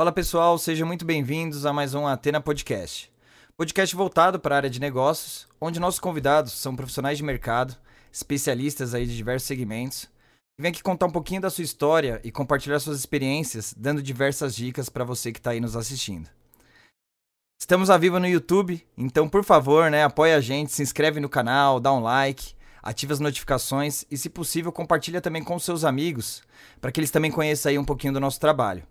Fala pessoal, sejam muito bem-vindos a mais um Atena Podcast. Podcast voltado para a área de negócios, onde nossos convidados são profissionais de mercado, especialistas aí de diversos segmentos, e vem aqui contar um pouquinho da sua história e compartilhar suas experiências, dando diversas dicas para você que está aí nos assistindo. Estamos a vivo no YouTube, então por favor, né, apoia a gente, se inscreve no canal, dá um like, ativa as notificações e, se possível, compartilha também com seus amigos, para que eles também conheçam aí um pouquinho do nosso trabalho.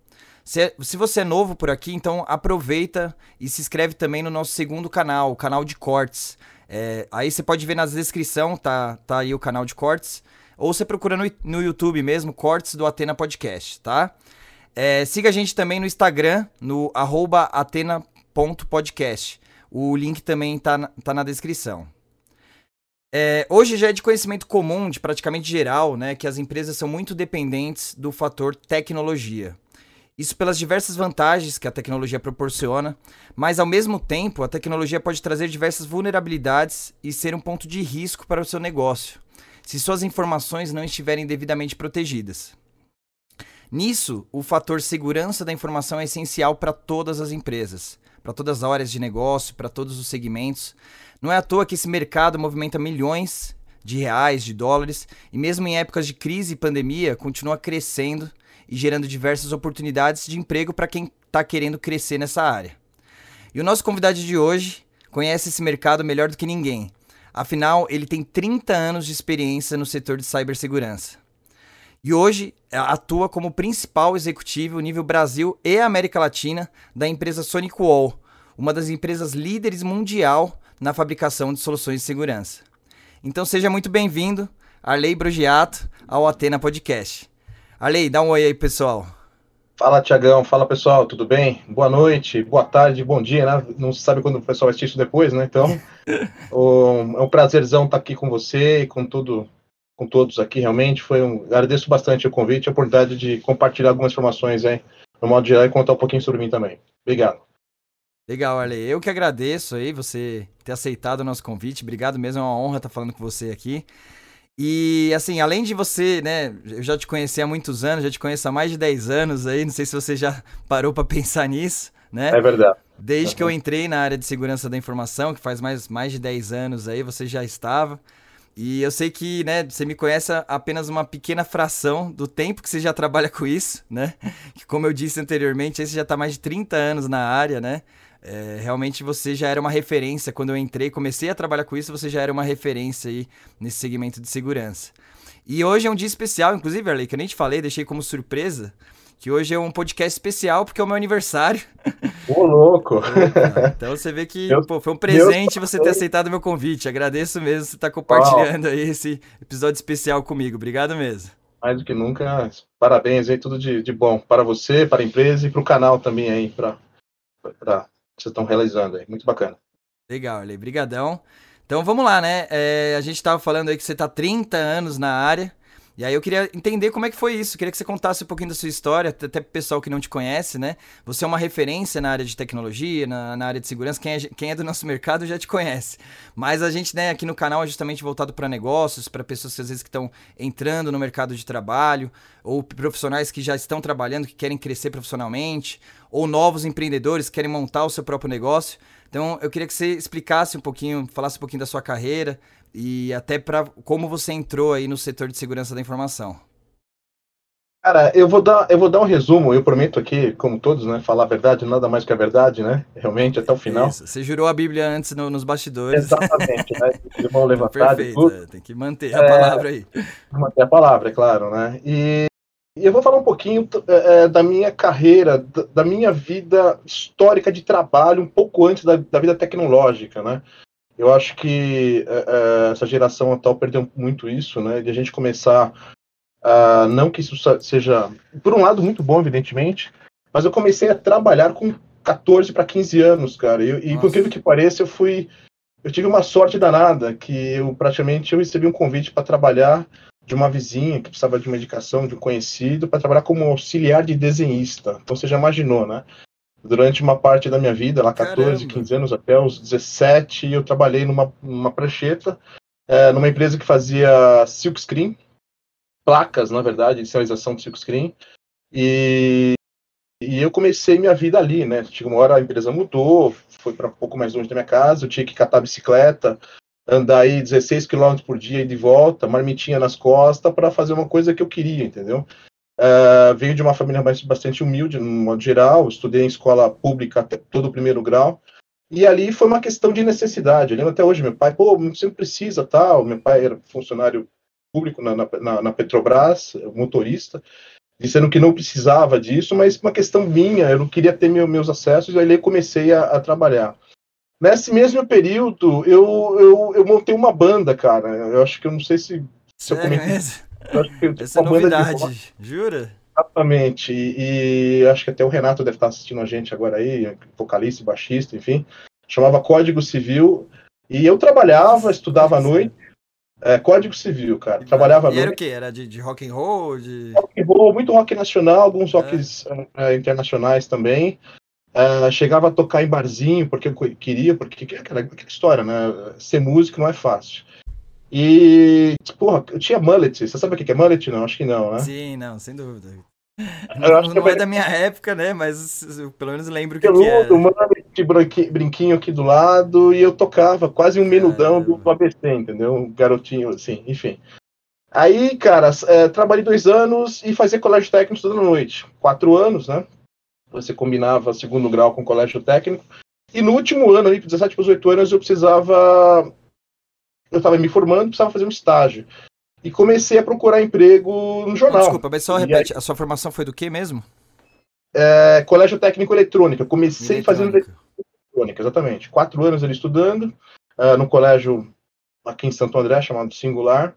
Se, é, se você é novo por aqui, então aproveita e se inscreve também no nosso segundo canal, o canal de cortes. É, aí você pode ver na descrição, tá, tá aí o canal de cortes. Ou você procura no, no YouTube mesmo, Cortes do Atena Podcast, tá? É, siga a gente também no Instagram, no atena.podcast. O link também tá, tá na descrição. É, hoje já é de conhecimento comum, de praticamente geral, né, que as empresas são muito dependentes do fator tecnologia. Isso pelas diversas vantagens que a tecnologia proporciona, mas ao mesmo tempo a tecnologia pode trazer diversas vulnerabilidades e ser um ponto de risco para o seu negócio, se suas informações não estiverem devidamente protegidas. Nisso, o fator segurança da informação é essencial para todas as empresas, para todas as áreas de negócio, para todos os segmentos. Não é à toa que esse mercado movimenta milhões de reais, de dólares, e mesmo em épocas de crise e pandemia, continua crescendo e gerando diversas oportunidades de emprego para quem está querendo crescer nessa área. E o nosso convidado de hoje conhece esse mercado melhor do que ninguém. Afinal, ele tem 30 anos de experiência no setor de cibersegurança. E hoje é, atua como principal executivo nível Brasil e América Latina da empresa Sonic Wall, uma das empresas líderes mundial na fabricação de soluções de segurança. Então seja muito bem-vindo, Arley Brogiato, ao Atena Podcast. Arley, dá um oi aí, pessoal. Fala, Tiagão. Fala, pessoal. Tudo bem? Boa noite, boa tarde, bom dia, né? Não se sabe quando o pessoal vai assistir isso depois, né? Então, um, é um prazerzão estar aqui com você e com tudo, com todos aqui, realmente. Foi um, agradeço bastante o convite e a oportunidade de compartilhar algumas informações aí, no modo geral, e contar um pouquinho sobre mim também. Obrigado. Legal, Arley. Eu que agradeço aí você ter aceitado o nosso convite. Obrigado mesmo, é uma honra estar falando com você aqui. E assim, além de você, né, eu já te conheci há muitos anos, já te conheço há mais de 10 anos aí, não sei se você já parou para pensar nisso, né? É verdade. Desde uhum. que eu entrei na área de segurança da informação, que faz mais, mais de 10 anos aí, você já estava. E eu sei que, né, você me conhece apenas uma pequena fração do tempo que você já trabalha com isso, né? Que como eu disse anteriormente, aí você já está mais de 30 anos na área, né? É, realmente você já era uma referência. Quando eu entrei, comecei a trabalhar com isso, você já era uma referência aí nesse segmento de segurança. E hoje é um dia especial, inclusive, Arley, que eu nem te falei, deixei como surpresa, que hoje é um podcast especial porque é o meu aniversário. Ô, louco! Então você vê que Deus, pô, foi um presente você ter aceitado o meu convite. Agradeço mesmo você estar compartilhando aí esse episódio especial comigo. Obrigado mesmo. Mais do que nunca, parabéns aí, tudo de, de bom para você, para a empresa e para o canal também aí, para vocês estão realizando aí. Muito bacana. Legal, Arley. Brigadão. Então vamos lá, né? É, a gente estava falando aí que você está 30 anos na área. E aí eu queria entender como é que foi isso. Queria que você contasse um pouquinho da sua história, até pro pessoal que não te conhece, né? Você é uma referência na área de tecnologia, na, na área de segurança. Quem é, quem é, do nosso mercado já te conhece. Mas a gente, né, aqui no canal é justamente voltado para negócios, para pessoas que às vezes estão entrando no mercado de trabalho, ou profissionais que já estão trabalhando, que querem crescer profissionalmente, ou novos empreendedores que querem montar o seu próprio negócio. Então eu queria que você explicasse um pouquinho, falasse um pouquinho da sua carreira, e até para como você entrou aí no setor de segurança da informação. Cara, eu vou dar, eu vou dar um resumo, eu prometo aqui, como todos, né, falar a verdade, nada mais que a verdade, né, realmente, até o final. Isso. Você jurou a Bíblia antes no, nos bastidores. Exatamente, né, de mão levantada Perfeito, é, tem que manter a é, palavra aí. Manter a palavra, é claro, né, e, e eu vou falar um pouquinho é, é da minha carreira, da, da, minha vida histórica de trabalho, um pouco antes da, da vida tecnológica, né, eu acho que é, essa geração atual perdeu muito isso, né? De a gente começar. Uh, não que isso seja, por um lado, muito bom, evidentemente, mas eu comecei a trabalhar com 14 para 15 anos, cara. E, e por incrível que pareça, eu fui. Eu tive uma sorte danada, que eu praticamente eu recebi um convite para trabalhar de uma vizinha que precisava de uma indicação de um conhecido para trabalhar como auxiliar de desenhista. Então você já imaginou, né? Durante uma parte da minha vida, lá 14, Caramba. 15 anos até os 17, eu trabalhei numa, numa prancheta, é, numa empresa que fazia silkscreen, placas, na verdade, de sinalização de silkscreen, e e eu comecei minha vida ali, né? Chegou uma hora a empresa mudou, foi para um pouco mais longe da minha casa, eu tinha que catar bicicleta, andar aí 16 km por dia e de volta, marmitinha nas costas, para fazer uma coisa que eu queria, entendeu? Uh, venho de uma família bastante humilde, no modo geral, estudei em escola pública até todo o primeiro grau, e ali foi uma questão de necessidade. Eu lembro até hoje, meu pai, pô, não precisa, tal. Meu pai era funcionário público na, na, na Petrobras, motorista, dizendo que não precisava disso, mas uma questão minha, eu não queria ter meu, meus acessos, e aí comecei a, a trabalhar. Nesse mesmo período, eu, eu, eu, montei uma banda, cara. Eu acho que eu não sei se, se eu comentei. Acho que Essa é novidade, jura? Exatamente. E, e, acho que até o Renato deve estar assistindo a gente agora aí, vocalista, baixista, enfim. Chamava Código Civil. E eu trabalhava, estudava à noite. É, Código Civil, cara. Trabalhava e era o quê? Era de, de rock and roll? De... Rock and roll, muito rock nacional, alguns é. rocks é, internacionais também. É, chegava a tocar em barzinho porque eu queria, porque aquela, aquela história, né? Ser músico não é fácil. E, porra, eu tinha mullet. Você sabe o que é mullet? Não, acho que não, né? Sim, não, sem dúvida. Não, não é da minha época, né? Mas eu, pelo menos lembro o que, que era. mullet, brinquinho aqui do lado, e eu tocava quase um menudão do, do ABC, entendeu? Um garotinho, assim, enfim. Aí, cara, é, trabalhei dois anos e fazia colégio técnico toda noite. Quatro anos, né? Você combinava segundo grau com colégio técnico. E no último ano, ali, 17 para 18 anos, eu precisava eu estava me formando, precisava fazer um estágio. E comecei a procurar emprego no jornal. Desculpa, mas só repete, aí, a sua formação foi do que mesmo? É, colégio Técnico Eletrônica. Comecei fazendo eletrônica, exatamente. Quatro anos ali estudando, uh, no colégio aqui em Santo André, chamado Singular.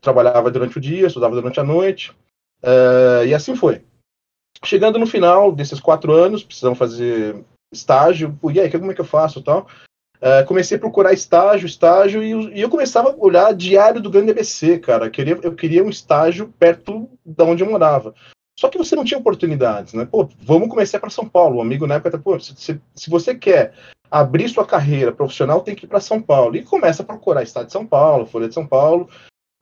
Trabalhava durante o dia, estudava durante a noite. Uh, e assim foi. Chegando no final desses quatro anos, precisamos fazer estágio. E aí, como é que eu faço tal? Uh, comecei a procurar estágio, estágio, e, e, eu começava a olhar diário do Grande ABC, cara. Eu queria, eu queria um estágio perto da onde eu morava. Só que você não tinha oportunidades, né? Pô, vamos começar para São Paulo. O amigo na época, pô, se, se, você quer abrir sua carreira profissional, tem que ir para São Paulo. E começa a procurar Estado de São Paulo, Folha de São Paulo,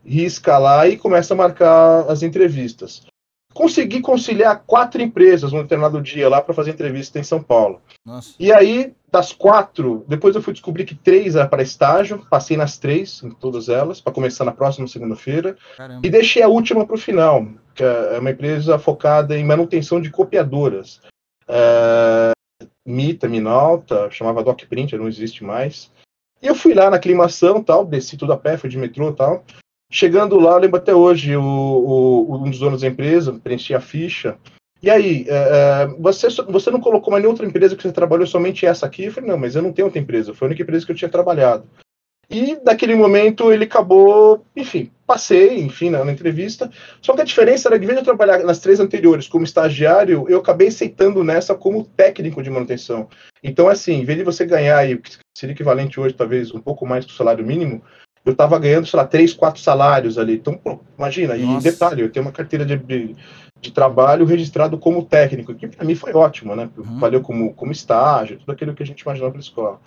risca lá e começa a marcar as entrevistas consegui conciliar quatro empresas um determinado dia lá para fazer entrevista em São Paulo. Nossa. E aí, das quatro, depois eu fui descobrir que três era para estágio, passei nas três, em todas elas, para começar na próxima segunda-feira. E deixei a última para o final, que é uma empresa focada em manutenção de copiadoras. É, Mita, Minalta, chamava Doc Printer, não existe mais. E eu fui lá na aclimação, tal, desci tudo a pé, fui de metrô tal. Chegando lá, eu lembro até hoje, o, o, um dos donos da empresa, preenchi a ficha. E aí, é, é, você, você não colocou mais nenhuma outra empresa que você trabalhou somente essa aqui? Eu falei, não, mas eu não tenho outra empresa, foi a única empresa que eu tinha trabalhado. E naquele momento ele acabou, enfim, passei, enfim, na, na, entrevista. Só que a diferença era que, em vez de eu trabalhar nas três anteriores como estagiário, eu acabei aceitando nessa como técnico de manutenção. Então, assim, em vez de você ganhar aí, seria equivalente hoje, talvez um pouco mais que o salário mínimo, eu estava ganhando, sei lá, três, quatro salários ali. Então, pô, imagina, Nossa. e detalhe, eu tenho uma carteira de, de, de trabalho registrado como técnico, que para mim foi ótimo, né? Uhum. Valeu como, como estágio, tudo aquilo que a gente imaginava para escola.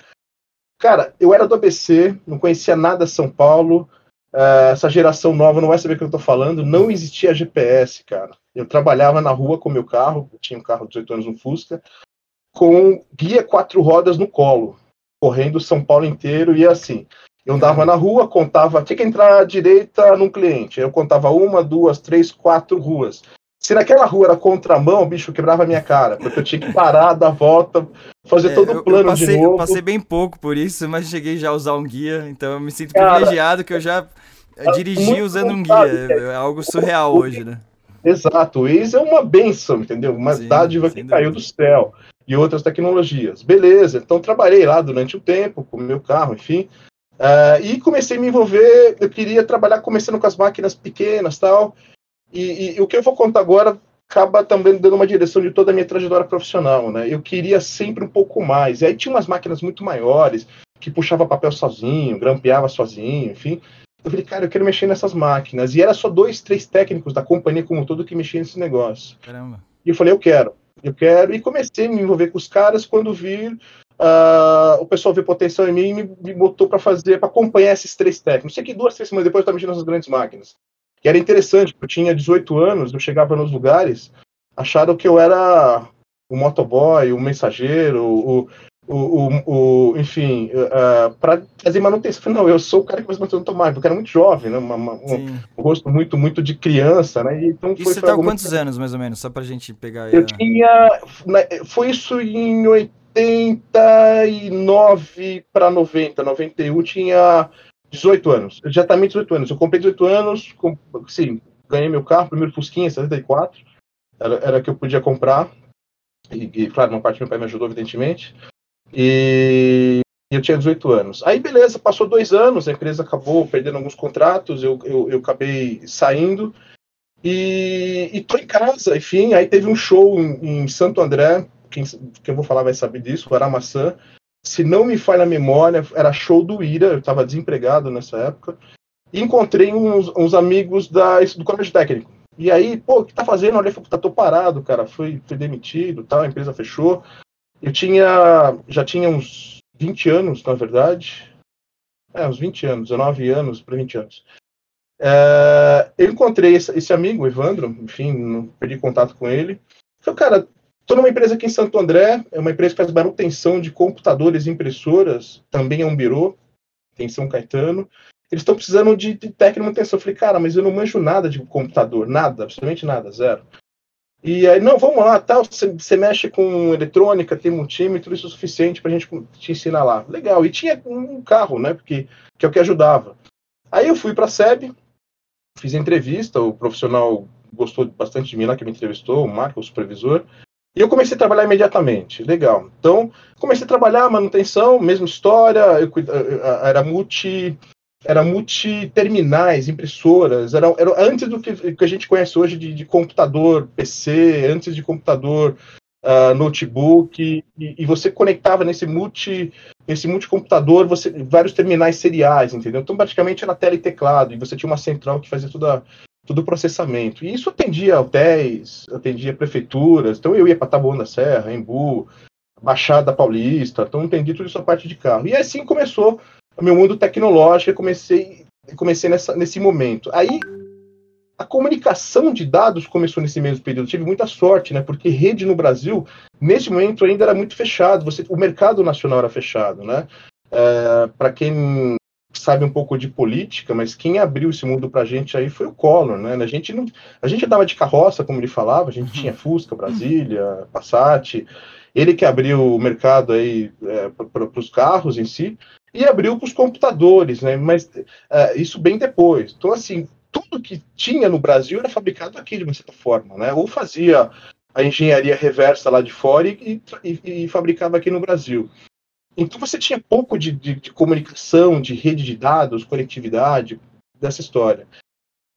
Cara, eu era do ABC, não conhecia nada de São Paulo, uh, essa geração nova não vai saber o que eu estou falando, não existia GPS, cara. Eu trabalhava na rua com meu carro, tinha um carro de 18 anos, um Fusca, com guia quatro rodas no colo, correndo São Paulo inteiro, e assim, eu andava na rua, contava, tinha que entrar à direita num cliente. Eu contava uma, duas, três, quatro ruas. Se naquela rua era contramão, o bicho quebrava a minha cara, porque eu tinha que parar, dar volta, fazer é, todo o plano passei, de novo. Eu passei bem pouco por isso, mas cheguei já a usar um guia, então eu me sinto cara, privilegiado que eu já dirigi usando um guia. É algo surreal hoje, né? Exato, o Waze é uma benção, entendeu? Uma Sim, dádiva que caiu do céu e outras tecnologias. Beleza, então trabalhei lá durante um tempo com o meu carro, enfim. Uh, e comecei a me envolver, eu queria trabalhar começando com as máquinas pequenas tal. E, e, e, o que eu vou contar agora acaba também dando uma direção de toda a minha trajetória profissional, né? Eu queria sempre um pouco mais. E aí tinha umas máquinas muito maiores, que puxava papel sozinho, grampeava sozinho, enfim. Eu falei, cara, eu quero mexer nessas máquinas. E era só dois, três técnicos da companhia como todo que mexiam nesse negócio. Caramba. E eu falei, eu quero, eu quero. E comecei a me envolver com os caras quando vi Uh, o pessoal viu potencial em mim e me, me botou para fazer, para acompanhar esses três técnicos. Sei que duas, três semanas depois eu estava mexendo nessas grandes máquinas. E era interessante, porque eu tinha 18 anos, eu chegava nos lugares, acharam que eu era o motoboy, o mensageiro, o, o, o, o enfim, uh, eh, para fazer manutenção. Não, eu sou o cara que faz manutenção do porque era muito jovem, né? Uma, uma, um, um, rosto muito, muito de criança, né? então isso foi, você tá com quantos anos, mais ou menos, só pra gente pegar Eu a... tinha. Foi isso em 89 para 90, 91, tinha 18 anos. Exatamente 18 anos. Eu comprei 18 anos, com, sim, ganhei meu carro, primeiro Fusquinha, 74. Era, era que eu podia comprar. E, e, claro, uma parte do meu pai me ajudou, evidentemente. E eu tinha 18 anos. Aí, beleza, passou dois anos, a empresa acabou perdendo alguns contratos, eu, eu, eu acabei saindo. E, e tô em casa, enfim. Aí teve um show em, em Santo André, quem, quem eu vou falar vai saber disso, o Aramaçã. Se não me falha a memória, era show do Ira, eu estava desempregado nessa época. E encontrei uns, uns amigos da, do colégio técnico. E aí, pô, o que tá fazendo? Olha, tá, tô parado, cara. Fui, fui demitido, tal, a empresa fechou. Eu tinha, já tinha uns 20 anos, na verdade. É, uns 20 anos, 19 anos para 20 anos. É, eu encontrei esse, esse, amigo, o Evandro, enfim, perdi contato com ele. Falei, cara, estou numa empresa aqui em Santo André, é uma empresa que faz manutenção de computadores e impressoras, também é um birô, tem São Caetano. Eles estão precisando de, de técnico de manutenção. Eu falei, cara, mas eu não manjo nada de computador, nada, absolutamente nada, zero. E aí, não, vamos lá, tal, você mexe com eletrônica, tem multímetro, isso é suficiente para a gente te ensinar lá. Legal, e tinha um carro, né, porque, que é o que ajudava. Aí eu fui para a SEB, fiz a entrevista, o profissional gostou bastante de mim lá, que me entrevistou, o Marco, o supervisor, e eu comecei a trabalhar imediatamente. Legal. Então, comecei a trabalhar manutenção, mesma história, eu, era multi era multiterminais, impressoras, era, era antes do que, que a gente conhece hoje de, de computador PC, antes de computador uh, notebook, e, e, você conectava nesse multi nesse multicomputador você, vários terminais seriais, entendeu? Então praticamente era tela e teclado, e você tinha uma central que fazia toda, todo o processamento. E isso atendia hotéis, atendia prefeituras, então eu ia para Taboão da Serra, Embu, Baixada Paulista, então entendi tudo isso a parte de carro. E assim começou o meu mundo tecnológico, eu comecei, comecei nessa, nesse momento. Aí a comunicação de dados começou nesse mesmo período. Eu tive muita sorte, né? Porque rede no Brasil, nesse momento, ainda era muito fechado. Você, o mercado nacional era fechado, né? É, para quem sabe um pouco de política, mas quem abriu esse mundo para a gente aí foi o Collor, né? A gente não, a gente andava de carroça, como ele falava, a gente uhum. tinha Fusca, Brasília, Passat. Ele que abriu o mercado aí é, para os carros em si e abriu para os computadores, né? Mas uh, isso bem depois. Então, assim, tudo que tinha no Brasil era fabricado aqui de uma certa forma, né? Ou fazia a engenharia reversa lá de fora e, e, e fabricava aqui no Brasil. Então você tinha pouco de, de, de, comunicação, de rede de dados, conectividade, dessa história.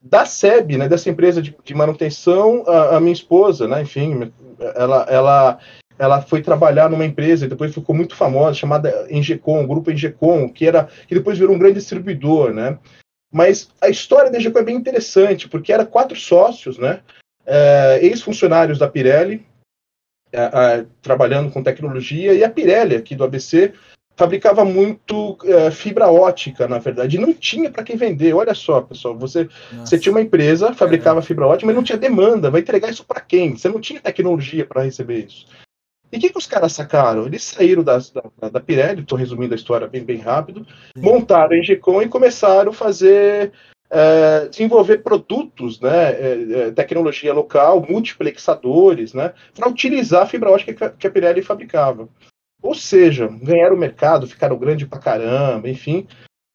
Da SEB, né, dessa empresa de, de manutenção, a, a, minha esposa, né, enfim, ela, ela ela foi trabalhar numa empresa e depois ficou muito famosa, chamada Engecom, grupo Engecom, que era que depois virou um grande distribuidor, né? Mas a história da Engecom é bem interessante, porque era quatro sócios, né? É, ex-funcionários da Pirelli, é, é, trabalhando com tecnologia, e a Pirelli, aqui do ABC, fabricava muito é, fibra ótica, na verdade, e não tinha para quem vender. Olha só, pessoal, você, você tinha uma empresa, fabricava fibra ótica, mas não tinha demanda. Vai entregar isso para quem? Você não tinha tecnologia para receber isso. E o que, que os caras sacaram? Eles saíram da, da, da Pirelli, estou resumindo a história bem, bem rápido, Sim. montaram a Engecom e começaram a fazer, é, desenvolver produtos, né, é, é tecnologia local, multiplexadores, né, para utilizar a fibra ótica que a Pirelli fabricava. Ou seja, ganharam o mercado, ficaram grande pra caramba, enfim,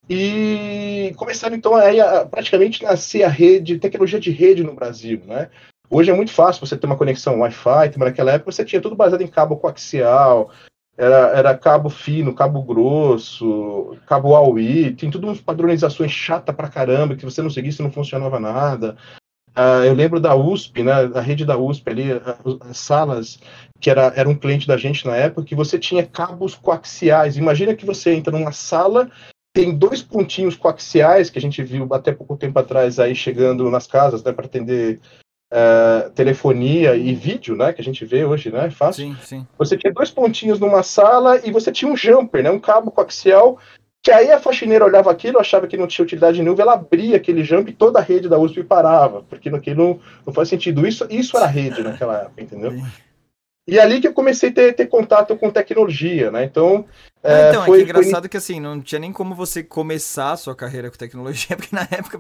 e começaram então a, a praticamente nascer a rede, tecnologia de rede no Brasil, né? Hoje é muito fácil você ter uma conexão Wi-Fi, mas naquela época você tinha tudo baseado em cabo coaxial, era, era cabo fino, cabo grosso, cabo AUI, tem tudo umas padronizações chata pra caramba, que você não seguisse não funcionava nada. Uh, eu lembro da USP, né, da rede da USP ali, as salas que era, era um cliente da gente na época, que você tinha cabos coaxiais. Imagina que você entra numa sala, tem dois pontinhos coaxiais que a gente viu até pouco tempo atrás aí chegando nas casas, né, para atender uh, telefonia e vídeo, né, que a gente vê hoje, né, fácil. Sim, sim. Você tinha dois pontinhos numa sala e você tinha um jumper, né, um cabo coaxial, que aí a faxineira olhava aquilo, achava que não tinha utilidade nenhuma, ela abria aquele jump e toda a rede da USP parava, porque aquilo não, não faz sentido. Isso, isso era rede naquela época, entendeu? E é ali que eu comecei a ter, ter contato com tecnologia, né? Então, é, então, foi, é que engraçado foi... que assim, não tinha nem como você começar a sua carreira com tecnologia, porque na época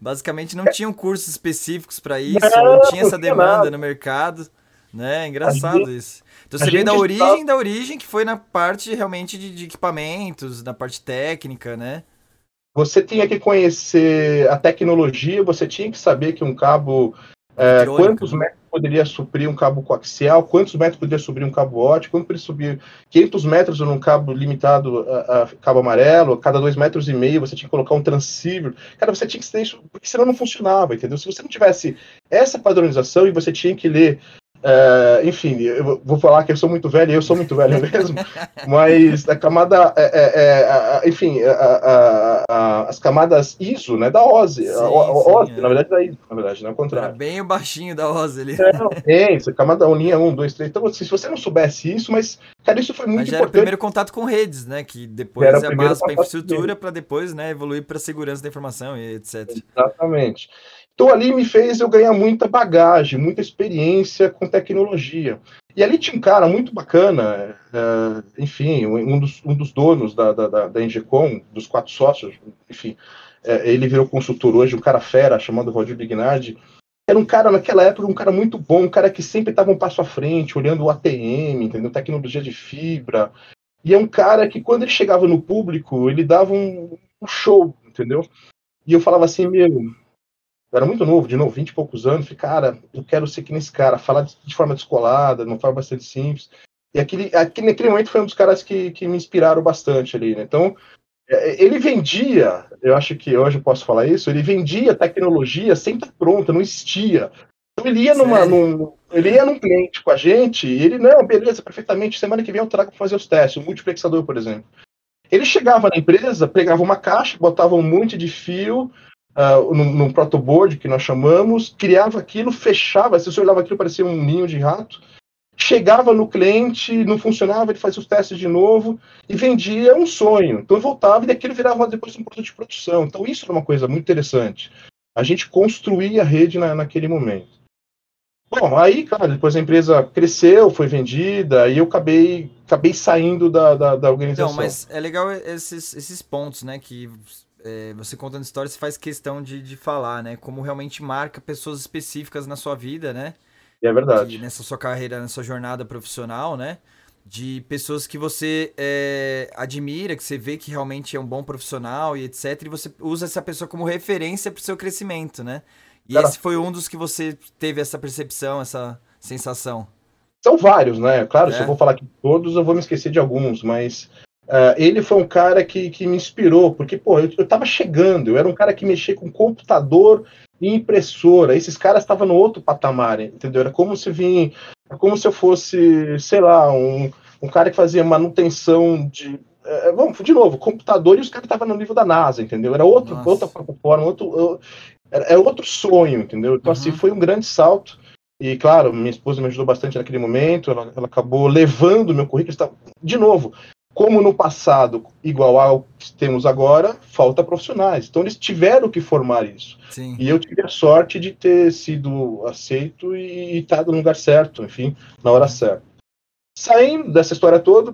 basicamente não tinham cursos específicos para isso, não, não, tinha essa demanda no mercado, né? É engraçado gente, isso. Então você veio da origem da origem, que foi na parte realmente de, de equipamentos, na parte técnica, né? Você tinha que conhecer a tecnologia, você tinha que saber que um cabo é, quantos metros poderia suprir um cabo coaxial, quantos metros poderia subir um cabo ótico, quanto poderia subir 500 metros num cabo limitado a, a, cabo amarelo, cada dois metros e meio você tinha que colocar um transceiver. Cara, você tinha que ter isso, porque senão não funcionava, entendeu? Se você não tivesse essa padronização e você tinha que ler é, enfim, eu vou falar que eu sou muito velho, eu sou muito velho mesmo, mas a camada, é, é, é enfim, a, a, as camadas ISO, né, da OSI, sim, a, OSI, é. na verdade da ISO, na verdade, não é o contrário. bem o baixinho da OSI ali. É, essa camada linha 1, 2, 3, então assim, se você não soubesse isso, mas, cara, isso foi muito mas importante. o primeiro contato com redes, né, que depois era é a base para infraestrutura, para depois, né, evoluir para segurança da informação e etc. Exatamente. Então ali me fez eu ganhar muita bagagem, muita experiência com tecnologia. E ali tinha um cara muito bacana, é, enfim, um dos, um dos donos da, da, da Engecom, dos quatro sócios, enfim, é, ele virou consultor hoje, um cara fera chamado Roger Bignardi. Era um cara, naquela época, um cara muito bom, um cara que sempre estava um passo à frente, olhando o ATM, entendeu? Tecnologia de fibra. E é um cara que, quando ele chegava no público, ele dava um, um show, entendeu? E eu falava assim, meu, eu era muito novo, de novo, 20 e poucos anos. Falei, cara, eu quero ser que nesse cara, falar de, de, forma descolada, de uma forma bastante simples. E aquele, aquele, naquele momento foi um dos caras que, que me inspiraram bastante ali, né? Então, é, é, ele vendia, eu acho que hoje eu posso falar isso, ele vendia tecnologia sem estar pronta, não existia. Então ele ia numa, num, ele ia num cliente com a gente, e ele, não, beleza, perfeitamente, semana que vem eu trago para fazer os testes, um multiplexador, por exemplo. Ele chegava na empresa, pegava uma caixa, botava um monte de fio, uh, num, num protoboard que nós chamamos, criava aquilo, fechava, se você olhava aquilo parecia um ninho de rato, chegava no cliente, não funcionava, ele fazia os testes de novo e vendia um sonho. Então voltava e daquilo virava depois um produto de produção. Então isso era uma coisa muito interessante. A gente construía a rede na, naquele momento. Bom, aí, cara, depois a empresa cresceu, foi vendida, e eu acabei, acabei saindo da, da, da organização. Então, mas é legal esses, esses pontos, né, que é, você contando histórias, você faz questão de, de falar, né? Como realmente marca pessoas específicas na sua vida, né? É verdade. De, nessa sua carreira, nessa jornada profissional, né? De pessoas que você é, admira, que você vê que realmente é um bom profissional e etc. E você usa essa pessoa como referência para o seu crescimento, né? E Cara, esse foi um dos que você teve essa percepção, essa sensação. São vários, né? Claro, é. se eu vou falar aqui todos, eu vou me esquecer de alguns, mas Uh, ele foi um cara que, que me inspirou, porque, pô, eu, eu tava chegando, eu era um cara que mexia com computador e impressora, esses caras estavam no outro patamar, entendeu? Era como se vim, como se eu fosse, sei lá, um, um cara que fazia manutenção de. Uh, vamos, de novo, computador e os caras estavam no nível da NASA, entendeu? Era outro, outra plataforma, outro, era, outro sonho, entendeu? Então, assim, uhum. assim, foi um grande salto. E, claro, minha esposa me ajudou bastante naquele momento, ela, ela acabou levando o meu currículo. De novo, como no passado, igual ao que temos agora, falta profissionais. Então eles tiveram que formar isso. Sim. E eu tive a sorte de ter sido aceito e estar no lugar certo, enfim, na hora certa. Saindo dessa história toda,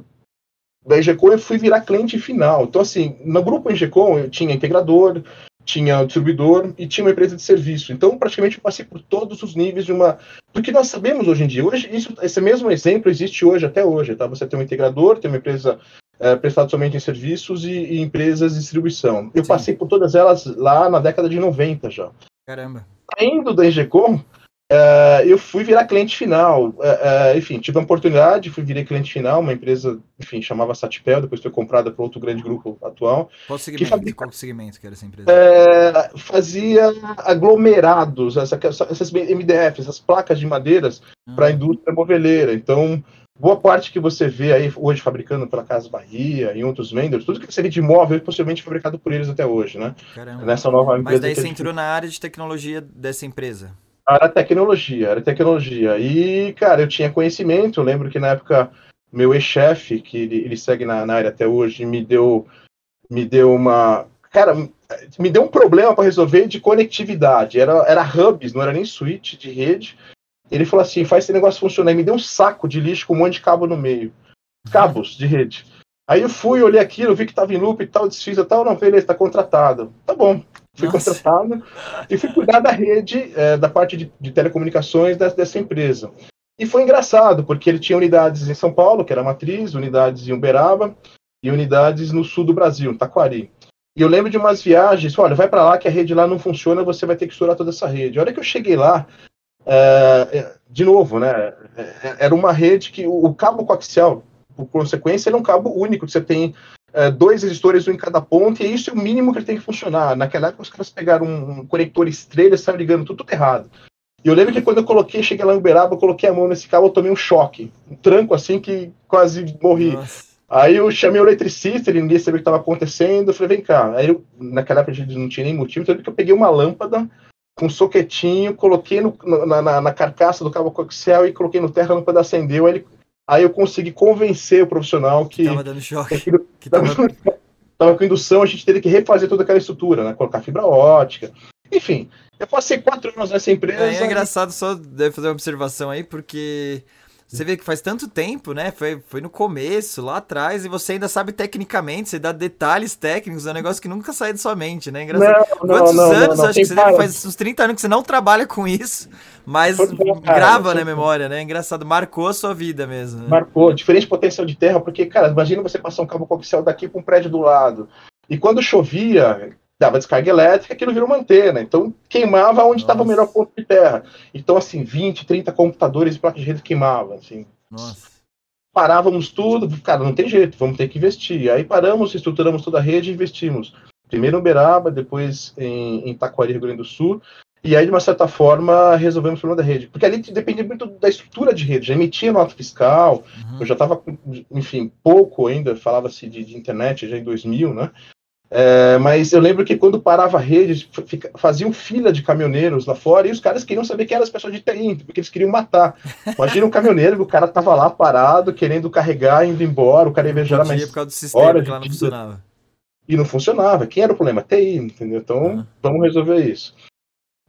da Engecom eu fui virar cliente final. Então, assim, no grupo Engecom eu tinha integrador, tinha distribuidor e tinha uma empresa de serviço. Então, praticamente, eu passei por todos os níveis de uma. Porque nós sabemos hoje em dia, hoje, isso, esse mesmo exemplo existe hoje, até hoje. Tá? Você tem um integrador, tem uma empresa é, prestada somente em serviços e, e, empresas de distribuição. Eu Sim. passei por todas elas lá na década de 90 já. Caramba. Saindo da Engecom, Uh, eu fui virar cliente final. Uh, uh, enfim, tive a oportunidade, fui virar cliente final, uma empresa, enfim, chamava Satipel, depois foi comprada por outro grande grupo atual. Qual segmento? Que fabrica... Qual segmento que era essa empresa? fazia aglomerados, essa, essas MDFs, essas placas de madeiras ah. para a indústria moveleira. Então, boa parte que você vê aí hoje fabricando pela Casa Bahia e outros vendors, tudo que você vê de imóvel é possivelmente fabricado por eles até hoje, né? Caramba. Nessa nova empresa. Mas daí você entrou na área de tecnologia dessa empresa? Era tecnologia, era tecnologia. E, cara, eu tinha conhecimento. Eu lembro que na época, meu ex-chefe, que ele, ele segue na, na, área até hoje, me deu, me deu uma. Cara, me deu um problema para resolver de conectividade. Era, era hubs, não era nem switch de rede. Ele falou assim: faz esse negócio funcionar. E me deu um saco de lixo com um monte de cabo no meio. Cabos de rede. Aí eu fui, olhei aquilo, vi que estava em loop e tal, desfiz e tal. Não, beleza, está contratado. Tá bom. Fui Nossa. contratado e fui cuidar da rede, é, da parte de, de telecomunicações dessa, dessa empresa. E foi engraçado, porque ele tinha unidades em São Paulo, que era a matriz, unidades em Uberaba e unidades no sul do Brasil, em Taquari. E eu lembro de umas viagens, olha, vai para lá que a rede lá não funciona, você vai ter que estourar toda essa rede. A hora que eu cheguei lá, é, de novo, né, é, era uma rede que o, o cabo coaxial, por consequência, ele é um cabo único, que você tem é, dois resistores, um em cada ponta, e isso é o mínimo que ele tem que funcionar. Naquela época, os caras pegaram um conector estrela e estavam ligando tudo, tudo errado. E eu lembro que quando eu coloquei, cheguei lá em Uberaba, eu coloquei a mão nesse cabo, eu tomei um choque, um tranco assim que quase morri. Nossa. Aí eu chamei o eletricista, ele ninguém sabia o que estava acontecendo, eu falei, vem cá. Aí eu, naquela época a gente não tinha nem motivo, então eu peguei uma lâmpada com um soquetinho, coloquei no, na, na, na, carcaça do cabo coaxial e coloquei no terra, a lâmpada acendeu, aí, ele, aí eu consegui convencer o profissional que... Tava dando choque. Que, tava... tava com indução, a gente teve que refazer toda aquela estrutura, né? Colocar fibra ótica. Enfim, eu passei quatro anos nessa empresa. É, é engraçado, só deve fazer uma observação aí, porque você vê que faz tanto tempo, né? Foi, foi no começo, lá atrás, e você ainda sabe tecnicamente, você dá detalhes técnicos, é um negócio que nunca sai de sua mente, né? Engraçado. Não, Quantos não, anos? Não, acho que você deve, faz uns 30 anos que você não trabalha com isso, mas cara, grava na memória, né? Engraçado, marcou a sua vida mesmo. Né? Marcou, diferente potencial de terra, porque, cara, imagina você passar um cabo coaxial daqui para um prédio do lado. E quando chovia, dava descarga elétrica, aquilo virou uma antena. Então, queimava onde estava o melhor ponto de terra. Então, assim, 20, 30 computadores e placas de rede queimavam. Assim. Nossa. Parávamos tudo, cara, não tem jeito, vamos ter que investir. Aí paramos, estruturamos toda a rede e investimos. Primeiro em Uberaba, depois em, em Taquari, Rio Grande do Sul. E aí, de uma certa forma, resolvemos o problema da rede. Porque ali dependia muito da estrutura de rede. Já emitia nota fiscal, uhum. eu já estava, enfim, pouco ainda, falava-se de, de, internet já em 2000, né? É, mas eu lembro que quando parava a rede, faziam fila de caminhoneiros lá fora e os caras queriam saber quem eram as pessoas de TI, porque eles queriam matar. Imagina um caminhoneiro, o cara tava lá parado, querendo carregar, indo embora, o cara ia viajar mais. Por causa do sistema que lá não funcionava. E não funcionava. Quem era o problema? TI, entendeu? Então, ah. vamos resolver isso.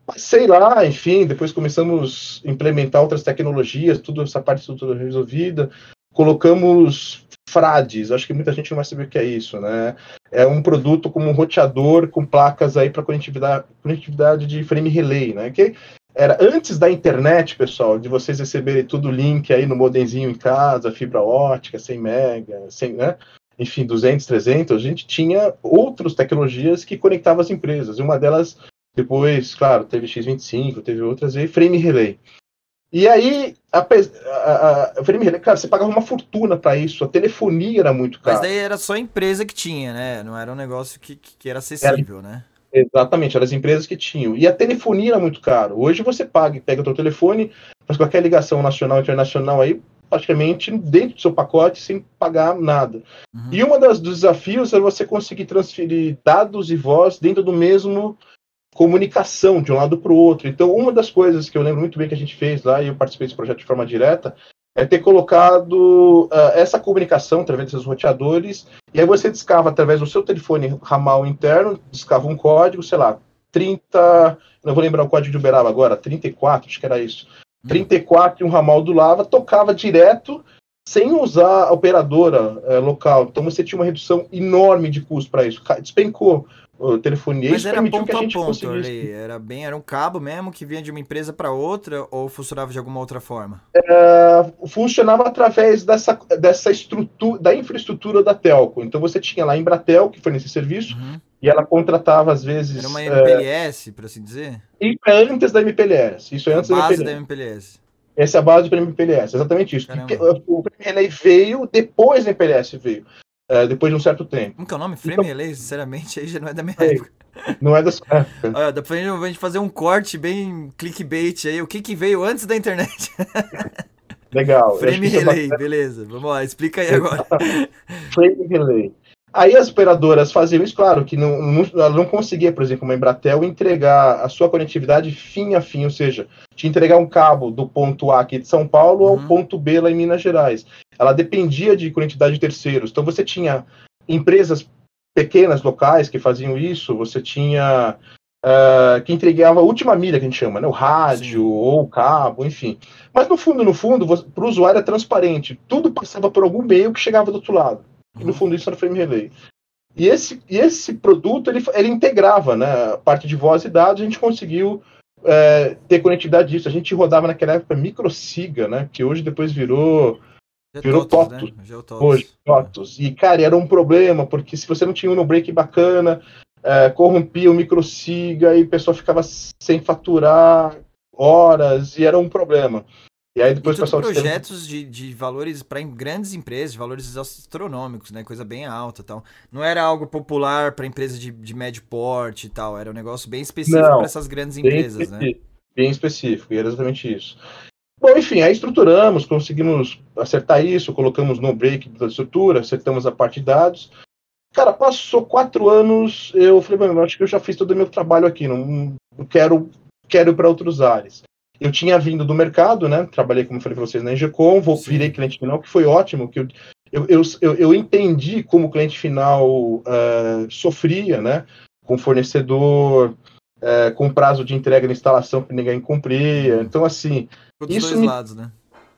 Mas sei lá, enfim, depois começamos a implementar outras tecnologias, tudo essa parte tudo resolvida. Colocamos frades, acho que muita gente não vai saber o que é isso, né? É um produto como um roteador com placas aí para conectividade, conectividade de frame relay, né? Que era antes da internet, pessoal, de vocês receberem tudo link aí no modemzinho em casa, fibra ótica, 100 mega, 100, né? Enfim, 200, 300, a gente tinha outras tecnologias que conectavam as empresas. E uma delas, depois, claro, teve X25, teve outras, e frame relay. E aí, a, a, a, frame relay, cara, você pagava uma fortuna para isso, a telefonia era muito cara. Mas daí era só a empresa que tinha, né? Não era um negócio que, que era acessível, era, né? Exatamente, eram as empresas que tinham. E a telefonia era muito caro. Hoje você paga, pega o teu telefone, faz qualquer ligação nacional, internacional aí, praticamente dentro do seu pacote, sem pagar nada. Uhum. E um dos desafios é você conseguir transferir dados e voz dentro do mesmo comunicação de um lado para o outro. Então, uma das coisas que eu lembro muito bem que a gente fez lá, e eu participei desse projeto de forma direta, é ter colocado uh, essa comunicação através desses roteadores, e aí você descava através do seu telefone ramal interno, descava um código, sei lá, 30, não vou lembrar o código de Uberaba agora, 34, acho que era isso. 34 e um ramal do Lava, tocava direto sem usar a operadora eh, local. Então você tinha uma redução enorme de custo para isso. Despencou telefonia. Mas era ponto que a, a ponto, ali. Era bem, era um cabo mesmo que vinha de uma empresa para outra ou funcionava de alguma outra forma? É, funcionava através dessa, dessa estrutura, da infraestrutura da telco. Então você tinha lá a Embratel que fornecia serviço uhum. e ela contratava às vezes. Era uma MPLS, é, por assim dizer. E é antes da MPLS. Isso é antes a base da MPLS. Essa é a base do MPLS, exatamente isso. O Relay veio depois da MPLS veio é, depois de um certo tempo. Como que é o nome? Frame então, Relay, sinceramente, aí já não é da minha é, época. Não é da sua época. Olha, dá pra gente fazer um corte bem clickbait aí, o que que veio antes da internet. Legal. Frame Relay, beleza. Vamos lá, explica aí agora. Frame Relay. Aí as operadoras faziam isso, claro, que não, não, ela não conseguia, por exemplo, uma Embratel, entregar a sua conectividade fim a fim, ou seja, te entregar um cabo do ponto A aqui de São Paulo uhum. ao ponto B lá em Minas Gerais. Ela dependia de conectividade de terceiros. Então você tinha empresas pequenas locais que faziam isso, você tinha uh, que entregava a última milha, que a gente chama, né? O rádio Sim. ou o cabo, enfim. Mas no fundo, no fundo, para o usuário é transparente. Tudo passava por algum meio que chegava do outro lado. E no fundo isso era frame relay. E esse, e esse produto ele, ele integrava, né? A parte de voz e dados, a gente conseguiu é, ter conectividade disso. A gente rodava naquela época microsiga, né? Que hoje depois virou virou TOTOS, né? hoje, TOTOS. E, cara, era um problema, porque se você não tinha um no-break bacana, é, corrompia o microsiga e a pessoa ficava sem faturar horas, e era um problema. E aí depois e o pessoal projetos de, de valores para grandes empresas, de valores astronômicos, né? Coisa bem alta tal. Não era algo popular para empresas de, de médio porte e tal. Era um negócio bem específico para essas grandes empresas, né? Bem específico, e era exatamente isso. Bom, enfim, aí estruturamos, conseguimos acertar isso, colocamos no break da estrutura, acertamos a parte de dados. Cara, passou quatro anos, eu falei, mano, acho que eu já fiz todo o meu trabalho aqui, não, não quero, quero ir para outros áreas. Eu tinha vindo do mercado, né? Trabalhei, como falei para vocês, na Engecom, vou, virei cliente final, que foi ótimo, que eu, eu, eu, eu entendi como o cliente final uh, sofria, né? Com fornecedor, uh, com prazo de entrega na instalação que ninguém cumpria. Então, assim. Dos isso dois me, lados, né?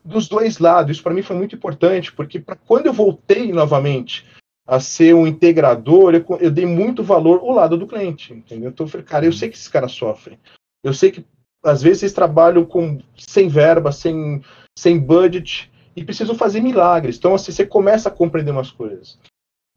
Dos dois lados. Isso para mim foi muito importante, porque pra, quando eu voltei novamente a ser um integrador, eu, eu dei muito valor ao lado do cliente, entendeu? Então eu falei, cara, eu sei que esses caras sofrem. Eu sei que às vezes eles trabalham com sem verba, sem, sem budget e precisam fazer milagres. Então, assim, você começa a compreender umas coisas.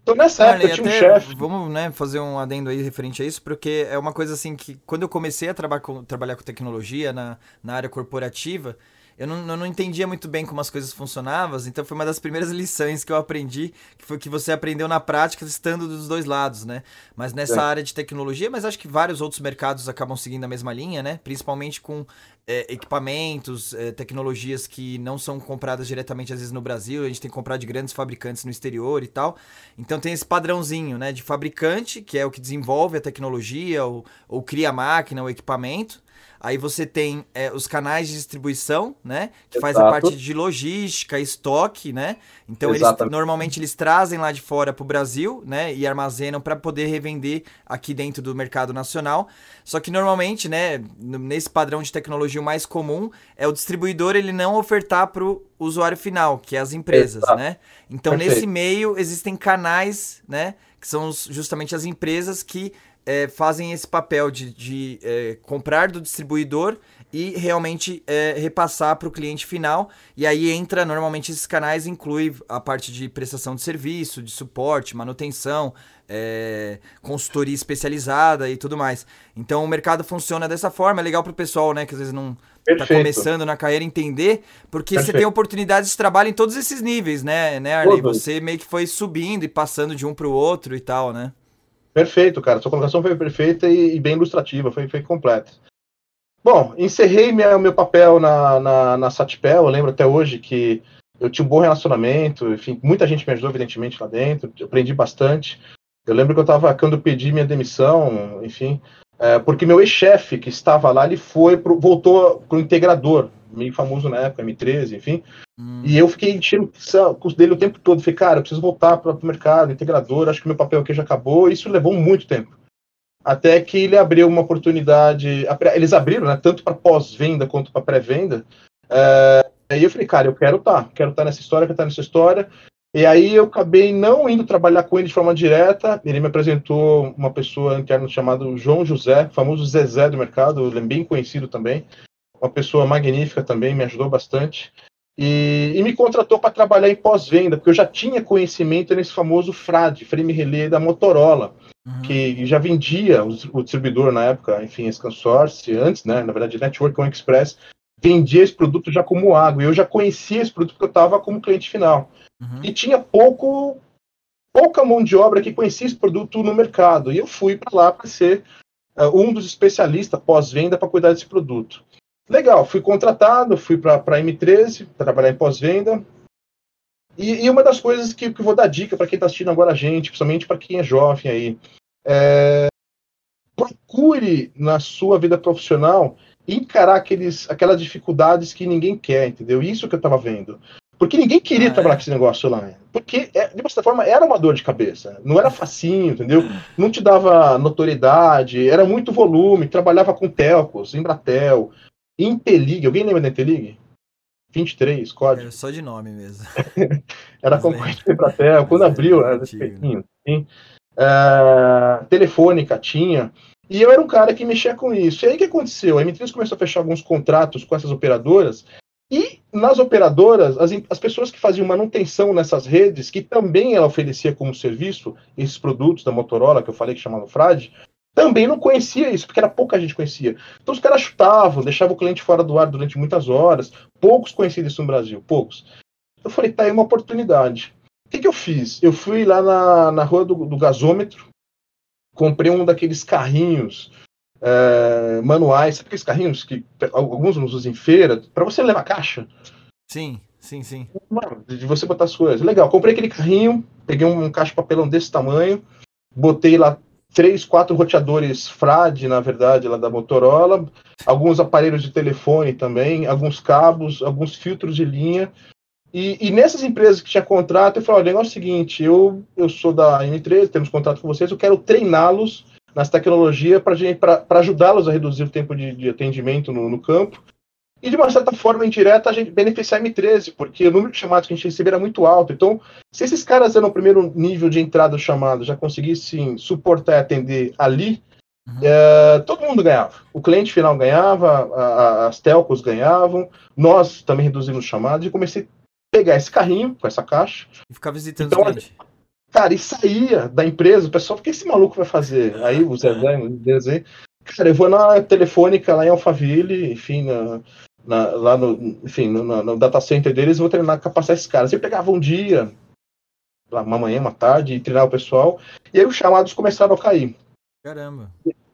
Então, nessa Olha, época, tinha um chefe. Vamos né, fazer um adendo aí referente a isso, porque é uma coisa assim que, quando eu comecei a traba com, trabalhar com tecnologia na, na área corporativa, eu não, eu não entendia muito bem como as coisas funcionavam, então foi uma das primeiras lições que eu aprendi, que foi que você aprendeu na prática estando dos dois lados, né? Mas nessa é. área de tecnologia, mas acho que vários outros mercados acabam seguindo a mesma linha, né? Principalmente com é, equipamentos, é, tecnologias que não são compradas diretamente às vezes no Brasil, a gente tem que comprar de grandes fabricantes no exterior e tal. Então tem esse padrãozinho, né? De fabricante, que é o que desenvolve a tecnologia, ou, ou cria a máquina, o equipamento Aí você tem é, os canais de distribuição, né? Que Exato. faz a parte de logística, estoque, né? Então eles normalmente eles trazem lá de fora para o Brasil, né? E armazenam para poder revender aqui dentro do mercado nacional. Só que normalmente, né? Nesse padrão de tecnologia o mais comum é o distribuidor ele não ofertar para o usuário final, que é as empresas, Exato. né? Então Perfeito. nesse meio existem canais, né? Que são justamente as empresas que é, fazem esse papel de, de é, comprar do distribuidor e realmente é, repassar para o cliente final. E aí entra, normalmente esses canais inclui a parte de prestação de serviço, de suporte, manutenção, é, consultoria especializada e tudo mais. Então o mercado funciona dessa forma, é legal para o pessoal, né, que às vezes não está começando na carreira entender, porque Perfeito. você tem oportunidades de trabalho em todos esses níveis, né, né Arley? Você meio que foi subindo e passando de um para o outro e tal, né? Perfeito, cara. Sua colocação foi perfeita e, e bem ilustrativa, foi, foi completa. Bom, encerrei minha, meu papel na, na, na Satpel. Eu lembro até hoje que eu tinha um bom relacionamento, enfim, muita gente me ajudou, evidentemente, lá dentro. Eu aprendi bastante. Eu lembro que eu estava, quando eu pedi minha demissão, enfim, é, porque meu ex-chefe que estava lá, ele foi pro, voltou para o integrador, meio famoso na época, M13, enfim. Hum. E eu fiquei enchendo o dele o tempo todo. Falei, cara, eu preciso voltar para o mercado, integrador, acho que meu papel aqui já acabou. Isso levou muito tempo. Até que ele abriu uma oportunidade. Eles abriram, né, tanto para pós-venda quanto para pré-venda. É, aí eu falei, cara, eu quero estar, tá, quero estar tá nessa história, quero estar tá nessa história. E aí eu acabei não indo trabalhar com ele de forma direta. Ele me apresentou uma pessoa interna chamada João José, famoso Zezé do mercado, bem conhecido também. Uma pessoa magnífica também, me ajudou bastante. E, e me contratou para trabalhar em pós-venda, porque eu já tinha conhecimento nesse famoso FRAD, Frame Relay da Motorola, uhum. que já vendia o, o, distribuidor na época, enfim, Scansource, antes, né, na verdade, Network One Express, vendia esse produto já como água. E eu já conhecia esse produto porque eu estava como cliente final. Uhum. E tinha pouco pouca mão de obra que conhecia esse produto no mercado. E eu fui para lá para ser uh, um dos especialistas pós-venda para cuidar desse produto. Legal, fui contratado, fui para a M13 para trabalhar em pós-venda. E, e, uma das coisas que, que vou dar dica para quem está assistindo agora a gente, principalmente para quem é jovem aí, é, procure na sua vida profissional encarar aqueles, aquelas dificuldades que ninguém quer, entendeu? Isso que eu estava vendo. Porque ninguém queria ah, trabalhar é? com esse negócio lá. Porque, é, de certa forma, era uma dor de cabeça. Não era facinho, entendeu? Não te dava notoriedade, era muito volume. Trabalhava com telcos, Embratel, Intelig. Alguém lembra da Intelig? 23, código. É só de nome mesmo. era concorrente da Embratel. Quando abriu, era respeitinho. Assim. Uh, telefônica tinha. E eu era um cara que mexia com isso. E aí o que aconteceu? A M3 começou a fechar alguns contratos com essas operadoras. E nas operadoras, as, as pessoas que faziam manutenção nessas redes, que também ela oferecia como serviço, esses produtos da Motorola, que eu falei que chamava Frade, também não conhecia isso, porque era pouca gente conhecia. Então os caras chutavam, deixavam o cliente fora do ar durante muitas horas. Poucos conheciam isso no Brasil, poucos. Eu falei, tá aí uma oportunidade. O que, que eu fiz? Eu fui lá na, na rua do, do gasômetro, comprei um daqueles carrinhos é, manuais, sabe aqueles carrinhos que alguns nos usam em feira, para você levar caixa? Sim, sim, sim. De você botar as coisas. Legal, comprei aquele carrinho, peguei um, um caixa de papelão desse tamanho, botei lá três, quatro roteadores Frade, na verdade, lá da Motorola, alguns aparelhos de telefone também, alguns cabos, alguns filtros de linha, e, e, nessas empresas que tinha contrato, eu falei, olha, o negócio é o seguinte, eu, eu sou da M3, temos contrato com vocês, eu quero treiná-los nas tecnologias para ajudá-los a reduzir o tempo de, de atendimento no, no, campo. E de uma certa forma indireta, a gente beneficiar a M13, porque o número de chamados que a gente recebia era muito alto. Então, se esses caras eram o primeiro nível de entrada do chamado, já conseguissem suportar e atender ali, Uhum. É, todo mundo ganhava. O cliente final ganhava, a, a, as telcos ganhavam, nós também reduzimos chamados e comecei pegar esse carrinho com essa caixa. E ficar visitando então, os Cara, e saía da empresa, o pessoal, o que esse maluco vai fazer? Aí o Zé Zé, aí, cara, eu vou na telefônica lá em Alphaville, enfim, na, na, lá no, enfim, no, no, data center deles, vou treinar, capacitar esses caras. Eu pegava um dia, uma manhã, uma tarde, e treinar o pessoal, e aí os chamados começaram a cair. Caramba.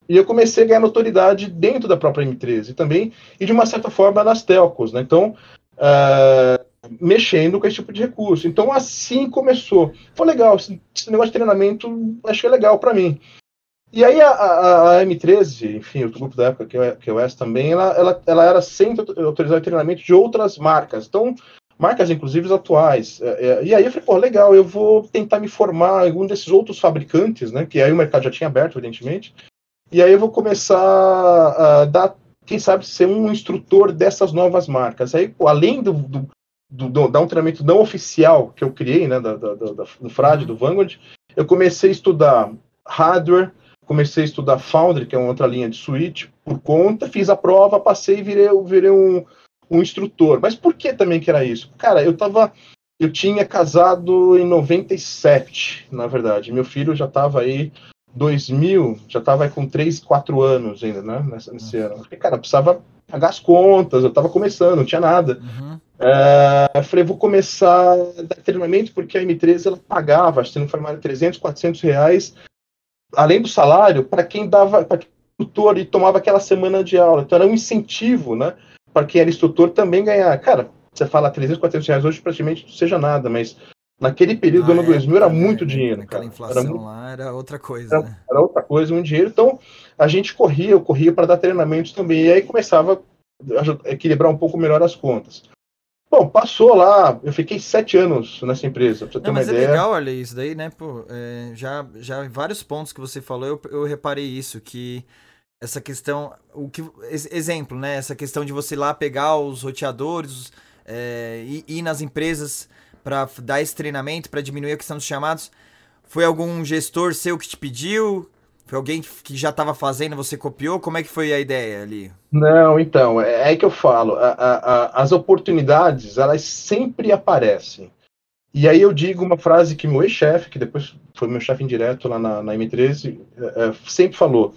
E eu comecei a ganhar notoriedade dentro da própria M13 também, e de uma certa forma nas telcos, né? Então, uh, mexendo com esse tipo de recurso. Então, assim começou. Foi legal, esse, esse negócio de treinamento achei legal para mim. E aí a, a, a, M13, enfim, o grupo da época que eu, que também, ela, ela, ela era sempre autorizada treinamento de outras marcas. Então, marcas inclusive atuais. É, é, e aí eu falei, pô, legal, eu vou tentar me formar em algum desses outros fabricantes, né? Que aí o mercado já tinha aberto, evidentemente. E aí eu vou começar a dar, quem sabe, ser um instrutor dessas novas marcas. Aí, pô, além do, do, do, do, da um treinamento não oficial que eu criei, né, da, da, da, do Frade, do Vanguard, eu comecei a estudar hardware, comecei a estudar Foundry, que é uma outra linha de switch, por conta, fiz a prova, passei e virei, virei um, um instrutor. Mas por que também que era isso? Cara, eu tava. Eu tinha casado em 97, na verdade. Meu filho já estava aí 2000, já estava com 3, 4 anos ainda, né? Nesse, nesse ano. Porque, cara, precisava pagar as contas, eu estava começando, não tinha nada. Uhum. É, eu falei, vou começar a dar treinamento, porque a M13 ela pagava, acho que não foi mais 300, 400 reais, além do salário, para quem dava, para instrutor e tomava aquela semana de aula. Então era um incentivo, né? Para quem era instrutor também ganhar. Cara, você fala 300, 400 reais hoje praticamente não seja nada, mas naquele período ah, do ano é, 2000 era é, muito dinheiro. Aquela cara. inflação era muito, lá era outra coisa, era, né? Era outra coisa, um dinheiro. Então a gente corria, eu corria para dar treinamentos também. E aí começava a equilibrar um pouco melhor as contas. Bom, passou lá, eu fiquei sete anos nessa empresa, pra você ter Não, uma mas é ideia. é legal, olha, isso daí, né, pô, é, já, já em vários pontos que você falou, eu, eu reparei isso, que essa questão, o que, exemplo, né, essa questão de você ir lá pegar os roteadores é, e ir nas empresas para dar esse treinamento, para diminuir a questão dos chamados, foi algum gestor seu que te pediu? Foi alguém que já estava fazendo, você copiou? Como é que foi a ideia ali? Não, então, é, é aí que eu falo. A, a, a, as oportunidades, elas sempre aparecem. E aí eu digo uma frase que meu ex-chefe, que depois foi meu chefe indireto lá na, na M13, é, é, sempre falou,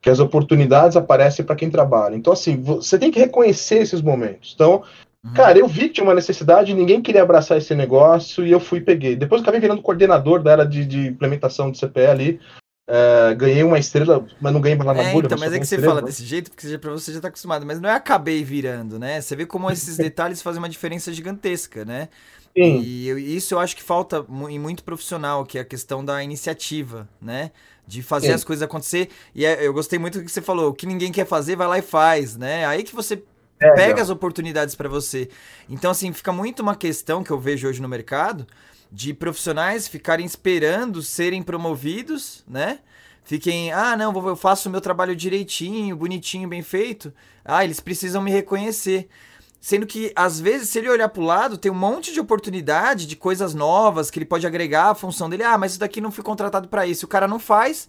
que as oportunidades aparecem para quem trabalha. Então, assim, você tem que reconhecer esses momentos. Então, uhum. cara, eu vi que tinha uma necessidade, ninguém queria abraçar esse negócio, e eu fui e peguei. Depois eu acabei virando coordenador da área de, de implementação do CPE ali, Uh, ganhei uma estrela, mas não ganhei na é. Então, mas é que você estrela, fala né? desse jeito, porque já, pra você já tá acostumado. Mas não é acabei virando, né? Você vê como esses detalhes fazem uma diferença gigantesca, né? Sim. E isso eu acho que falta em muito profissional, que é a questão da iniciativa, né? De fazer Sim. as coisas acontecer. E é, eu gostei muito do que você falou, o que ninguém quer fazer, vai lá e faz, né? Aí que você pega, pega as oportunidades para você. Então, assim, fica muito uma questão que eu vejo hoje no mercado de profissionais ficarem esperando serem promovidos, né? Fiquem, ah, não, eu faço o meu trabalho direitinho, bonitinho, bem feito. Ah, eles precisam me reconhecer. Sendo que, às vezes, se ele olhar para o lado, tem um monte de oportunidade, de coisas novas que ele pode agregar à função dele. Ah, mas isso daqui não fui contratado para isso. O cara não faz.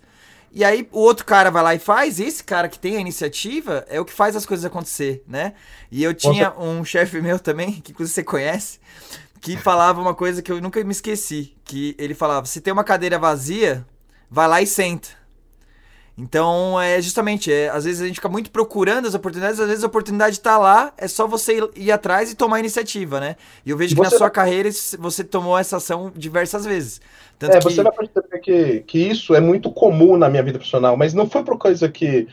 E aí o outro cara vai lá e faz, e esse cara que tem a iniciativa é o que faz as coisas acontecer, né? E eu tinha um chefe meu também, que inclusive você conhece, que falava uma coisa que eu nunca me esqueci, que ele falava: "Se tem uma cadeira vazia, vai lá e senta". Então, é justamente, é, às vezes a gente fica muito procurando as oportunidades, às vezes a oportunidade está lá, é só você ir, ir, atrás e tomar a iniciativa, né? E eu vejo que na sua carreira você tomou essa ação diversas vezes. Tanto é, que... você vai perceber que, que isso é muito comum na minha vida profissional, mas não foi por coisa que,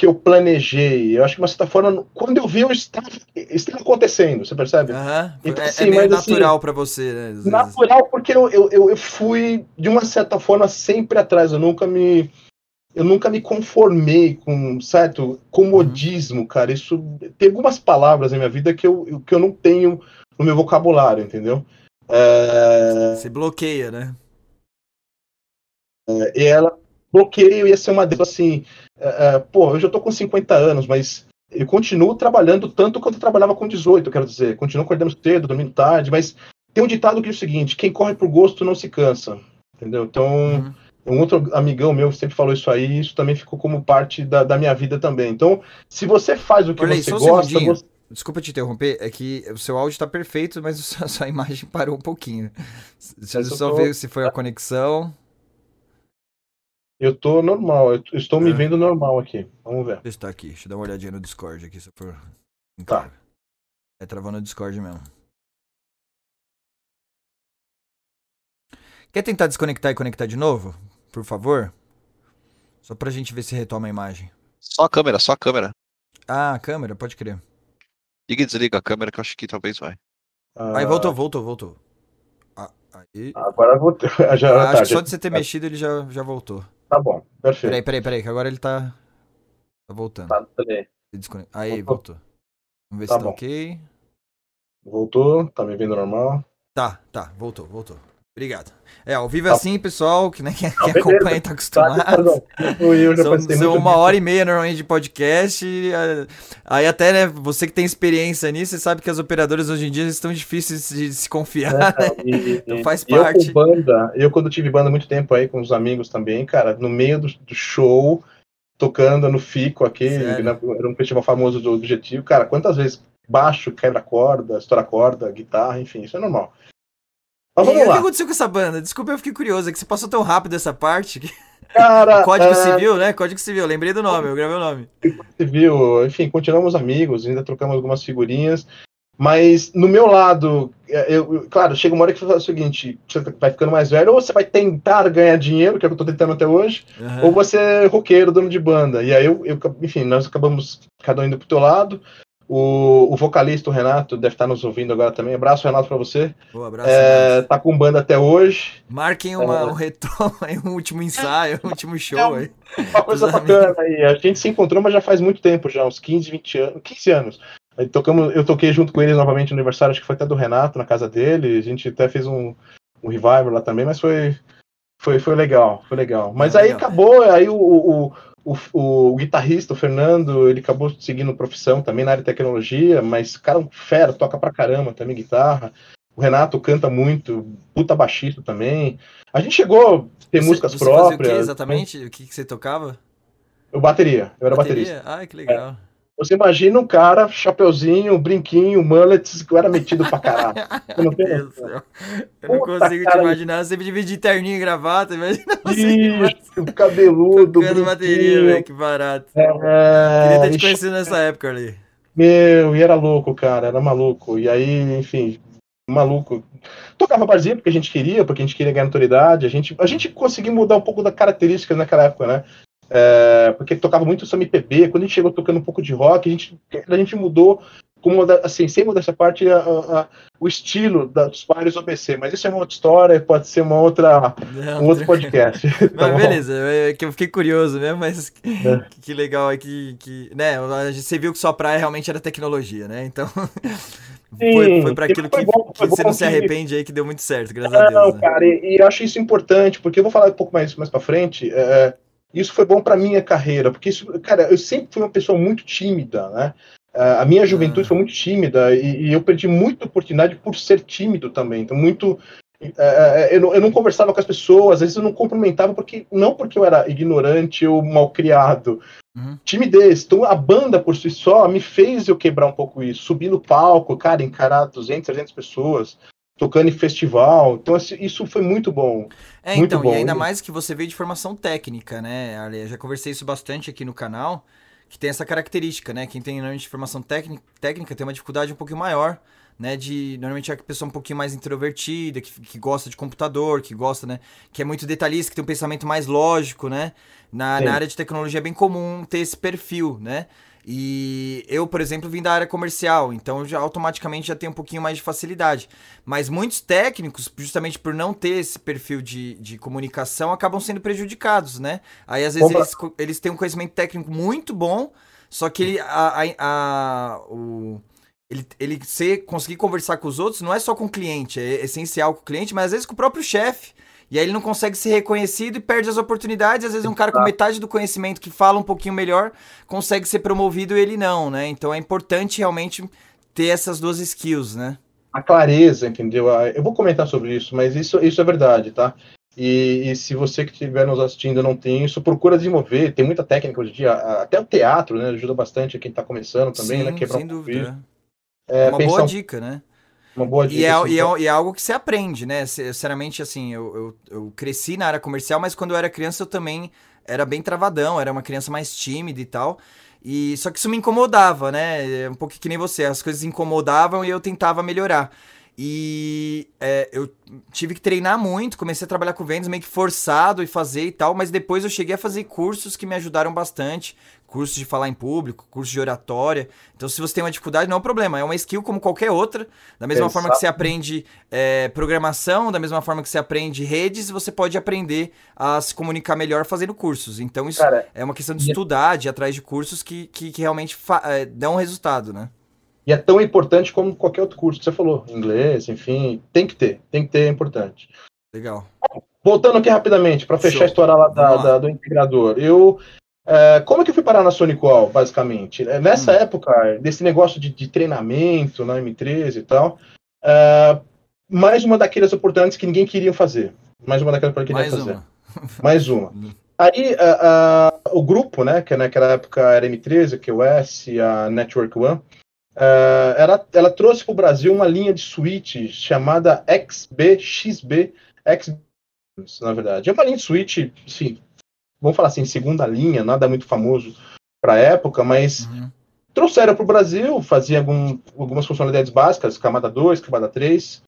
que eu planejei. Eu acho que, de uma certa forma, quando eu vi, eu estava, estava acontecendo, você percebe? Uhum. Então, é, assim, é mas, assim, natural assim, para você, né? Natural, porque eu, eu, eu fui, de uma certa forma, sempre atrás. Eu nunca me eu nunca me conformei com certo comodismo, uhum. cara. Isso tem algumas palavras na minha vida que eu, que eu não tenho no meu vocabulário, entendeu? É... Você bloqueia, né? É, e ela bloqueio ia ser uma delas assim. É, é, pô, eu já tô com 50 anos, mas eu continuo trabalhando tanto quanto eu trabalhava com 18, quero dizer. Continuo acordando cedo, dormindo tarde, mas tem um ditado que é o seguinte: quem corre por gosto não se cansa. Entendeu? Então. Uhum um outro amigão meu sempre falou isso aí, e isso também ficou como parte da, da minha vida também. Então, se você faz o que Olha você gosta. Um você... Desculpa te interromper, é que o seu áudio está perfeito, mas a sua imagem parou um pouquinho. Você só tô... ver se foi a conexão. Eu tô normal, eu estou me é. vendo normal aqui. Vamos ver. Está aqui, deixa eu dar uma olhadinha no Discord aqui, se for. Tá. É travando no Discord mesmo. Quer tentar desconectar e conectar de novo? Por favor? Só pra gente ver se retoma a imagem. Só a câmera, só a câmera. Ah, a câmera, pode crer. Liga e desliga a câmera que eu acho que talvez vai. Ah, aí voltou, voltou, voltou. Ah, aí... Agora voltou. Já, ah, acho que só de você ter mexido ele já, já voltou. Tá bom, perfeito. Peraí, peraí, peraí, que agora ele tá, tá voltando. Tá, peraí. Aí, voltou. voltou. Vamos ver tá se tá bom. ok. Voltou, tá me vendo normal? Tá, tá, voltou, voltou. Obrigado. É, ao vivo é assim, pessoal, que, né, quem, quem acompanha tá acostumado. São, são uma hora e meia normalmente de podcast. Aí até, né, você que tem experiência nisso, você sabe que as operadoras hoje em dia estão difíceis de se confiar, é, né? e, então faz parte. Eu, banda, eu quando tive banda muito tempo aí com os amigos também, cara, no meio do, do show, tocando no Fico aqui, na, era um festival famoso do Objetivo, cara, quantas vezes baixo, quebra corda, estoura corda, guitarra, enfim, isso é normal. Mas vamos e lá. O que aconteceu com essa banda? Desculpa, eu fiquei curioso, é que você passou tão rápido essa parte. Cara, Código é... Civil, né? Código Civil, lembrei do nome, eu gravei o nome. Civil, enfim, continuamos amigos, ainda trocamos algumas figurinhas. Mas no meu lado, é, eu, eu, claro, chega uma hora que você fala o seguinte: você vai ficando mais velho, ou você vai tentar ganhar dinheiro, que é o que eu tô tentando até hoje, uhum. ou você é roqueiro, dono de banda. E aí, eu, eu, enfim, nós acabamos cada um indo pro teu lado. O, o, vocalista, o Renato, deve estar nos ouvindo agora também. Abraço, Renato, para você. Boa, abraço. É, tá com banda até hoje. Marquem uma, é. um retorno, um último ensaio, um último show é aí. Uma coisa bacana aí. A gente se encontrou, mas já faz muito tempo, já, uns 15, 20 anos. 15 anos. Aí tocamos, eu toquei junto com eles novamente no aniversário, acho que foi até do Renato, na casa dele. A gente até fez um, um revival lá também, mas foi, foi, foi legal, foi legal. Mas aí legal. acabou, aí o, o o, o, guitarrista, o Fernando, ele acabou seguindo profissão também na área de tecnologia, mas cara, um fera, toca pra caramba também guitarra. O Renato canta muito, puta baixista também. A gente chegou a ter você, músicas você próprias. o que exatamente? O que, que você tocava? Eu bateria, eu era bateria? baterista. Ah, que legal. É. Você imagina um cara, chapeuzinho, brinquinho, mullets, que era metido pra caralho. Eu não, tenho eu não consigo te imaginar, sempre de de terninho e gravata, imagina Isso, cabeludo, Tocando bateria, velho, que barato. É, Queria ter te conhecido nessa época ali. Meu, e era louco, cara, era maluco. E aí, enfim, maluco. Tocava barzinho porque a gente queria, porque a gente queria ganhar autoridade. A gente, a gente conseguiu mudar um pouco da característica naquela época, né? É, porque tocava muito samba MPB, quando a gente chegou tocando um pouco de rock, a gente, a gente mudou como assim, sem mudar essa parte, a, a, o estilo dos pares OBC, mas isso é uma outra história, pode ser uma outra, Não, um outro podcast. tá mas beleza, é que eu fiquei curioso mesmo, mas é. que, legal é que, que, né, você viu que sua praia realmente era tecnologia, né? Então Sim, foi, foi para aquilo que, bom, que você não que... se arrepende aí que deu muito certo, graças não, a Deus. Não, né? cara, e, e, eu acho isso importante, porque eu vou falar um pouco mais, mais para frente. É, isso foi bom para minha carreira, porque isso, cara, eu sempre fui uma pessoa muito tímida, né? a minha juventude ah. foi muito tímida e, e, eu perdi muita oportunidade por ser tímido também. Então, muito. É, eu, não, eu, não, conversava com as pessoas, às vezes eu não cumprimentava, porque não porque eu era ignorante ou mal criado. Uhum. Timidez. Então, a banda por si só me fez eu quebrar um pouco isso. Subir no palco, cara, encarar 200, 300 pessoas, tocando em festival. Então, isso foi muito bom. É, muito então, bom. e ainda mais que você veio de formação técnica, né, Ale? Eu já conversei isso bastante aqui no canal que tem essa característica, né? Quem tem normalmente formação técnica, técnica tem uma dificuldade um pouquinho maior, né? De normalmente é a pessoa um pouquinho mais introvertida, que, que gosta de computador, que gosta, né? Que é muito detalhista, que tem um pensamento mais lógico, né? Na, na área de tecnologia é bem comum ter esse perfil, né? E eu, por exemplo, vim da área comercial, então já automaticamente já tenho um pouquinho mais de facilidade. Mas muitos técnicos, justamente por não ter esse perfil de, de comunicação, acabam sendo prejudicados, né? Aí às vezes eles, eles têm um conhecimento técnico muito bom, só que ele, a, a, a, o, ele, ele ser, conseguir conversar com os outros não é só com o cliente, é essencial com o cliente, mas às vezes com o próprio chefe. E aí ele não consegue ser reconhecido e perde as oportunidades. Às vezes um cara com metade do conhecimento que fala um pouquinho melhor consegue ser promovido e ele não, né? Então é importante realmente ter essas duas skills, né? A clareza, entendeu? Ah, eu vou comentar sobre isso, mas isso, isso é verdade, tá? E, e, se você que estiver nos assistindo não tem isso, procura desenvolver. Tem muita técnica hoje em dia, até o teatro, né? Ajuda bastante quem está começando também, né? Sim, né? Quebrar sem um dúvida. É, é uma boa dica, né? Uma boa dica. E é, e, é, e é, algo que você aprende, né? Sinceramente, assim, eu, eu, eu, cresci na área comercial, mas quando eu era criança eu também era bem travadão, era uma criança mais tímida e tal. E só que isso me incomodava, né? É um pouco que nem você, as coisas incomodavam e eu tentava melhorar. E é, eu tive que treinar muito, comecei a trabalhar com vendas meio que forçado e fazer e tal, mas depois eu cheguei a fazer cursos que me ajudaram bastante, cursos de falar em público, cursos de oratória. Então, se você tem uma dificuldade, não é um problema, é uma skill como qualquer outra. Da mesma Exato. forma que você aprende é, programação, da mesma forma que você aprende redes, você pode aprender a se comunicar melhor fazendo cursos. Então, isso Cara, é uma questão de estudar, de ir atrás de cursos que, que, que realmente é, dão resultado, né? E é tão importante como qualquer outro curso que você falou, inglês, enfim, tem que ter, tem que ter, é importante. Legal. Voltando aqui rapidamente, para fechar Show. a história lá da, da, do integrador. Eu é, como é que eu fui parar na Sonic Wall, basicamente? É, nessa hum. época, desse negócio de, de, treinamento na M13 e tal, é, mais uma daquelas oportunidades que ninguém queria fazer. Mais uma daquelas que ninguém queria fazer. mais uma. Aí, o grupo, né, que naquela época era M13, que o S, a Network One, Uh, ela, ela trouxe para o Brasil uma linha de switch chamada XBXB, X, na verdade. É uma linha de switch, sim, vamos falar assim, segunda linha, nada muito famoso para a época, mas uhum. trouxeram para o Brasil, fazia algum, algumas funcionalidades básicas, camada 2, camada 3.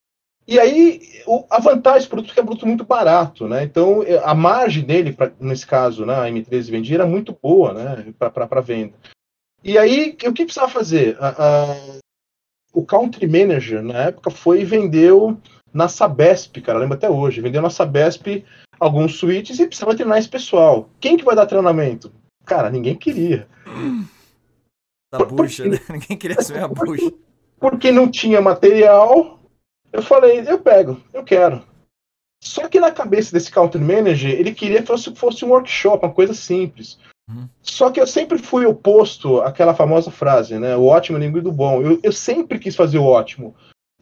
E aí, o, a vantagem do produto é que é um produto muito barato, né? Então, é, a margem dele, pra, nesse caso, né, a M13 vendia, era muito boa, né, para venda. E aí, o que precisava fazer? A, a, o Country Manager, na época, foi e vendeu na Sabesp, cara, lembro até hoje, vendeu na Sabesp alguns suítes e precisava treinar esse pessoal. Quem que vai dar treinamento? Cara, ninguém queria. Da bucha, né? Ninguém queria assumir a bucha. Porque não tinha material, eu falei, eu pego, eu quero. Só que na cabeça desse country manager, ele queria que fosse, fosse um workshop, uma coisa simples. Uhum. Só que eu sempre fui oposto àquela famosa frase, né? O ótimo é do bom. Eu, eu sempre quis fazer o ótimo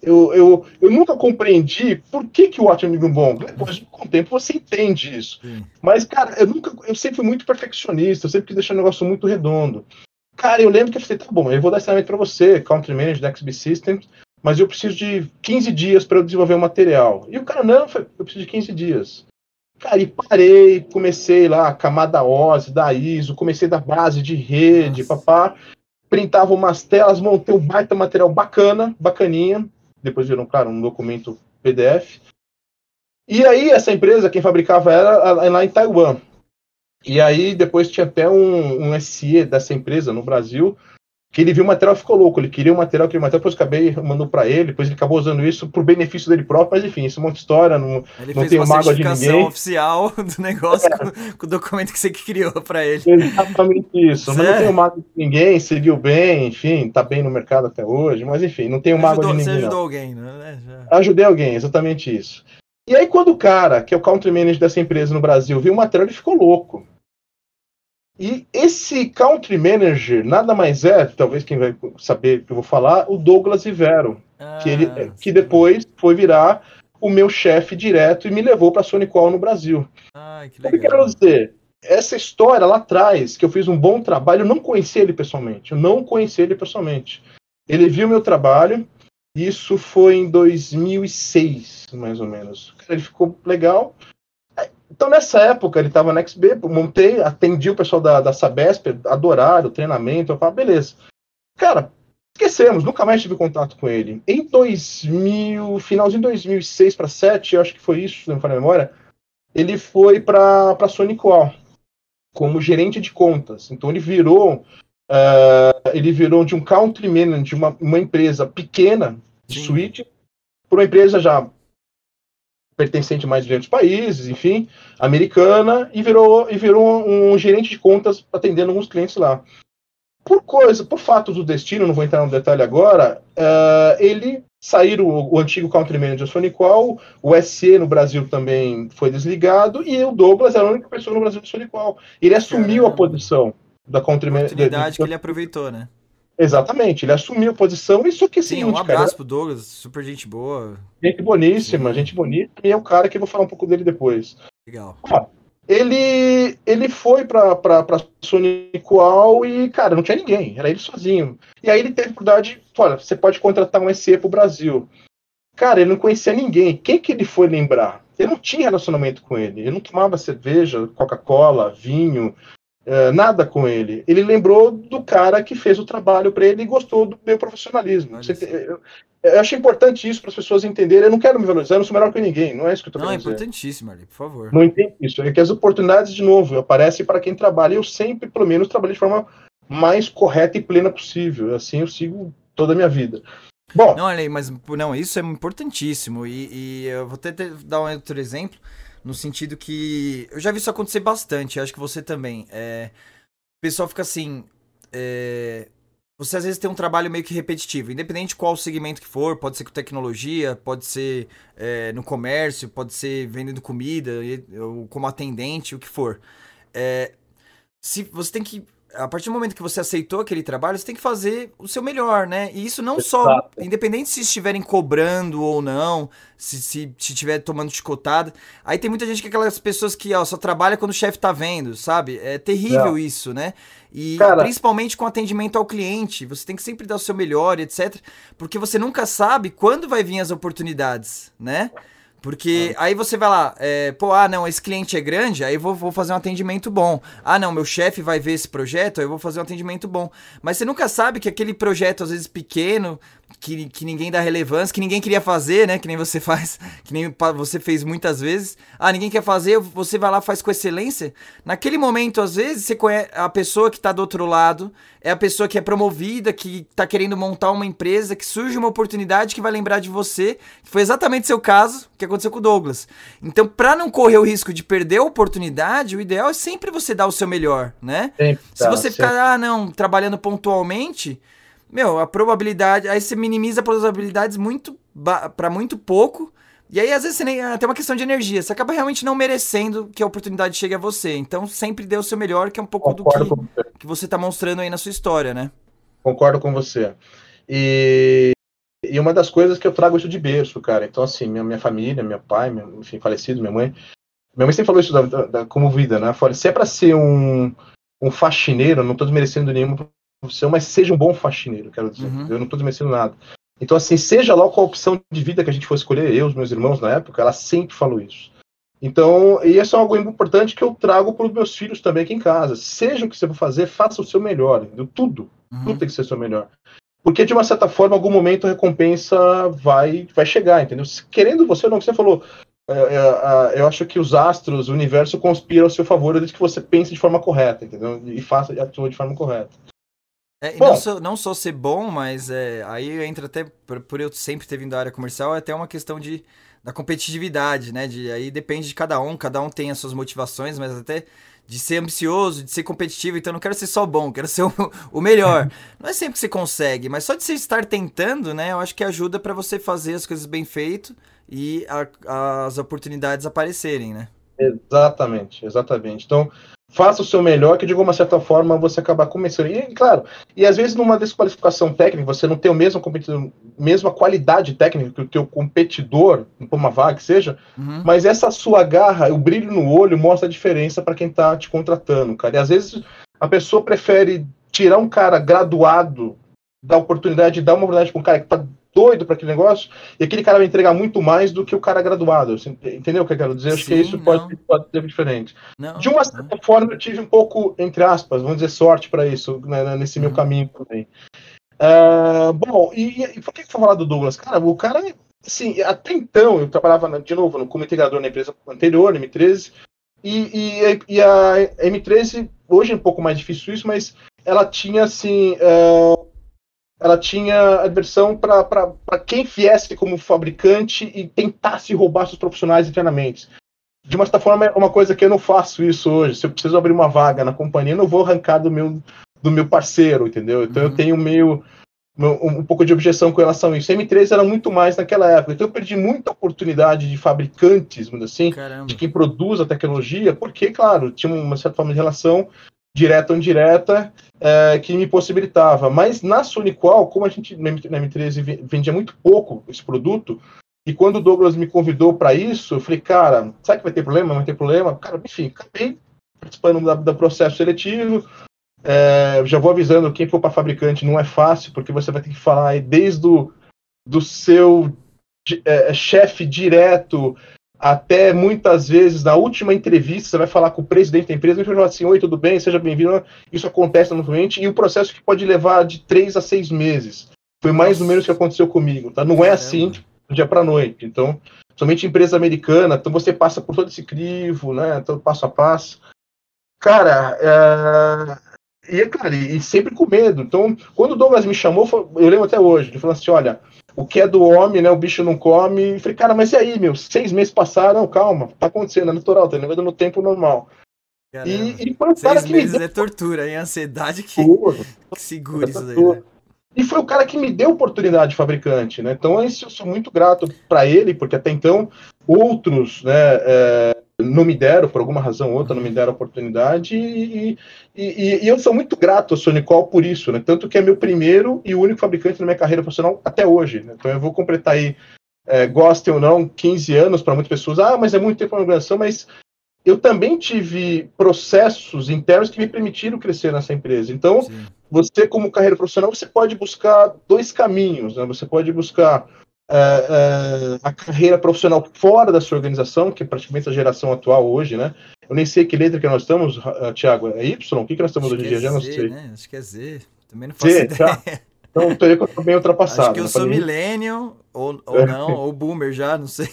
eu, eu, eu nunca compreendi por que, que o ótimo amigo bom. Depois, com o tempo, você entende isso. Sim. Mas, cara, eu nunca. Eu sempre fui muito perfeccionista, eu sempre quis deixar o negócio muito redondo. Cara, eu lembro que eu falei, tá bom, eu vou dar ensinamento para você, Country Manager da XB Systems, mas eu preciso de 15 dias para eu desenvolver o material. E o cara, não, eu preciso de 15 dias. Cara, e parei, comecei lá, a camada OSI, da ISO, comecei da base de rede, Nossa. papá, printava umas telas, montei um baita material bacana, bacaninha, depois virou, claro, um documento PDF. E aí, essa empresa, quem fabricava era lá em Taiwan. E aí, depois tinha até um, um SE dessa empresa no Brasil, que ele viu o material e ficou louco. Ele queria o material, queria o material, depois acabei mandou para ele, depois ele acabou usando isso pro benefício dele próprio, mas enfim, isso é uma história, não, Ele não fez tenho uma mágoa de ninguém. oficial do negócio com, com o documento que você criou pra ele. Exatamente isso. Mas não tenho mágoa de ninguém, seguiu bem, enfim, tá bem no mercado até hoje, mas enfim, não tenho mágoa de você ninguém. ajudou não. alguém, né? Já. Ajudei alguém, exatamente isso. E aí, quando o cara, que é o country manager dessa empresa no Brasil, viu o material, ele ficou louco. E esse country manager nada mais é, talvez quem vai saber que eu vou falar, o Douglas Ivero, que, ele, Ah, que depois foi virar o meu chefe direto e me levou para a Sony Qual no Brasil. Ai, que O que eu legal. quero dizer? Essa história lá atrás, que eu fiz um bom trabalho, eu não conheci ele pessoalmente. Eu não conheci ele pessoalmente. Ele viu meu trabalho, isso foi em 2006, mais ou menos. Ele ficou legal. Então, nessa época, ele estava na XB, montei, atendi o pessoal da, da Sabesp, adoraram o treinamento. Eu falei, beleza. Cara, esquecemos, nunca mais tive contato com ele. Em 2000, finalzinho de 2006 para 2007, eu acho que foi isso, se não me falha a memória, ele foi para a Sony Qual como gerente de contas. Então ele virou eh, ele virou de um country manager de uma, uma empresa pequena de Sim. suíte para uma empresa já pertencente a mais de 200 países, enfim, americana, e virou, e virou um gerente de contas atendendo alguns clientes lá. Por coisa, por fatos do destino, não vou entrar no detalhe agora, eh, ele saíram o, o antigo country manager Sony Qual, o SE no Brasil também foi desligado, e o Douglas era a única pessoa no Brasil do Sony Qual. Ele assumiu a Caramba. posição da country manager. Oportunidade que ele aproveitou, né? Exatamente, ele assumiu a posição, isso que é Sim, seguinte, um cara, abraço pro Douglas, super gente boa. gente boníssima, Sim. gente bonita, e é o cara que eu vou falar um pouco dele depois. Legal. Ele, ele foi pra, pra, pra Sony Qual e, cara, não tinha ninguém, era ele sozinho. E aí ele teve oportunidade, olha, você pode contratar um SE pro Brasil. Cara, ele não conhecia ninguém. Quem que ele foi lembrar? Eu não tinha relacionamento com ele. Eu não tomava cerveja, Coca-Cola, vinho, eh, nada com ele. Ele lembrou do cara que fez o trabalho para ele e gostou do meu profissionalismo. Olha Você eu, eu achei importante isso para as pessoas entenderem. Eu não quero me valorizar, eu não sou melhor que ninguém. Não é isso que eu estou Não, é dizer. importantíssimo, por favor. Não entendo isso. É que as oportunidades, de novo, aparecem para quem trabalha. Eu sempre, pelo menos, trabalhei de forma mais correta e plena possível. Assim eu sigo toda a minha vida. Bom, Não, Ale, mas não, isso é importantíssimo. E, e eu vou até dar um outro exemplo, no sentido que eu já vi isso acontecer bastante, acho que você também. É, o pessoal fica assim. é, você às vezes tem um trabalho meio que repetitivo, independente de qual segmento que for, pode ser com tecnologia, pode ser é, no comércio, pode ser vendendo comida, ou como atendente, o que for. É, se você tem que a partir do momento que você aceitou aquele trabalho, você tem que fazer o seu melhor, né? E isso não só, Exato. independente se estiverem cobrando ou não, se, se, se estiver tomando chicotada. Aí tem muita gente que é aquelas pessoas que ó, só trabalha quando o chefe tá vendo, sabe? É terrível Não. isso, né? E Cara- principalmente com atendimento ao cliente, você tem que sempre dar o seu melhor, etc. Porque você nunca sabe quando vai vir as oportunidades, né? Porque aí você vai lá, é, pô, ah, não, esse cliente é grande, aí eu vou, vou fazer um atendimento bom. Ah, não, meu chefe vai ver esse projeto, aí eu vou fazer um atendimento bom. Mas você nunca sabe que aquele projeto, às vezes pequeno, que, que ninguém dá relevância, que ninguém queria fazer, né? Que nem você faz, que nem você fez muitas vezes. Ah, ninguém quer fazer, você vai lá faz com excelência. Naquele momento, às vezes, você conhece a pessoa que tá do outro lado, é a pessoa que é promovida, que tá querendo montar uma empresa, que surge uma oportunidade que vai lembrar de você. Foi exatamente seu caso que aconteceu com o Douglas. Então, pra não correr o risco de perder a oportunidade, o ideal é sempre você dar o seu melhor, né? sempre, Se você ficar, ah, não, trabalhando pontualmente, meu, a probabilidade. Aí você minimiza as probabilidades muito para muito pouco. E aí, às vezes, você nem, tem uma questão de energia. Você acaba realmente não merecendo que a oportunidade chegue a você. Então, sempre dê o seu melhor, que é um pouco Concordo do que, você. que você tá mostrando aí na sua história, né? Concordo com você. E, e uma das coisas que eu trago isso de berço, cara. Então, assim, minha, minha família, meu pai, meu, enfim, falecido, minha mãe. Minha mãe sempre falou isso da, da- da- como vida, né? Fala, se é pra ser um, um faxineiro, não tô desmerecendo nenhuma profissão, mas seja um bom faxineiro, quero dizer. Uhum. Eu não tô desmerecendo nada. Então, assim, seja lá qual a opção de vida que a gente for escolher, eu, os meus irmãos na época, ela sempre falou isso. Então, e isso é algo importante que eu trago para os meus filhos também aqui em casa. Seja o que você for fazer, faça o seu melhor, entendeu? Tudo. Uhum. Tudo tem que ser o seu melhor. Porque, de uma certa forma, em algum momento a recompensa vai, vai chegar, entendeu? Querendo você ou não, que você falou, é, é, eu acho que os astros, o universo conspira ao seu favor desde que você pense de forma correta, entendeu? E faça e atua de forma correta. É, não, só, não só ser bom, mas é, aí entra até, por, por, eu sempre ter vindo da área comercial, é até uma questão de, da competitividade, né? De, aí depende de cada um, cada um tem as suas motivações, mas até de ser ambicioso, de ser competitivo, então não quero ser só bom, quero ser o, o melhor. não é sempre que você consegue, mas só de você estar tentando, né? Eu acho que ajuda para você fazer as coisas bem feito e a, as oportunidades aparecerem, né? Exatamente, exatamente. Então, faça o seu melhor, que de alguma certa forma você acabar começando. E, claro, e às vezes numa desqualificação técnica, você não tem a mesma, mesma qualidade técnica que o teu competidor, uma vaga que seja, uhum. mas essa sua garra, o brilho no olho, mostra a diferença para quem está te contratando, cara. E às vezes a pessoa prefere tirar um cara graduado da oportunidade de dar uma oportunidade para um cara que está doido para aquele negócio, e aquele cara vai entregar muito mais do que o cara graduado. Entendeu o que eu quero dizer? Acho que isso pode, pode ser diferente. Não, de uma certa não. forma, eu tive um pouco, entre aspas, vamos dizer, sorte para isso, né, nesse meu uhum. caminho também. Uh, bom, e, e, por que, que foi falar do Douglas? Cara, o cara, assim, até então, eu trabalhava, de novo, como integrador na empresa anterior, M13, e, e, e, a M13, hoje é um pouco mais difícil isso, mas ela tinha, assim, uh, ela tinha adversão para quem viesse como fabricante e tentasse roubar seus profissionais internamente. De uma certa forma, é uma coisa que eu não faço isso hoje. Se eu preciso abrir uma vaga na companhia, eu não vou arrancar do meu, do meu parceiro, entendeu? Então uhum. eu tenho meio um pouco de objeção com relação a isso. M3 era muito mais naquela época. Então eu perdi muita oportunidade de fabricantes, assim, Caramba. de quem produz a tecnologia, porque, claro, tinha uma certa forma de relação direta ou indireta é, que me possibilitava. Mas na Soniqual, como a gente na M13 vendia muito pouco esse produto, e quando o Douglas me convidou para isso, eu falei, cara, sabe que vai ter problema? Vai ter problema? Cara, enfim, acabei participando da, do processo seletivo. É, já vou avisando, quem for para fabricante não é fácil, porque você vai ter que falar desde o do seu é, chefe direto até muitas vezes na última entrevista você vai falar com o presidente da empresa, vai falar assim, oi, tudo bem, seja bem-vindo. Isso acontece normalmente e o processo que pode levar de três a seis meses. Foi mais ou menos o que aconteceu comigo, tá? Não é assim do dia para noite. Então, somente empresa americana, então você passa por todo esse crivo, né? Todo passo a passo. Cara, é... e, cara, e sempre com medo. Então, quando o Douglas me chamou, eu lembro até hoje, ele falou assim, olha, o que é do homem, né? O bicho não come. E falei, cara, mas e aí, meu? Seis meses passaram, calma, tá acontecendo, é natural, tá negócio no tempo normal. E, e foi o Seis cara que meses me deu... é tortura, hein? Ansiedade que, que segura é isso daí, né? E foi o cara que me deu oportunidade de fabricante, né? Então, eu sou muito grato para ele, porque até então outros, né, é, não me deram, por alguma razão ou outra, não me deram oportunidade, e, e, e, eu sou muito grato a Sonicol por isso, né? Tanto que é meu primeiro e único fabricante na minha carreira profissional até hoje. Né? Então eu vou completar aí, é, gostem ou não, 15 anos para muitas pessoas. Ah, mas é muito tempo na organização, mas eu também tive processos internos que me permitiram crescer nessa empresa. Então, Sim. você, como carreira profissional, você pode buscar dois caminhos. Né? Você pode buscar uh, uh, a carreira profissional fora da sua organização, que é praticamente a geração atual hoje, né? Eu nem sei que letra que nós estamos, uh, Tiago. É Y? O que, que nós estamos Acho hoje em dia? É Já não sei. Né? Acho que é Z. Também não faço Z, ideia. Tá. Então, teria que eu bem ultrapassado. Acho que eu né? sou millennial, ou, ou é. não, ou boomer já, não sei.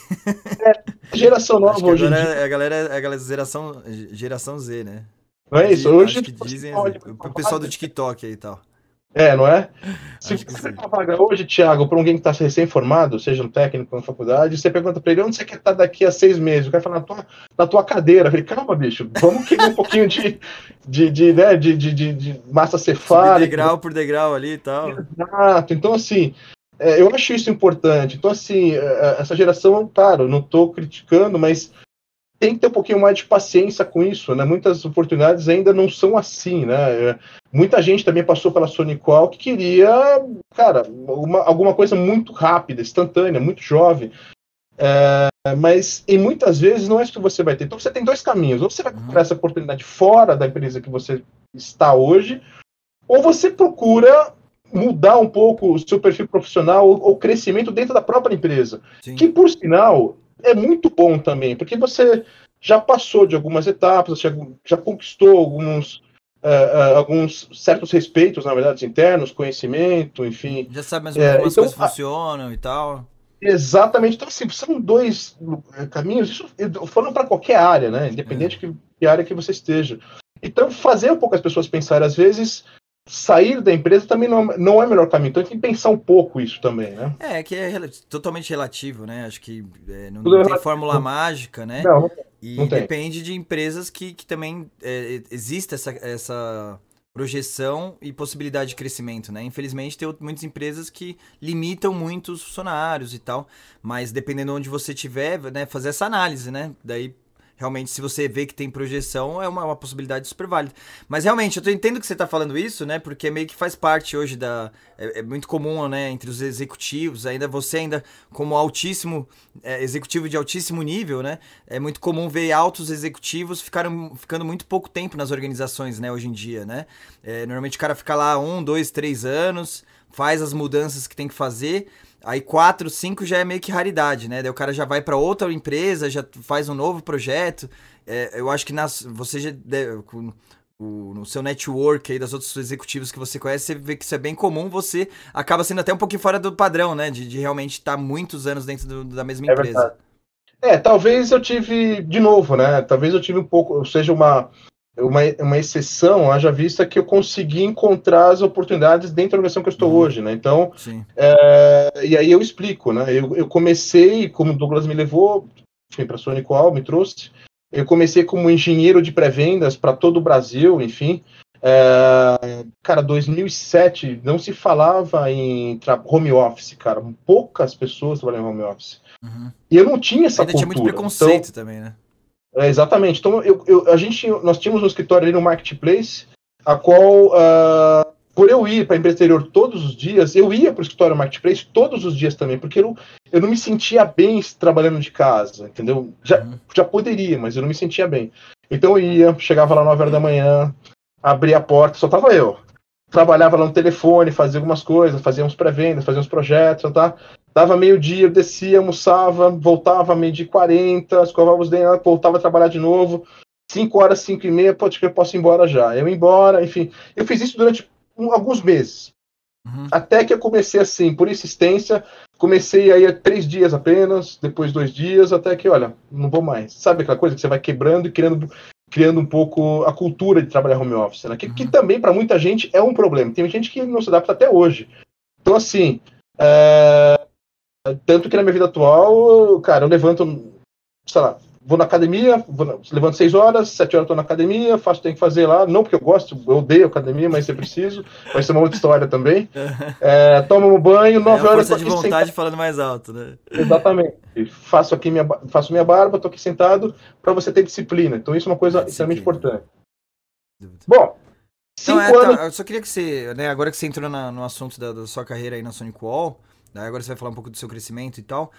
É, geração nova hoje. Agora é a galera, é a galera geração, geração Z, né? Não é isso? Hoje. Acho que dizem, o pessoal do TikTok aí e tal. É, não é? Se você uma vaga hoje, Thiago, para alguém que está recém-formado, seja um técnico na faculdade, você pergunta para ele onde você quer estar tá daqui a seis meses. O cara fala na tua, na tua cadeira. Eu falei, calma, bicho, vamos querer um pouquinho de, de, de, né, de, de, de, de massa cefálica. Degrau por degrau ali e tal. Exato. Então, assim, é, eu acho isso importante. Então, assim, é, essa geração, claro, não estou criticando, mas tem que ter um pouquinho mais de paciência com isso, né? Muitas oportunidades ainda não são assim, né? Muita gente também passou pela Sonicol que queria, cara, uma, alguma coisa muito rápida, instantânea, muito jovem. É, mas e muitas vezes não é isso que você vai ter. Então você tem dois caminhos: ou você vai procurar essa oportunidade fora da empresa que você está hoje, ou você procura mudar um pouco o seu perfil profissional ou, ou crescimento dentro da própria empresa. Sim. Que, por sinal, é muito bom também, porque você já passou de algumas etapas, já, já conquistou alguns, uh, uh, alguns certos respeitos, na verdade, internos, conhecimento, enfim. Já sabe mais ou menos é, como então, as coisas funcionam e tal. Exatamente. Então, assim, são dois caminhos, isso falando para qualquer área, né? Independente é. de que área que você esteja. Então, fazer um pouco as pessoas pensarem, às vezes, sair da empresa também não, não é o melhor caminho. Então tem que pensar um pouco isso também, né? É, que é rel totalmente relativo, né? Acho que é, não, não, tem fórmula mágica, né? Não, e não depende de empresas que, que também é, existe essa, essa projeção e possibilidade de crescimento, né? Infelizmente tem muitas empresas que limitam muito os funcionários e tal, mas dependendo de onde você tiver, né, fazer essa análise, né? Daí realmente, se você vê que tem projeção, é uma, uma possibilidade super válida. Mas realmente, eu entendo que você está falando isso, né? Porque meio que faz parte hoje da. É, é, muito comum, né? Entre os executivos, ainda você, ainda como altíssimo, é, executivo de altíssimo nível, né? É muito comum ver altos executivos ficaram, ficando muito pouco tempo nas organizações, né? Hoje em dia, né? É, normalmente o cara fica lá um, dois, três anos, faz as mudanças que tem que fazer Aí 4, 5 já é meio que raridade, né? Daí o cara já vai para outra empresa, já faz um novo projeto. É, eu acho que nas, você já. Com, o, no seu network aí das outros executivos que você conhece, você vê que isso é bem comum, você acaba sendo até um pouquinho fora do padrão, né? De, de realmente estar tá muitos anos dentro do, da mesma é empresa. Verdade. É, talvez eu tive, de novo, né? Talvez eu tive um pouco, seja uma, uma, uma exceção, haja vista que eu consegui encontrar as oportunidades dentro da organização que eu estou uhum. hoje, né? Então, é, e aí eu explico, né? Eu, eu comecei, como o Douglas me levou, enfim, para a Sony Qual, me trouxe, eu comecei como engenheiro de pré-vendas para todo o Brasil, enfim. É, cara, 2007 não se falava em home office, cara. Poucas pessoas trabalham em home office. Uhum. E eu não tinha essa Ainda cultura. tinha muito preconceito então, também, né? É, exatamente. Então, eu, eu, a gente, nós tínhamos um escritório ali no Marketplace, a qual, uh, por eu ir para a empresa exterior todos os dias, eu ia para o escritório Marketplace todos os dias também, porque eu, eu não me sentia bem trabalhando de casa, entendeu? Já, uhum. já poderia, mas eu não me sentia bem. Então eu ia, chegava lá 9 horas da manhã, abria a porta, só tava eu. Trabalhava lá no telefone, fazia algumas coisas, fazia uns pré-vendas, fazia uns projetos, tá? Dava meio-dia, eu descia, almoçava, voltava meio-dia e quarenta, escovava os dentes, voltava a trabalhar de novo. Cinco horas, cinco e meia, pode que eu posso ir embora já. Eu ia embora, enfim. Eu fiz isso durante um, alguns meses. Uhum. Até que eu comecei assim, por insistência, comecei aí três dias apenas, depois dois dias, até que, olha, não vou mais. Sabe aquela coisa que você vai quebrando e criando, criando um pouco a cultura de trabalhar home office, né? Que, uhum. que também, para muita gente, é um problema. Tem gente que não se adapta até hoje. Então, assim, é, tanto que na minha vida atual, cara, eu levanto, sei lá, vou na academia, vou, levanto seis horas, sete horas estou na academia, faço o que tem que fazer lá, não porque eu gosto, eu odeio academia, mas se preciso, vai ser uma outra história também. É, tomo um banho, nove é horas. Força de vontade sentado. falando mais alto, né? Exatamente. Faço aqui minha, faço minha barba, estou aqui sentado para você ter disciplina. Então isso é uma coisa é, extremamente importante. Bom, Cinco então, é, anos... tá, eu só queria que você, né, agora que você entrou na, no assunto da, da, sua carreira aí na Sonic Wall, agora você vai falar um pouco do seu crescimento e tal.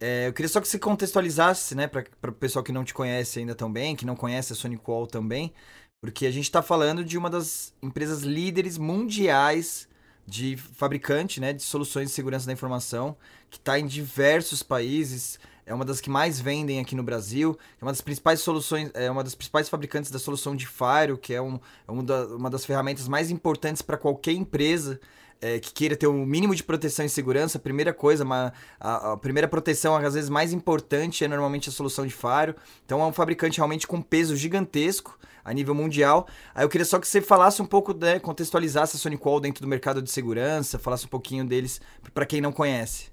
É, eu queria só que você contextualizasse, né, para o pessoal que não te conhece ainda tão bem, que não conhece a Sonic Wall também, porque a gente está falando de uma das empresas líderes mundiais de fabricante, né, de soluções de segurança da informação, que está em diversos países, é uma das que mais vendem aqui no Brasil, é uma das principais soluções, é uma das principais fabricantes da solução de Fire, que é, um, é da, uma das ferramentas mais importantes para qualquer empresa é, que queira ter um mínimo de proteção e segurança. A primeira coisa, uma, a, a, primeira proteção, às vezes mais importante, é normalmente a solução de Fire. Então é um fabricante realmente com peso gigantesco a nível mundial. Aí eu queria só que você falasse um pouco, né, contextualizasse a SonicWall dentro do mercado de segurança, falasse um pouquinho deles para quem não conhece.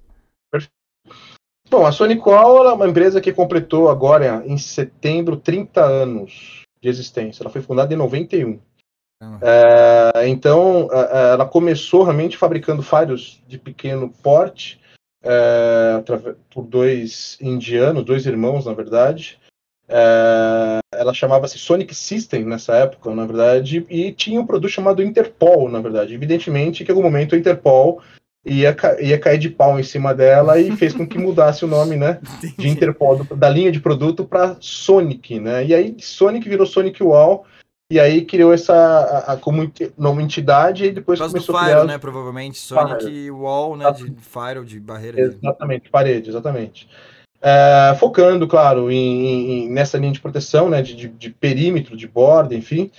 Bom, a Sonicol é uma empresa que completou agora em setembro 30 anos de existência. Ela foi fundada em 91. É, então, é, é, ela começou realmente fabricando faros de pequeno porte é, por dois indianos, dois irmãos, na verdade. É, ela chamava-se Sonic System nessa época, na verdade, e tinha um produto chamado Interpol, na verdade. Evidentemente que em algum momento o Interpol ia, ia cair de pau em cima dela e fez com que mudasse o nome, né, de Interpol, da linha de produto para Sonic, né, e aí Sonic virou Sonic Wall, e aí criou essa, a, a, como nova entidade e depois começou do a criar... né, provavelmente, Sonic Fire. Wall, né, de Fire, de barreira. Exatamente, de... parede, exatamente. É, focando, claro, em, em, nessa linha de proteção, né, de, de, de perímetro, de borda, enfim,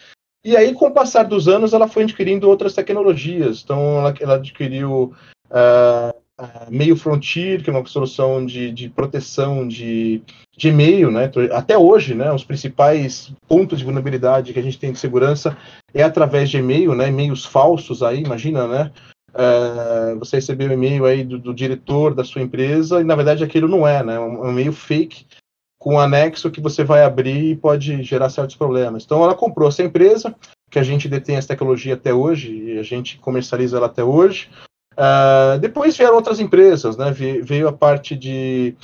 e aí, com o passar dos anos, ela foi adquirindo outras tecnologias. Então, ela, ela adquiriu uh, a Mail Frontier, que é uma solução de, de proteção de, de e-mail, né? Até hoje, né? Os principais pontos de vulnerabilidade que a gente tem de segurança é através de e-mail, né? E-mails falsos aí, imagina, né? É, você recebeu um e-mail aí do, do, diretor da sua empresa e na verdade aquilo não é, né? Um, um e-mail fake com um anexo que você vai abrir e pode gerar certos problemas. Então ela comprou essa empresa, que a gente detém essa tecnologia até hoje e a gente comercializa ela até hoje. Uh, depois vieram outras empresas, né? veio a parte de,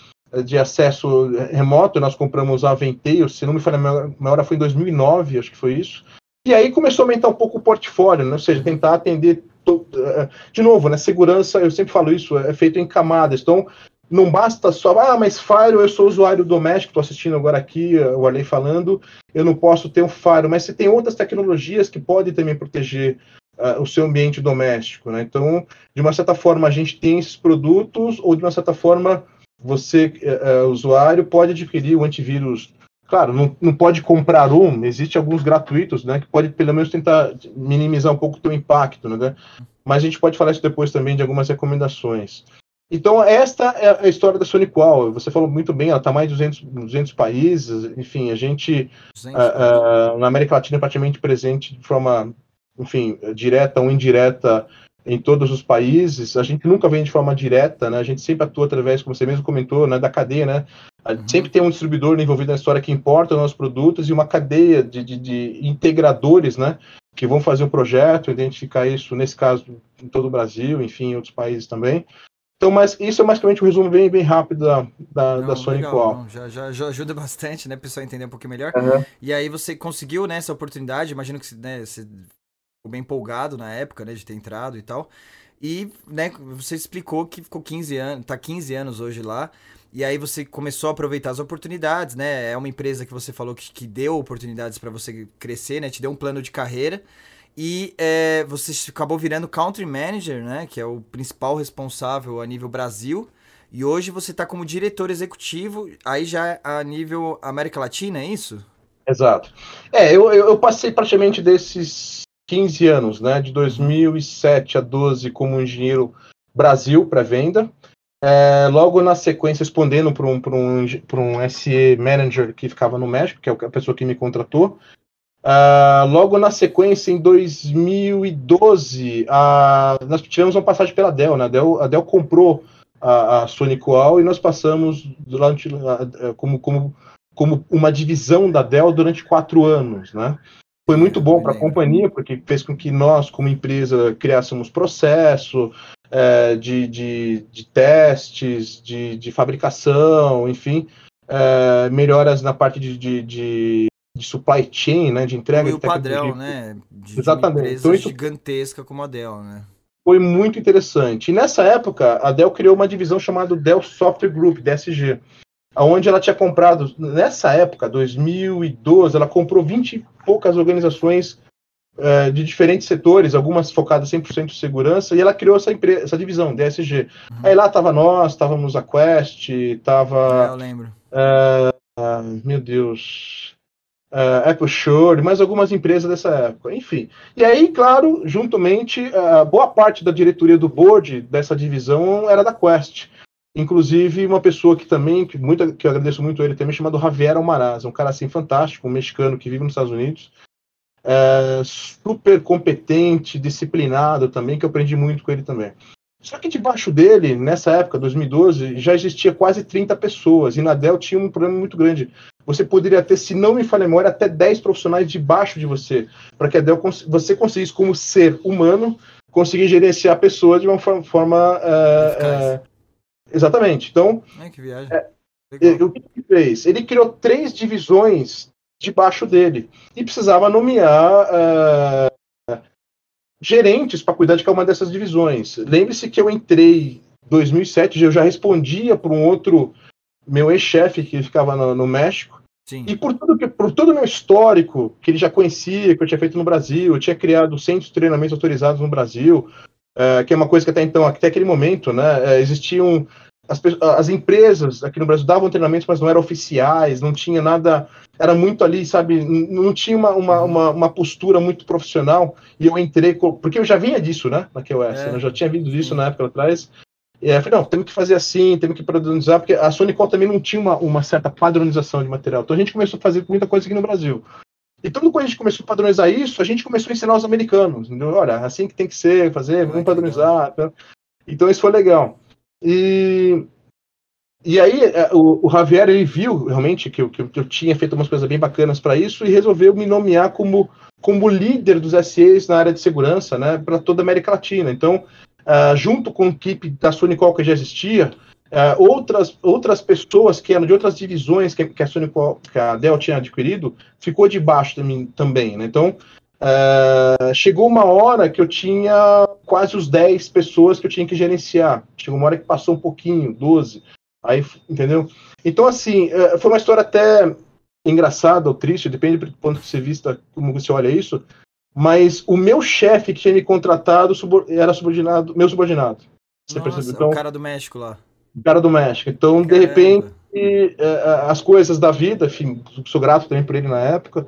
de acesso remoto, nós compramos a Venteio, se não me falha, a maior foi em 2009, acho que foi isso. E aí começou a aumentar um pouco o portfólio, né? ou seja, tentar atender. To... Eh, de novo, né? Segurança, eu sempre falo isso, é feito em camadas. Então, não basta só, ah, mas Firewall, eu sou usuário doméstico, estou assistindo agora aqui o Arley falando, eu não posso ter um Firewall, mas você tem outras tecnologias que podem também proteger uh, o seu ambiente doméstico, né? Então, de uma certa forma, a gente tem esses produtos, ou de uma certa forma, você, uh, usuário, pode adquirir o antivírus. Claro, não, não pode comprar um, existe alguns gratuitos, né? Que pode pelo menos tentar minimizar um pouco o seu impacto, né? Mas a gente pode falar isso depois também de algumas recomendações. Então, esta é a história da SonicWall. Você falou muito bem, ela está mais de 200, 200 países. Enfim, a gente, uh, uh, na América Latina, é praticamente presente de forma enfim, direta ou indireta em todos os países. A gente nunca vem de forma direta, né? A gente sempre atua através, como você mesmo comentou, né, da cadeia, né? Uhum. Sempre tem um distribuidor envolvido na história que importa os nossos produtos e uma cadeia de, de, de, integradores, né? Que vão fazer o projeto, identificar isso, nesse caso, em todo o Brasil, enfim, em outros países também. Então, mas isso é basicamente um resumo bem, bem rápido da, da, não, da Sonic legal, já, já, já, ajuda bastante, né, para pessoal entender um pouquinho melhor. Uhum. E aí você conseguiu, né, essa oportunidade, imagino que né, você ficou bem empolgado na época, né, de ter entrado e tal. E, né, você explicou que ficou 15 anos, tá 15 anos hoje lá. E aí você começou a aproveitar as oportunidades, né? É uma empresa que você falou que, que deu oportunidades para você crescer, né? Te deu um plano de carreira. E é, você acabou virando country manager, né? Que é o principal responsável a nível Brasil. E hoje você está como diretor executivo, aí já a nível América Latina, é isso? Exato. É, eu, eu passei praticamente desses 15 anos, né, de 2007 a 12 como engenheiro Brasil para venda. É, logo na sequência, respondendo para um, um, um SE manager que ficava no México, que é a pessoa que me contratou. Uh, logo na sequência, em 2012, uh, nós tivemos uma passagem pela Dell. Né? A, Dell a Dell comprou a, a SonicWall e nós passamos durante, uh, como, como, como uma divisão da Dell durante quatro anos. Né? Foi muito bom para a companhia, porque fez com que nós, como empresa, criássemos processo é, de, de, de, testes, de, de fabricação, enfim, é, melhoras na parte de, de, de, de, supply chain, né, de entrega. E o padrão, né? De, Exatamente. De então, isso gigantesca como a Dell, né? Foi muito interessante. E nessa época, a Dell criou uma divisão chamada Dell Software Group, DSG onde ela tinha comprado, nessa época, 2012, ela comprou 20 e poucas organizações é, de diferentes setores, algumas focadas 100% em segurança, e ela criou essa, empresa, essa divisão, DSG. Uhum. Aí lá tava nós, estávamos a Quest, tava... É, eu lembro. É, meu Deus... Uh, Apple Shore, mais algumas empresas dessa época, enfim. E aí, claro, juntamente, boa parte da diretoria do board dessa divisão era da Quest. Inclusive, uma pessoa que também, que, muito, que eu agradeço muito ele também, chamado Javier Almaraz, um cara assim fantástico, um mexicano que vive nos Estados Unidos, é, super competente, disciplinado também, que eu aprendi muito com ele também. Só que debaixo dele, nessa época, 2012, já existia quase 30 pessoas, e na Dell tinha um problema muito grande. Você poderia ter, se não me falha a memória, até 10 profissionais debaixo de você, para que a Dell você conseguisse, como ser humano, conseguir gerenciar a pessoa de uma forma, é, Exatamente. Então. É, que viagem. É, o que ele fez? Ele criou três divisões debaixo dele e precisava nomear uh, gerentes para cuidar de cada uma dessas divisões. Lembre-se que eu entrei em 2007, eu já respondia para um outro meu ex-chefe que ficava no, no México. Sim. E por tudo que, por todo o meu histórico que ele já conhecia, que eu tinha feito no Brasil, eu tinha criado centros de treinamentos autorizados no Brasil, é, que é uma coisa que até então, até aquele momento, né, é, existiam as, as, empresas aqui no Brasil davam treinamentos, mas não eram oficiais, não tinha nada, era muito ali, sabe, não tinha uma, uma, uma, uma postura muito profissional, e eu entrei, porque eu já vinha disso, né, na QOS, é. eu já tinha vindo disso na época atrás, E eu falei, não, temos que fazer assim, temos que padronizar, porque a Sony Call também não tinha uma, uma certa padronização de material. Então a gente começou a fazer muita coisa aqui no Brasil. E quando a gente começou a padronizar isso, a gente começou a ensinar os americanos. Entendeu? Olha, assim que tem que ser, fazer, vamos padronizar. Tá? Então isso foi legal. E, e aí é, o, o Javier ele viu realmente que eu, que eu tinha feito umas coisas bem bacanas para isso e resolveu me nomear como, como líder dos SEs na área de segurança né, para toda a América Latina. Então, uh, junto com a equipe da Sonicol que já existia, uh, outras, outras pessoas que eram de outras divisões que, que a Sonicol, que a Dell tinha adquirido, ficou debaixo de mim também. Né? Então, uh, chegou uma hora que eu tinha quase os 10 pessoas que eu tinha que gerenciar. Chegou uma hora que passou um pouquinho, 12. Aí, entendeu? Então, assim, foi uma história até engraçada ou triste, depende do ponto você vista, como você olha isso, mas o meu chefe que tinha me contratado era subordinado, meu subordinado. Você Nossa, percebeu? Então, o cara do México lá. Cara do México. Então, Caramba. de repente, é, é, as coisas da vida, enfim, sou grato também por ele na época,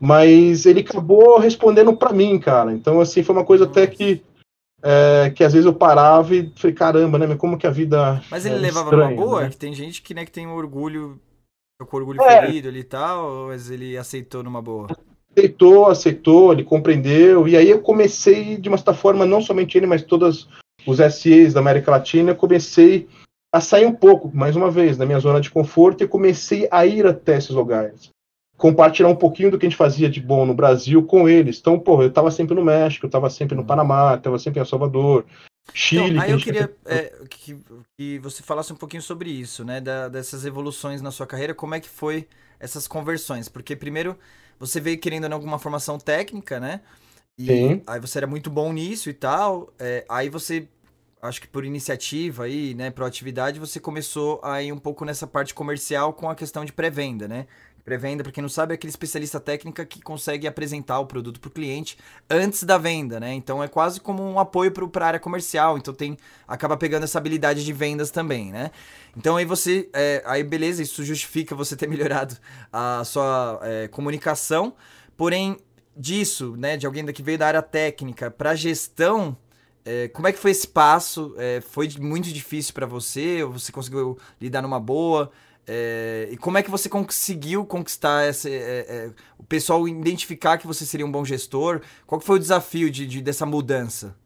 mas ele acabou respondendo para mim, cara. Então, assim, foi uma coisa até que é, que às vezes eu parava e falei, caramba, né? Como que a vida. Mas ele é levava estranha, numa boa? Né? Que tem gente que, né, que tem orgulho, com orgulho é. ferido ali e tal, mas ele aceitou numa boa aceitou, aceitou, ele compreendeu, e aí eu comecei, de uma certa forma, não somente ele, mas todos os SEs da América Latina, eu comecei a sair um pouco, mais uma vez, da minha zona de conforto e comecei a ir até esses lugares. Compartilhar um pouquinho do que a gente fazia de bom no Brasil com eles. Então, pô, eu estava sempre no México, eu estava sempre no Panamá, estava sempre em El Salvador, Chile. Então, aí eu queria é, que, que, você falasse um pouquinho sobre isso, né? Da, dessas evoluções na sua carreira, como é que foi essas conversões? Porque primeiro você veio querendo alguma formação técnica, né? E Sim. aí você era muito bom nisso e tal. É, aí você, acho que por iniciativa aí, né, proatividade, você começou a ir um pouco nessa parte comercial com a questão de pré-venda, né? Pré-venda, para quem não sabe, é aquele especialista técnica que consegue apresentar o produto para o cliente antes da venda, né? Então é quase como um apoio para a área comercial. Então tem acaba pegando essa habilidade de vendas também, né? Então aí você. É, aí beleza, isso justifica você ter melhorado a sua é, comunicação. Porém, disso, né, de alguém que veio da área técnica para gestão, é, como é que foi esse passo? É, foi muito difícil para você? Ou você conseguiu lidar numa boa? É, e como é que você conseguiu conquistar essa, é, é, o pessoal identificar que você seria um bom gestor? Qual foi o desafio de, de dessa mudança?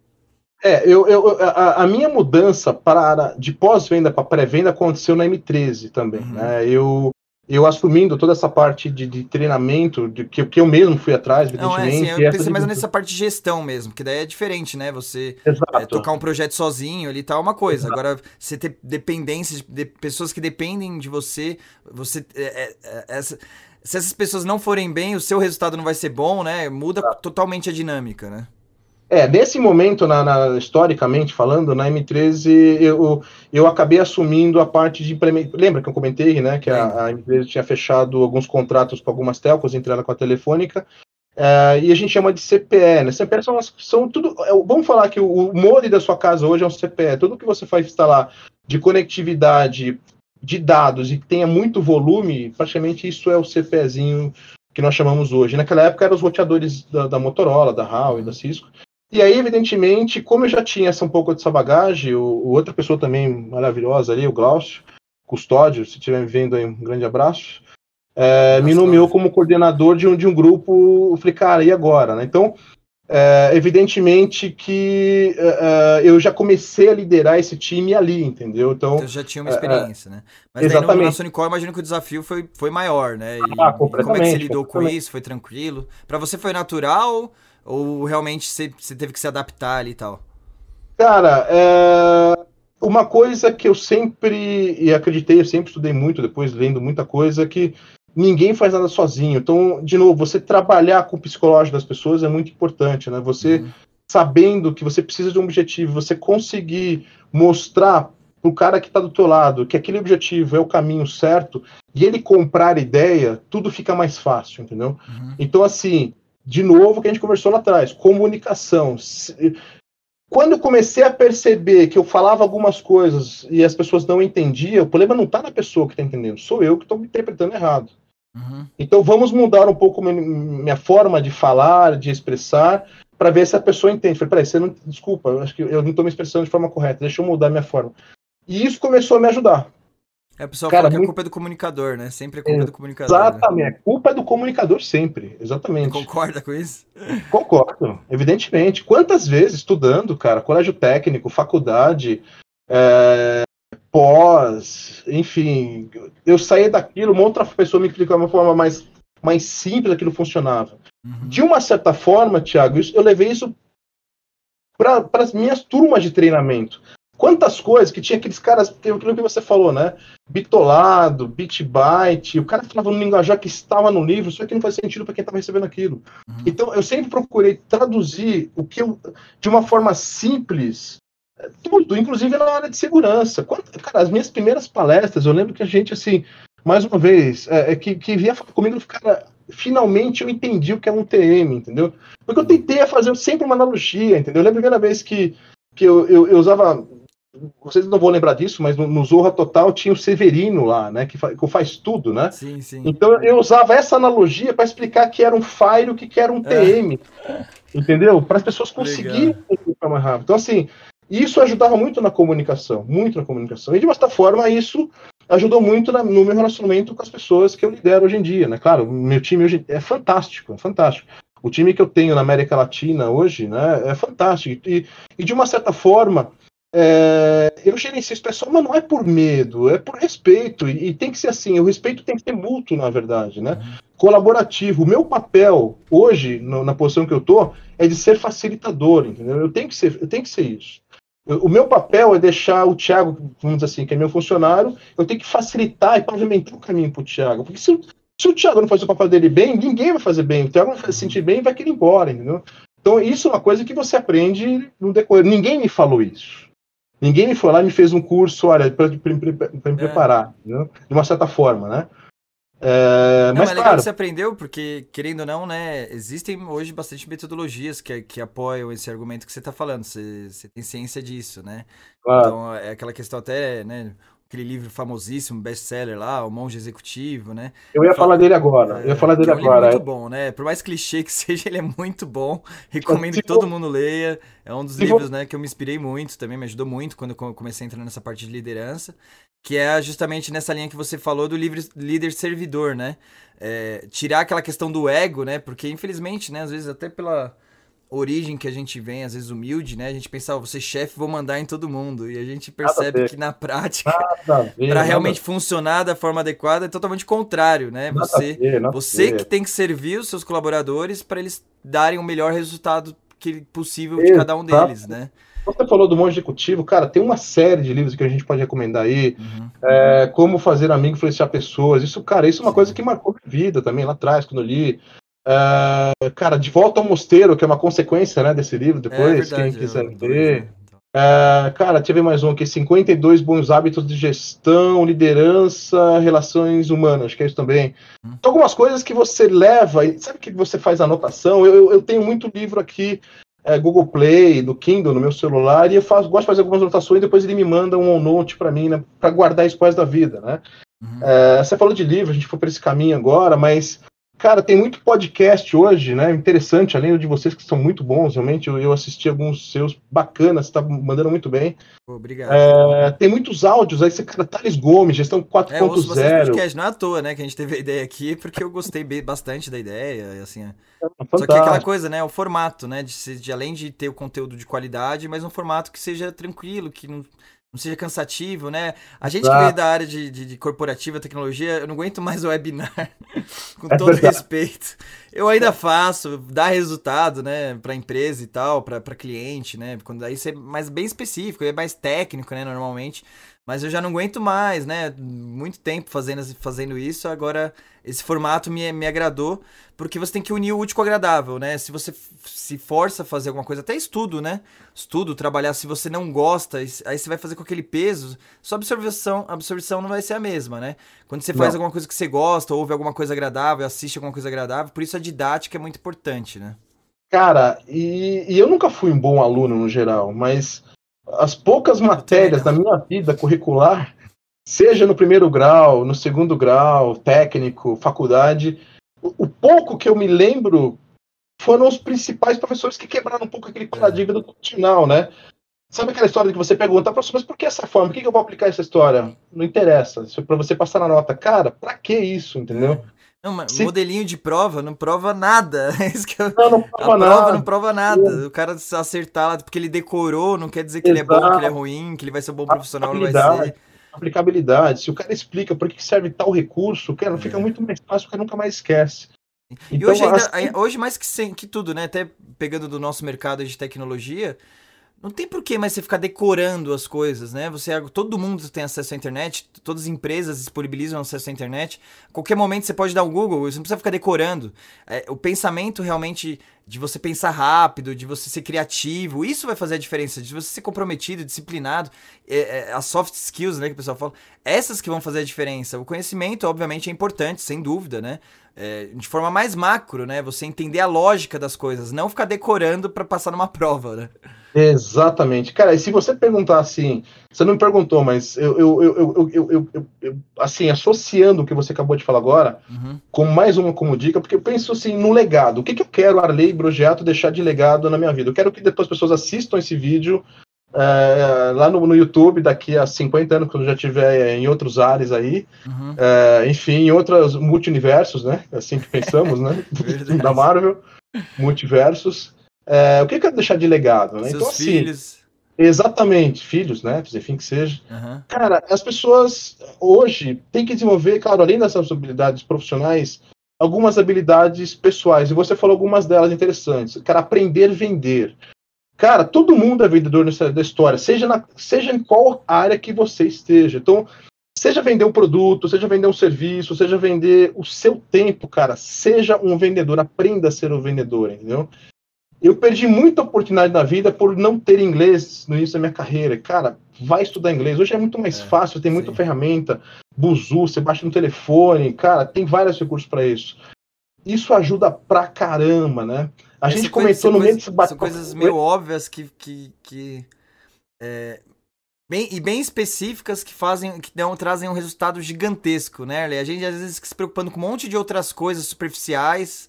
É, eu, eu a, a, minha mudança para de pós-venda para pré-venda aconteceu na M13 também. Uhum. Né? Eu, eu assumindo toda essa parte de, de treinamento, de, que, que eu mesmo fui atrás, evidentemente. Não, é, assim, eu pensei mais nessa parte de gestão mesmo, que daí é diferente, né? Você é, tocar um projeto sozinho ali tal é uma coisa. Exato. Agora, você ter dependência de, de, pessoas que dependem de você, você. É, é, é, essa, se essas pessoas não forem bem, o seu resultado não vai ser bom, né? Muda Exato. totalmente a dinâmica, né? É, nesse momento, na, na, historicamente falando, na M13, eu, eu acabei assumindo a parte de implementação. Lembra que eu comentei, né, que a, a M13 tinha fechado alguns contratos com algumas telcos, entre ela com a Telefônica, é, e a gente chama de CPE, né? CPE são, são tudo. É, vamos falar que o, o da sua casa hoje é um CPE. Tudo que você faz instalar de conectividade de dados e que tenha muito volume, praticamente isso é o CPEzinho que nós chamamos hoje. Naquela época eram os roteadores da, da Motorola, da Huawei, da Cisco. E aí, evidentemente, como eu já tinha essa um pouco dessa bagagem, o, o outra pessoa também maravilhosa ali, o Glaucio, Custódio, se estiver me vendo aí, um grande abraço, é, me nomeou como coordenador de um, de um grupo. Eu falei, cara, e agora? Né? Então, é, evidentemente que é, é eu já comecei a liderar esse time ali, entendeu? Então, Você já tinha uma é, experiência, né? Mas exatamente. no, na Sonicor, eu imagino que o desafio foi, foi maior, né? E, ah, como é que você lidou com isso? Foi tranquilo? Para você foi natural? Ou realmente você, teve que se adaptar ali e tal? Cara, é... uma coisa que eu sempre e acreditei, eu sempre estudei muito, depois lendo muita coisa, é que ninguém faz nada sozinho. Então, de novo, você trabalhar com o psicológico das pessoas é muito importante, né? Você uhum. sabendo que você precisa de um objetivo, você conseguir mostrar pro cara que está do teu lado que aquele objetivo é o caminho certo e ele comprar ideia, tudo fica mais fácil, entendeu? Uhum. Então, assim, de novo, que a gente conversou lá atrás, comunicação. Quando eu comecei a perceber que eu falava algumas coisas e as pessoas não entendiam, o problema não está na pessoa que está entendendo, sou eu que estou me interpretando errado. Uhum. Então vamos mudar um pouco minha forma de falar, de expressar, para ver se a pessoa entende. Falei, peraí, você não. Desculpa, eu acho que eu não estou me expressando de forma correta, deixa eu mudar minha forma. E isso começou a me ajudar. É, o pessoal Cara, fala que muito... a culpa é do comunicador, né? Sempre a culpa é, é do comunicador. Né? Exatamente, né? a culpa é do comunicador sempre, exatamente. Você concorda com isso? Concordo, evidentemente. Quantas vezes estudando, cara, colégio técnico, faculdade, é, pós, enfim, eu saí daquilo, uma outra pessoa me explicou de uma forma mais, mais simples aquilo funcionava. Uhum. De uma certa forma, Thiago, eu levei isso para as minhas turmas de treinamento. Quantas coisas que tinha aqueles caras, aquilo que você falou, né? Bitolado, bitbyte, o cara falava no linguajar que estava no livro, só que não faz sentido para quem estava recebendo aquilo. Uhum. Então, eu sempre procurei traduzir o que eu, de uma forma simples, tudo, inclusive na área de segurança. Cara, as minhas primeiras palestras, eu lembro que a gente, assim, mais uma vez, é, é que, que via comigo, cara, finalmente eu entendi o que é um TM, entendeu? Porque eu tentei fazer sempre uma analogia, entendeu? Eu lembro a primeira vez que, que eu, eu, eu usava vocês não vão lembrar disso, mas no, no Zorra Total tinha o Severino lá, né? Que, fa, que faz tudo, né? Sim, sim. Então eu usava essa analogia para explicar que era um Fire, o que era um TM. É. Entendeu? Para as pessoas conseguirem mais rápido. Então, assim, isso ajudava muito na comunicação, muito na comunicação. E de uma certa forma, isso ajudou muito na, no meu relacionamento com as pessoas que eu lidero hoje em dia, né? Claro, meu time hoje é fantástico, é fantástico. O time que eu tenho na América Latina hoje, né, é fantástico. E, e de uma certa forma, é, eu gerencio esse pessoal, mas não é por medo, é por respeito. E, e, tem que ser assim, o respeito tem que ser mútuo, na verdade, né? Uhum. Colaborativo. O meu papel hoje, no, na posição que eu tô, é de ser facilitador, entendeu? Eu tenho que ser, eu tenho que ser isso. Eu, o meu papel é deixar o Thiago, vamos dizer assim, que é meu funcionário, eu tenho que facilitar e pavimentar o caminho para o Thiago. Porque se, se o Thiago não faz o papel dele bem, ninguém vai fazer bem. O Thiago vai se sentir bem e vai querer ir embora, entendeu? Então, isso é uma coisa que você aprende no decorrer. Ninguém me falou isso. Ninguém me foi lá e me fez um curso, olha, para me é. preparar, de uma certa forma, né? É, não, mas, é legal claro, que você aprendeu, porque, querendo ou não, né, existem hoje bastante metodologias que, que apoiam esse argumento que você está falando, você, você, tem ciência disso, né? Claro. Então, é aquela questão até, né, aquele livro famosíssimo, best-seller lá, O Monge Executivo, né? Eu ia falar dele agora, eu ia falar dele é um agora. É muito bom, né? Por mais clichê que seja, ele é muito bom. Recomendo que todo mundo leia. É um dos livros, né, que eu me inspirei muito, também me ajudou muito quando eu comecei a entrar nessa parte de liderança, que é justamente nessa linha que você falou do líder servidor, né? É, tirar aquela questão do ego, né? Porque infelizmente, né, às vezes até pela origem que a gente vem, às vezes humilde, né? A gente pensava, você chefe, vou mandar em todo mundo. E a gente percebe que na prática, para realmente funcionar da forma adequada, é totalmente contrário, né? Nada você ver, você que tem que servir os seus colaboradores para eles darem o melhor resultado que possível de cada um deles, né? Você falou do monge executivo, cara, tem uma série de livros que a gente pode recomendar aí. Uhum. É, como fazer amigo influenciar pessoas. Isso, cara, isso é uma Sim. coisa que marcou minha vida também lá atrás, quando eu li. Uh, cara, De Volta ao Mosteiro, que é uma consequência né, desse livro, depois, é verdade, quem quiser ver. Uh, cara, tive mais um aqui: 52 bons hábitos de gestão, liderança, relações humanas, acho que é isso também. Hum. Então, algumas coisas que você leva, sabe que você faz anotação? Eu, eu tenho muito livro aqui, é, Google Play, no Kindle, no meu celular, e eu faço, gosto de fazer algumas anotações, e depois ele me manda um note para mim, né, para guardar isso da vida, né? Uhum. É, você falou de livro, a gente foi por esse caminho agora, mas Cara, tem muito podcast hoje, né? Interessante, além de vocês que são muito bons, realmente. Eu, eu assisti alguns seus bacanas, você tá mandando muito bem. Obrigado. É, tem muitos áudios aí, você, cara, Thales Gomes, gestão 4.0. É, podcast, não é à toa, né? Que a gente teve a ideia aqui, porque eu gostei bastante da ideia, assim. É. é Só que é aquela coisa, né? O formato, né? De, de, além de ter o conteúdo de qualidade, mas um formato que seja tranquilo, que não não seja cansativo, né? A gente que veio da área de, de, de, corporativa, tecnologia, eu não aguento mais o webinar, com é todo verdade. respeito. Eu ainda faço, dá resultado, né, para empresa e tal, para cliente, né? Quando aí isso é mais bem específico, é mais técnico, né, normalmente. Mas eu já não aguento mais, né? Muito tempo fazendo, fazendo isso. Agora, esse formato me, me agradou, porque você tem que unir o útil com o agradável, né? Se você se força a fazer alguma coisa, até estudo, né? Estudo, trabalhar, se você não gosta, aí você vai fazer com aquele peso, sua absorção, absorção não vai ser a mesma, né? Quando você faz não. alguma coisa que você gosta, ouve alguma coisa agradável, assiste alguma coisa agradável, por isso a didática é muito importante, né? Cara, e, e eu nunca fui um bom aluno no geral, mas as poucas matérias da minha vida curricular, seja no primeiro grau, no segundo grau, técnico, faculdade, o, o pouco que eu me lembro foram os principais professores que quebraram um pouco aquele paradigma do final, né? Sabe aquela história que você pergunta, professor, mas por que essa forma? Por que, que eu vou aplicar essa história? Não interessa. Isso é para você passar na nota. Cara, pra que isso, entendeu? Não, mas Se... modelinho de prova não prova nada. É eu... Não, não prova a nada. prova não prova nada. O cara acertar lá porque ele decorou, não quer dizer que Exato. ele é bom, que ele é ruim, que ele vai ser um bom profissional, não vai ser. Aplicabilidade. Se o cara explica por que serve tal recurso, cara, é. fica muito mais fácil, o cara nunca mais esquece. E então, hoje, ainda, assim... hoje mais que, sem, que tudo, né? Até pegando do nosso mercado de tecnologia, não tem por que mais você ficar decorando as coisas, né? Você, todo mundo tem acesso à internet, todas as empresas disponibilizam acesso à internet. A qualquer momento você pode dar um Google, você não precisa ficar decorando. É, o pensamento realmente de você pensar rápido, de você ser criativo, isso vai fazer a diferença, de você ser comprometido, disciplinado, é, é, as soft skills, né, que o pessoal fala, essas que vão fazer a diferença. O conhecimento, obviamente, é importante, sem dúvida, né? É, de forma mais macro, né? Você entender a lógica das coisas, não ficar decorando para passar numa prova, né? Exatamente. Cara, e se você perguntar assim, você não me perguntou, mas eu, eu, eu, eu, eu, eu assim, associando o que você acabou de falar agora, uhum. com mais uma como dica, porque eu penso assim, no legado. O que, que eu quero, Arley Brogiato, deixar de legado na minha vida? Eu quero que depois as pessoas assistam esse vídeo é, lá no, no, YouTube daqui a 50 anos, quando já estiver em outros ares aí, uhum. é, enfim, em outros multiversos, né? Assim que pensamos, né? da Marvel, multiversos. É, o que eu quero deixar de legado? Né? Seus então, assim, filhos. Exatamente, filhos, né? Enfim, que seja. Uhum. Cara, as pessoas hoje têm que desenvolver, claro, além dessas habilidades profissionais, algumas habilidades pessoais. E você falou algumas delas interessantes. Cara, aprender a vender. Cara, todo mundo é vendedor nessa da história, seja, na, seja em qual área que você esteja. Então, seja vender um produto, seja vender um serviço, seja vender o seu tempo, cara, seja um vendedor, aprenda a ser um vendedor, entendeu? Eu perdi muita oportunidade na vida por não ter inglês no início da minha carreira. Cara, vai estudar inglês. Hoje é muito mais é, fácil, tem muita sim. ferramenta, Buzu, você baixa no telefone, cara, tem vários recursos para isso. Isso ajuda pra caramba, né? A gente comentou no meio desse bate São coisas meio óbvias que. que, que é, bem, e bem específicas que fazem que dão, trazem um resultado gigantesco, né, A gente às vezes fica se preocupando com um monte de outras coisas superficiais,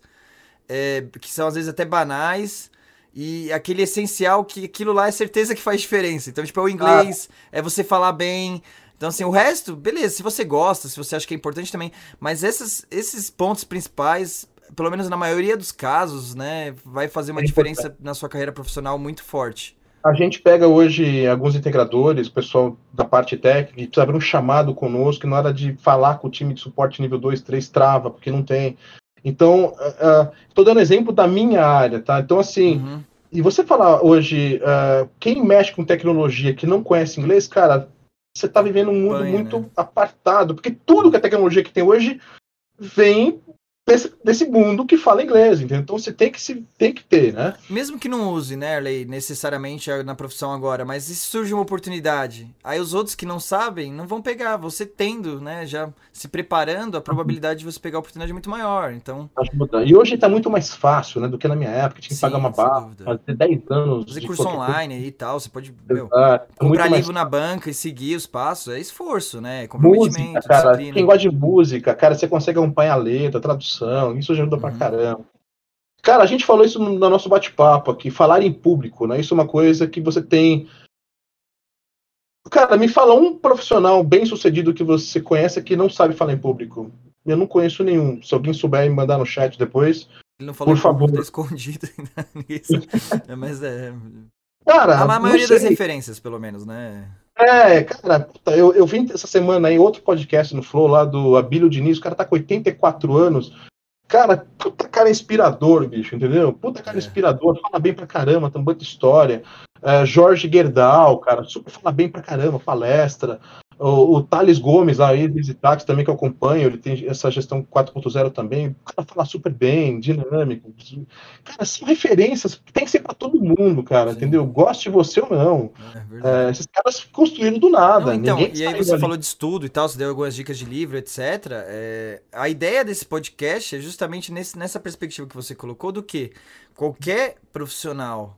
é, que são às vezes até banais. E aquele essencial que aquilo lá é certeza que faz diferença. Então, tipo, é o inglês, ah. é você falar bem, então, assim, o resto, beleza, se você gosta, se você acha que é importante também, mas esses, esses pontos principais pelo menos na maioria dos casos, né, vai fazer uma é diferença na sua carreira profissional muito forte. A gente pega hoje alguns integradores, pessoal da parte técnica, que precisa abrir um chamado conosco, que na hora de falar com o time de suporte nível 2, 3, trava, porque não tem. Então, estou uh, dando exemplo da minha área, tá? Então, assim, uhum. e você falar hoje, uh, quem mexe com tecnologia que não conhece inglês, cara, você está vivendo um mundo Banha, muito né? apartado, porque tudo que a tecnologia que tem hoje vem desse, desse mundo que fala inglês, entendeu? Então você tem que, se, tem que ter, né? Mesmo que não use, né, Arley, necessariamente na profissão agora, mas se surge uma oportunidade, aí os outros que não sabem não vão pegar. Você tendo, né, já se preparando, a probabilidade de você pegar a oportunidade é muito maior, então... E hoje está muito mais fácil, né, do que na minha época, tinha que Sim, pagar uma barra, fazer 10 anos... Fazer curso online e tal, você pode meu, comprar livro mais... na banca e seguir os passos, é esforço, né, é comprometimento, música, cara, disciplina. Quem gosta de música, cara, você consegue acompanhar a letra, a tradução, isso ajuda uhum. pra caramba. Cara, a gente falou isso no, no nosso bate-papo aqui, falar em público, né? Isso é uma coisa que você tem. Cara, me fala um profissional bem sucedido que você conhece que não sabe falar em público. Eu não conheço nenhum. Se alguém souber me mandar no chat depois. Ele não falou por favor. Tá escondido nisso. é, mas é. Cara, a maioria das referências, pelo menos, né? É, cara, eu, eu vim essa semana aí outro podcast no Flow lá do Abílio Diniz, o cara tá com 84 anos. Cara, puta cara inspirador, bicho, entendeu? Puta cara é. inspirador, fala bem pra caramba, tem muita história. É, Jorge Gerdau, cara, super fala bem pra caramba, palestra. O, o Thales Gomes, aí, Visitax, também que eu acompanho, ele tem essa gestão 4.0 também. O cara fala super bem, dinâmico. Cara, são referências que tem que ser para todo mundo, cara, Sim. entendeu? Goste de você ou não. É, é, esses caras construíram do nada. Não, então, e aí você ali. falou de estudo e tal, você deu algumas dicas de livro, etc. É, a ideia desse podcast é justamente nesse, nessa perspectiva que você colocou do que qualquer profissional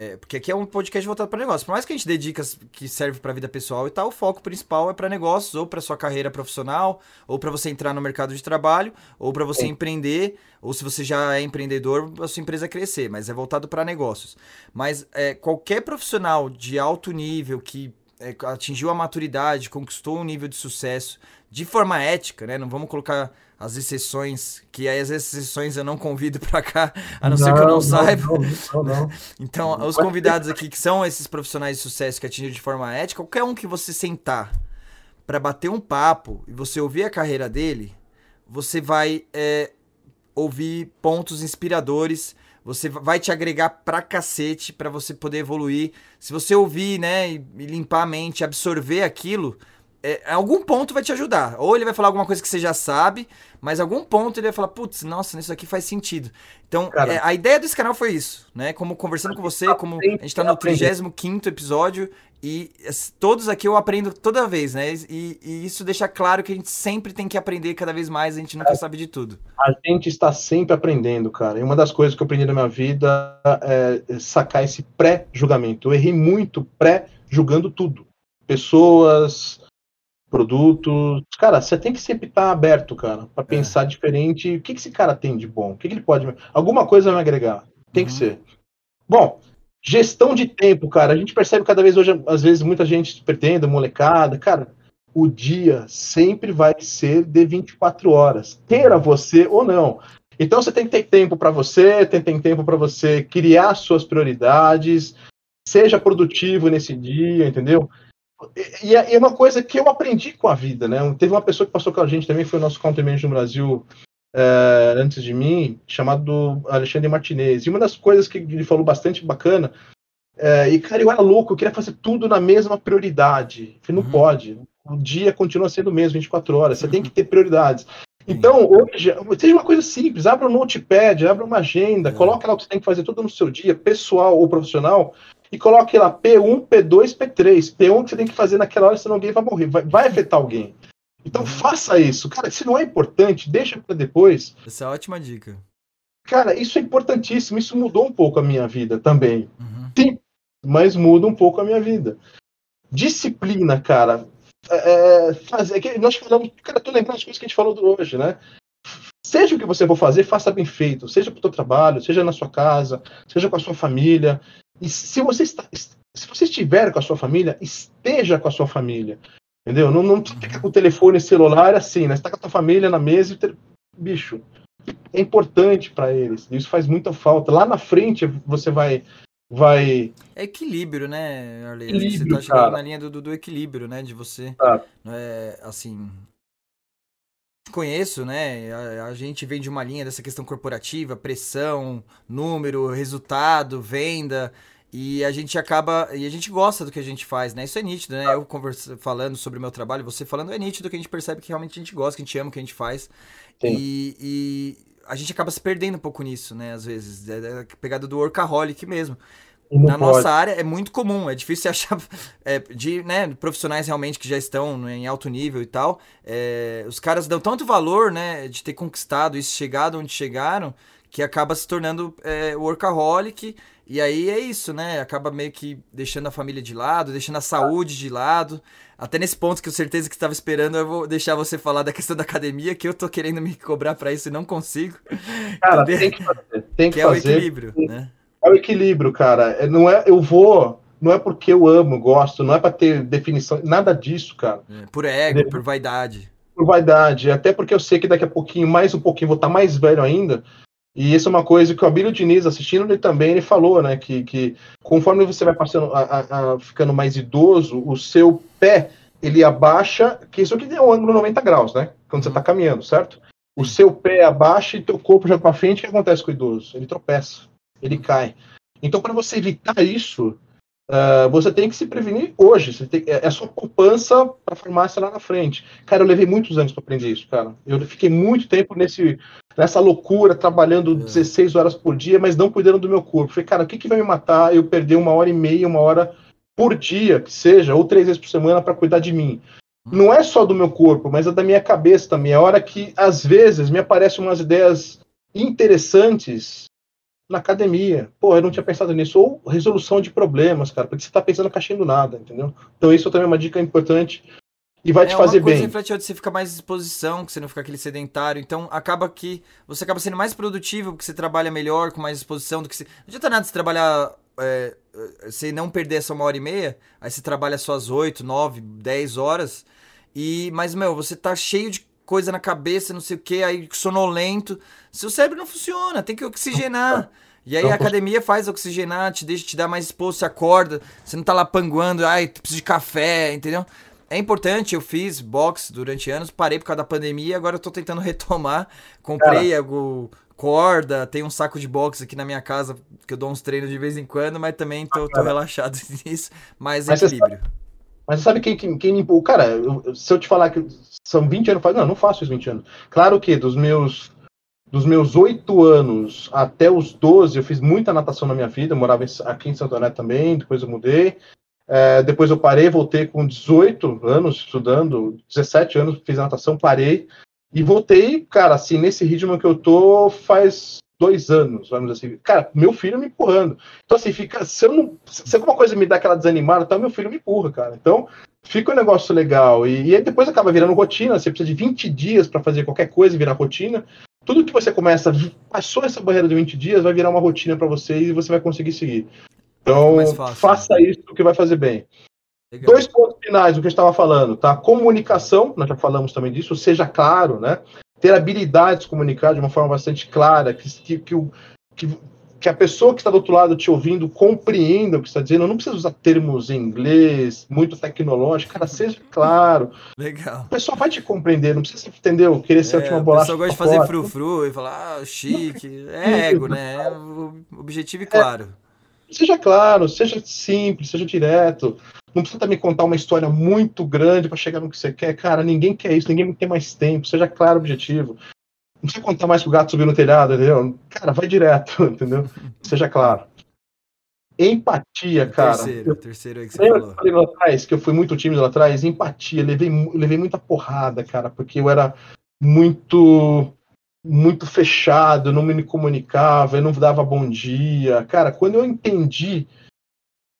É, porque aqui é um podcast voltado para negócio. Por mais que a gente dedica que serve para a vida pessoal e tal, o foco principal é para negócios, ou para sua carreira profissional, ou para você entrar no mercado de trabalho, ou para você empreender, ou se você já é empreendedor, a sua empresa crescer, mas é voltado para negócios. Mas é, qualquer profissional de alto nível que é, atingiu a maturidade, conquistou um nível de sucesso de forma ética, né? Não vamos colocar as exceções, que aí as exceções eu não convido para cá, a não, não, ser que eu não, não saiba. Não, então, os convidados aqui que são esses profissionais de sucesso que atingiram de forma ética, qualquer um que você sentar para bater um papo e você ouvir a carreira dele, você vai é, ouvir pontos inspiradores, você vai te agregar pra cacete para você poder evoluir. Se você ouvir, né, e limpar a mente, absorver aquilo, é, algum ponto vai te ajudar. Ou ele vai falar alguma coisa que você já sabe, mas algum ponto ele vai falar, putz, nossa, isso aqui faz sentido. Então, é, a ideia desse canal foi isso, né? Como conversando com você, como a gente tá no 35 episódio, e todos aqui eu aprendo toda vez, né? E, e, isso deixa claro que a gente sempre tem que aprender cada vez mais, a gente nunca é, sabe de tudo. A gente está sempre aprendendo, cara. E uma das coisas que eu aprendi na minha vida é sacar esse pré-julgamento. Eu errei muito pré-julgando tudo. Pessoas, produtos. Cara, você tem que sempre estar aberto, cara, para é. pensar é. diferente. O que, que esse cara tem de bom? O que, que ele pode. Alguma coisa vai me agregar. Tem uhum. que ser. Bom, gestão de tempo, cara. A gente percebe cada vez hoje, às vezes, muita gente pretende, molecada. Cara, o dia sempre vai ser de 24 horas, queira você ou não. Então você tem que ter tempo para você, tem, tem tempo para você criar suas prioridades, seja produtivo nesse dia, entendeu? E, é, e, é uma coisa que eu aprendi com a vida, né? Teve uma pessoa que passou com a gente também, foi o nosso country no Brasil é, antes de mim, chamado Alexandre Martinez. E uma das coisas que ele falou bastante bacana, é, e cara, eu era louco, eu queria fazer tudo na mesma prioridade. Eu falei, não uhum. pode. O dia continua sendo o mesmo, 24 horas. Você uhum. tem que ter prioridades. Então, hoje, seja uma coisa simples, abra um notepad, abra uma agenda, é. coloque lá o que você tem que fazer tudo no seu dia, pessoal ou profissional, e coloque lá P1, P2, P3. P1 que você tem que fazer naquela hora, senão alguém vai morrer, vai, vai afetar alguém. Então uhum. faça isso. Cara, se não é importante, deixa para depois. Essa é ótima dica. Cara, isso é importantíssimo. Isso mudou um pouco a minha vida também. Uhum. Sim, mas muda um pouco a minha vida. Disciplina, cara. É, é fazer, é nós falamos, cara, tô lembrando as coisas que a gente falou hoje, né? Seja o que você for fazer, faça bem feito. Seja para o seu trabalho, seja na sua casa, seja com a sua família. E se você, está, se você estiver com a sua família, esteja com a sua família. Entendeu? Não, não fica com o telefone celular assim, né? Você está com a tua família na mesa e. Te... Bicho, é importante para eles. Isso faz muita falta. Lá na frente você vai. vai... É equilíbrio, né, Arlene? Você tá chegando cara. na linha do, do, equilíbrio, né? De você. Ah. É, assim, conheço, né? A, a, gente vem de uma linha dessa questão corporativa, pressão, número, resultado, venda. E a gente acaba. E a gente gosta do que a gente faz, né? Isso é nítido, né? Eu conversa, falando sobre o meu trabalho, você falando, é nítido que a gente percebe que realmente a gente gosta, que a gente ama o que a gente faz. E, e, a gente acaba se perdendo um pouco nisso, né? Às vezes. É, é a pegada do workaholic mesmo na pode. nossa área é muito comum, é difícil achar é, de né, profissionais realmente que já estão né, em alto nível e tal. É, os caras dão tanto valor né, de ter conquistado isso, chegado onde chegaram, que acaba se tornando é, workaholic. E aí é isso, né? Acaba meio que deixando a família de lado, deixando a saúde de lado. Até nesse ponto que eu certeza que estava esperando, eu vou deixar você falar da questão da academia, que eu tô querendo me cobrar para isso e não consigo. Cara, tem que fazer. Tem que, que fazer. é o equilíbrio, né? É o equilíbrio, cara. É, não é, eu vou, não é porque eu amo, gosto, não é para ter definição, nada disso, cara. É, por ego, é, por vaidade. Por vaidade, até porque eu sei que daqui a pouquinho, mais um pouquinho, vou estar tá mais velho ainda. E isso é uma coisa que o Abílio Diniz, assistindo ele também, ele falou, né? Que, que conforme você vai passando, a, a, a, ficando mais idoso, o seu pé ele abaixa, que isso aqui é um ângulo 90 graus, né? Quando você está caminhando, certo? O seu pé abaixa e teu corpo já para frente, o que acontece com o idoso? Ele tropeça ele cai. Então, para você evitar isso, uh, você tem que se prevenir hoje. Tem, é, é só poupança para a farmácia lá na frente. Cara, eu levei muitos anos para aprender isso, cara. Eu fiquei muito tempo nesse, nessa loucura, trabalhando é. 16 horas por dia, mas não cuidando do meu corpo. Falei, cara, o que, que vai me matar eu perder uma hora e meia, uma hora por dia, que seja, ou três vezes por semana para cuidar de mim? Não é só do meu corpo, mas é da minha cabeça também. É a hora que, às vezes, me aparecem umas ideias interessantes na academia. Pô, eu não tinha pensado nisso. Ou resolução de problemas, cara, porque você tá pensando caixinha do nada, entendeu? Então isso também é uma dica importante e vai é te fazer uma coisa bem. reflete outra, você fica mais disposição, que você não fica aquele sedentário. Então acaba que você acaba sendo mais produtivo, porque você trabalha melhor, com mais disposição do que você. Não adianta nada você trabalhar. É, você não perder essa uma hora e meia, aí você trabalha suas 8, 9, 10 horas. E, mas, meu, você tá cheio de coisa na cabeça, não sei o que, aí sonolento. Seu cérebro não funciona, tem que oxigenar. E aí a academia faz oxigenar, te deixa te dar mais exposto, você acorda, você não tá lá panguando, ai, preciso de café, entendeu? É importante, eu fiz boxe durante anos, parei por causa da pandemia, agora eu tô tentando retomar. Comprei algo, corda, tem um saco de boxe aqui na minha casa, que eu dou uns treinos de vez em quando, mas também tô, tô relaxado nisso, mais Mas você equilíbrio. Mas sabe quem, quem, quem me empurra? Cara, eu- se eu te falar que são 20 anos, falo, não, não faço isso 20 anos. Claro que dos meus dos meus 8 anos até os 12, eu fiz muita natação na minha vida, eu morava aqui em Santo André também, depois eu mudei. É, depois eu parei, voltei com 18 anos estudando, 17 anos fiz natação, parei e voltei, cara, assim, nesse ritmo que eu tô faz dois anos, vamos assim. Cara, meu filho me empurrando. Então, assim, fica. Se, eu não, se alguma coisa me dá aquela desanimada, então meu filho me empurra, cara. Então, fica um negócio legal. E, e aí depois acaba virando rotina. Você precisa de 20 dias para fazer qualquer coisa e virar rotina. Tudo que você começa, passou essa barreira de 20 dias, vai virar uma rotina para você e você vai conseguir seguir. Então, faça isso que vai fazer bem. Legal. Dois pontos finais do que a gente estava falando, tá? Comunicação, nós já falamos também disso, seja claro, né? Ter habilidade de comunicar de uma forma bastante clara, que, que, que, o- que, a pessoa que está do outro lado te ouvindo compreenda o que você está dizendo. Não precisa usar termos em inglês, muito tecnológico, cara, seja claro. Legal. A pessoa vai te compreender, não precisa, entendeu? Querer ser a É, última o bolacha. pessoal gosta de fazer frufru e falar, ah, chique. É ego, né? É o objetivo e claro. Seja claro, seja simples, seja direto. Não precisa também contar uma história muito grande para chegar no que você quer. Cara, ninguém quer isso, ninguém tem mais tempo. Seja claro o objetivo. Não precisa contar mais pro gato subir no telhado, entendeu? Cara, vai direto, entendeu? Seja claro. Empatia, cara. terceiro, terceiro aí que você que eu falou. falei lá atrás, que eu fui muito tímido lá atrás? Empatia, levei, levei muita porrada, cara, porque eu era muito muito fechado, eu não me comunicava, eu não dava bom dia. Cara, quando eu entendi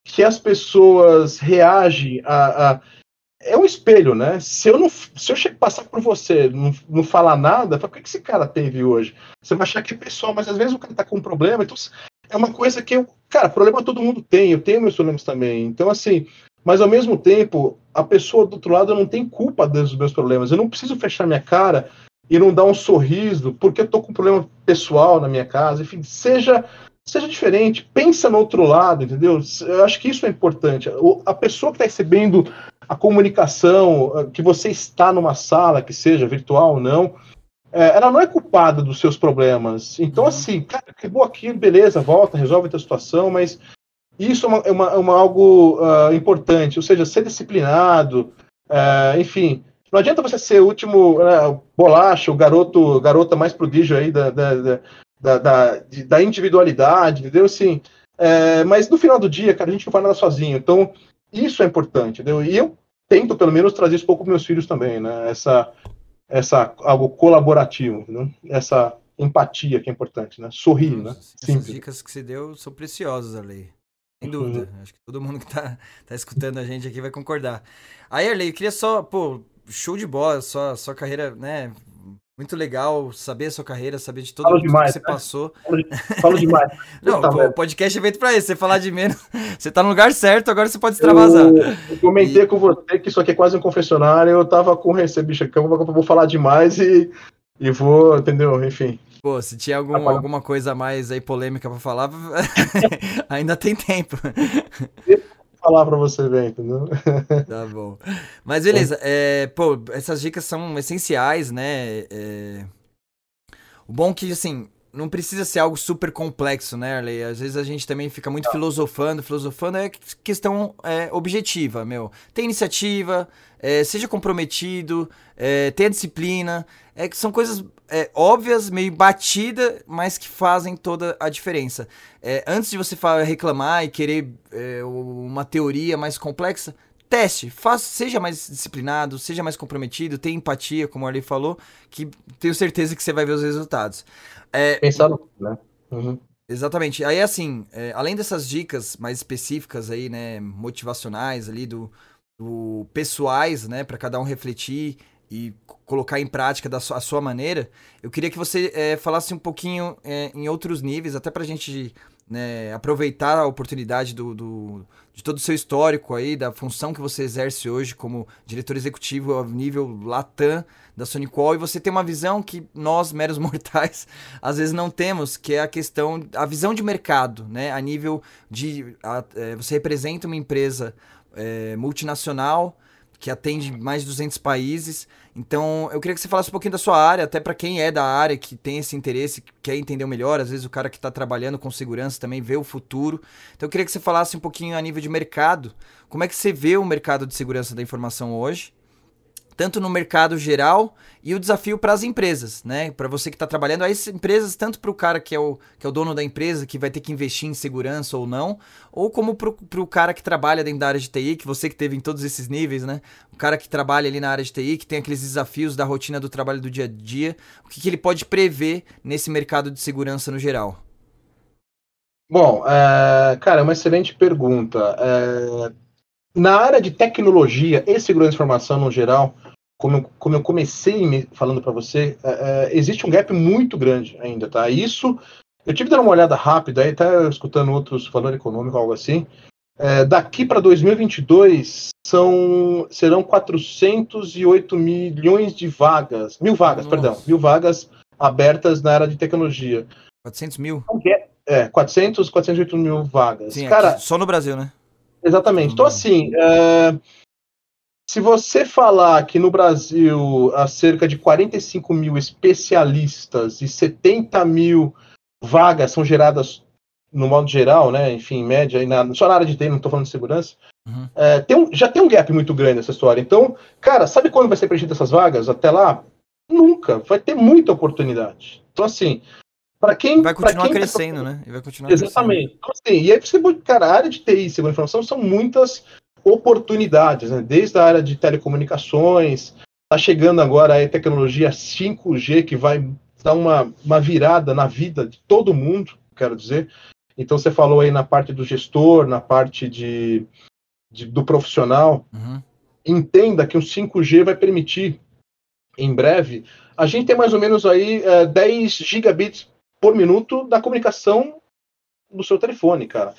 que as pessoas reagem a, a- é um espelho, né? Se eu não se eu che- passar por você, não, não falar nada, fala, que que esse cara teve hoje? Você vai achar que é pessoal, mas às vezes o cara tá com um problema, então é uma coisa que eu, cara, problema todo mundo tem, eu tenho meus problemas também. Então assim, mas ao mesmo tempo, a pessoa do outro lado não tem culpa dos meus problemas. Eu não preciso fechar minha cara e não dar um sorriso porque eu tô com um problema pessoal na minha casa. Enfim, seja seja diferente, pensa no outro lado, entendeu? Eu acho que isso é importante. A pessoa que está recebendo a comunicação, eh, que você está numa sala, que seja virtual ou não, eh, ela não é culpada dos seus problemas. Então, Uhum. assim, cara, acabou aquilo, beleza, volta, resolve a tua situação, mas isso é, uma, é, uma- é uma algo ah, importante, ou seja, ser disciplinado, eh, enfim. Não adianta você ser o último eh, bolacha, o garoto, garota mais prodígio aí da, da, da, da, da, de- da individualidade, entendeu? Assim, é, mas no final do dia, cara, a gente não faz nada sozinho. Então, isso é importante, entendeu? E eu tento, pelo menos, trazer isso um pouco para meus filhos também, né? Essa, essa algo colaborativo, né? Essa empatia que é importante, né? Sorrir, né? Nossa, Essas Simples. dicas que você deu são preciosas, Arley. Sem Uhum. dúvida. Acho que todo mundo que tá, tá escutando a gente aqui vai concordar. Aí, Arley, eu queria só, pô, show de bola, sua, sua carreira, né? Muito legal saber a sua carreira, saber de tudo o que você né? passou. Falo demais. Não, merda. o podcast é feito pra isso. Você falar de menos, você tá no lugar certo, agora você pode extravasar. Eu, eu comentei com você que isso aqui é quase um confessionário, eu tava com receio, bicho, que eu vou, vou falar demais e, e vou, entendeu? Enfim. Pô, se tinha algum, Rapaz. alguma coisa mais aí polêmica pra falar, ainda tem tempo. Falar pra você ver, entendeu? Tá bom. Mas beleza, é, pô, essas dicas são essenciais, né? É, O bom é que, assim, não precisa ser algo super complexo, né, Arley? Às vezes a gente também fica muito filosofando, filosofando é questão é, objetiva, meu. Tem iniciativa, é, seja comprometido, é, tenha disciplina, é que são coisas é, óbvias, meio batida, mas que fazem toda a diferença. É, antes de você reclamar e querer é, uma teoria mais complexa, teste, faça, seja mais disciplinado, seja mais comprometido, tenha empatia, como o Arley falou, que tenho certeza que você vai ver os resultados. É, né? Uhum. Exatamente. Aí, assim, é, além dessas dicas mais específicas aí, né, motivacionais ali do, do pessoais, né, para cada um refletir e colocar em prática da sua, a sua maneira, eu queria que você é, falasse um pouquinho é, em outros níveis, até para a gente né, aproveitar a oportunidade do, do, de todo o seu histórico aí, da função que você exerce hoje como diretor executivo a nível Latam da Sonicol, e você tem uma visão que nós, meros mortais, às vezes não temos, que é a questão, a visão de mercado, né, a nível de, a, é, você representa uma empresa é, multinacional, que atende mais de 200 países. Então, eu queria que você falasse um pouquinho da sua área, até para quem é da área, que tem esse interesse, quer entender melhor. Às vezes, o cara que está trabalhando com segurança também vê o futuro. Então, eu queria que você falasse um pouquinho a nível de mercado. Como é que você vê o mercado de segurança da informação hoje? Tanto no mercado geral e o desafio para as empresas, né? Para você que está trabalhando, as empresas, tanto para o cara que é o, que é o dono da empresa, que vai ter que investir em segurança ou não, ou como para o cara que trabalha dentro da área de TI, que você que teve em todos esses níveis, né? O cara que trabalha ali na área de TI, que tem aqueles desafios da rotina do trabalho do dia a dia, o que, que ele pode prever nesse mercado de segurança no geral? Bom, é, cara, é uma excelente pergunta. É, na área de tecnologia e segurança de informação no geral, como eu, como eu comecei falando para você, é, é, existe um gap muito grande ainda, tá? Isso, eu tive dando uma olhada rápida, aí até escutando outros falando econômico, algo assim. É, daqui para 2022 são, serão 408 milhões de vagas, mil vagas, Nossa. perdão, mil vagas abertas na área de tecnologia. 400 mil? É, 400, 408 mil vagas. Sim, Cara, só no Brasil, né? Exatamente. Então, assim, é, se você falar que no Brasil há cerca de 45 mil especialistas e 70 mil vagas são geradas no modo geral, né? Enfim, em média, na, só na área de TI, não estou falando de segurança, uhum. é, tem um, já tem um gap muito grande nessa história. Então, cara, sabe quando vai ser preenchido essas vagas? Até lá? Nunca. Vai ter muita oportunidade. Então, assim, para quem. Vai continuar quem crescendo, tá... né? E vai continuar Exatamente. Crescendo. Então, assim, e aí você, cara, a área de TI e segurança informação são muitas oportunidades, né? desde a área de telecomunicações, está chegando agora a tecnologia 5G que vai dar uma, uma virada na vida de todo mundo, quero dizer. Então você falou aí na parte do gestor, na parte de, de do profissional. Uhum. Entenda que o 5G vai permitir, em breve, a gente tem mais ou menos aí é, 10 gigabits por minuto da comunicação do seu telefone, cara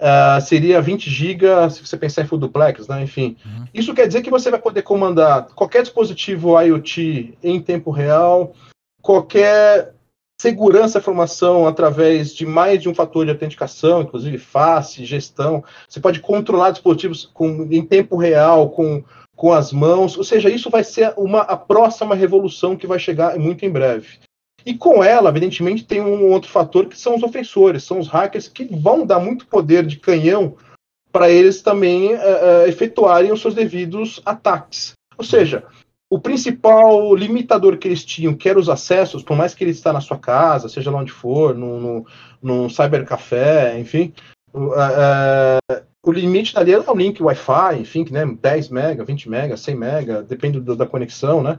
uh, seria 20 GB se você pensar em full duplex, né? Enfim, uhum. isso quer dizer que você vai poder comandar qualquer dispositivo IoT em tempo real, qualquer segurança da informação através de mais de um fator de autenticação, inclusive face, gestão. Você pode controlar dispositivos com, em tempo real, com, com as mãos. Ou seja, isso vai ser uma, a próxima revolução que vai chegar muito em breve. E com ela, evidentemente, tem um outro fator que são os ofensores, são os hackers que vão dar muito poder de canhão para eles também uh, uh, efetuarem os seus devidos ataques. Ou seja, o principal limitador que eles tinham, que era os acessos, por mais que ele está na sua casa, seja lá onde for, no, no, no cybercafé, enfim, uh, o limite dali era o link Wi-Fi, enfim, né, 10 mega, 20 mega, 100 mega, depende do, da conexão, né?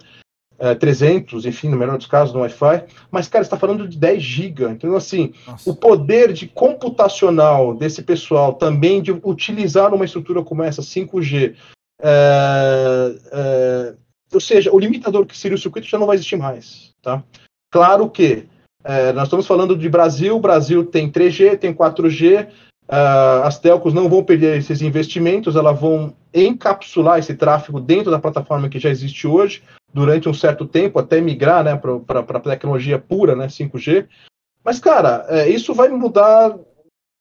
300, é, enfim, no melhor dos casos, no Wi-Fi, mas, cara, está falando de 10 GB. Então, assim, Nossa. o poder de computacional desse pessoal também de utilizar uma estrutura como essa, 5G, é, é, ou seja, o limitador que seria o circuito já não vai existir mais, tá? Claro que é, nós estamos falando de Brasil, o Brasil tem 3G, tem 4G, Uh, as telcos não vão perder esses investimentos, elas vão encapsular esse tráfego dentro da plataforma que já existe hoje durante um certo tempo, até migrar né, para a tecnologia pura, né, 5G. Mas, cara, é, isso vai mudar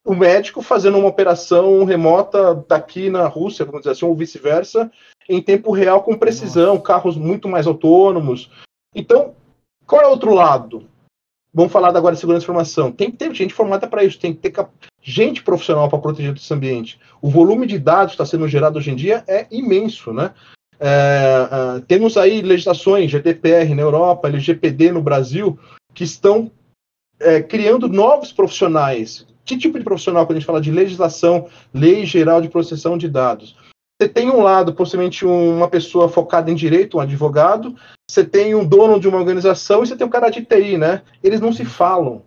o médico fazendo uma operação remota daqui na Rússia, vamos dizer assim, ou vice-versa, em tempo real com precisão, Nossa. carros muito mais autônomos. Então, qual é o outro lado? Vamos falar agora de segurança de informação. Tem que ter gente formada para isso, tem que ter gente profissional para proteger esse ambiente. O volume de dados que está sendo gerado hoje em dia é imenso, né? É, é, temos aí legislações, GDPR na Europa, LGPD no Brasil, que estão é, criando novos profissionais. Que tipo de profissional, quando a gente fala de legislação, lei geral de proteção de dados? Você tem um lado, possivelmente uma pessoa focada em direito, um advogado, você tem um dono de uma organização e você tem um cara de TI, né? Eles não se falam.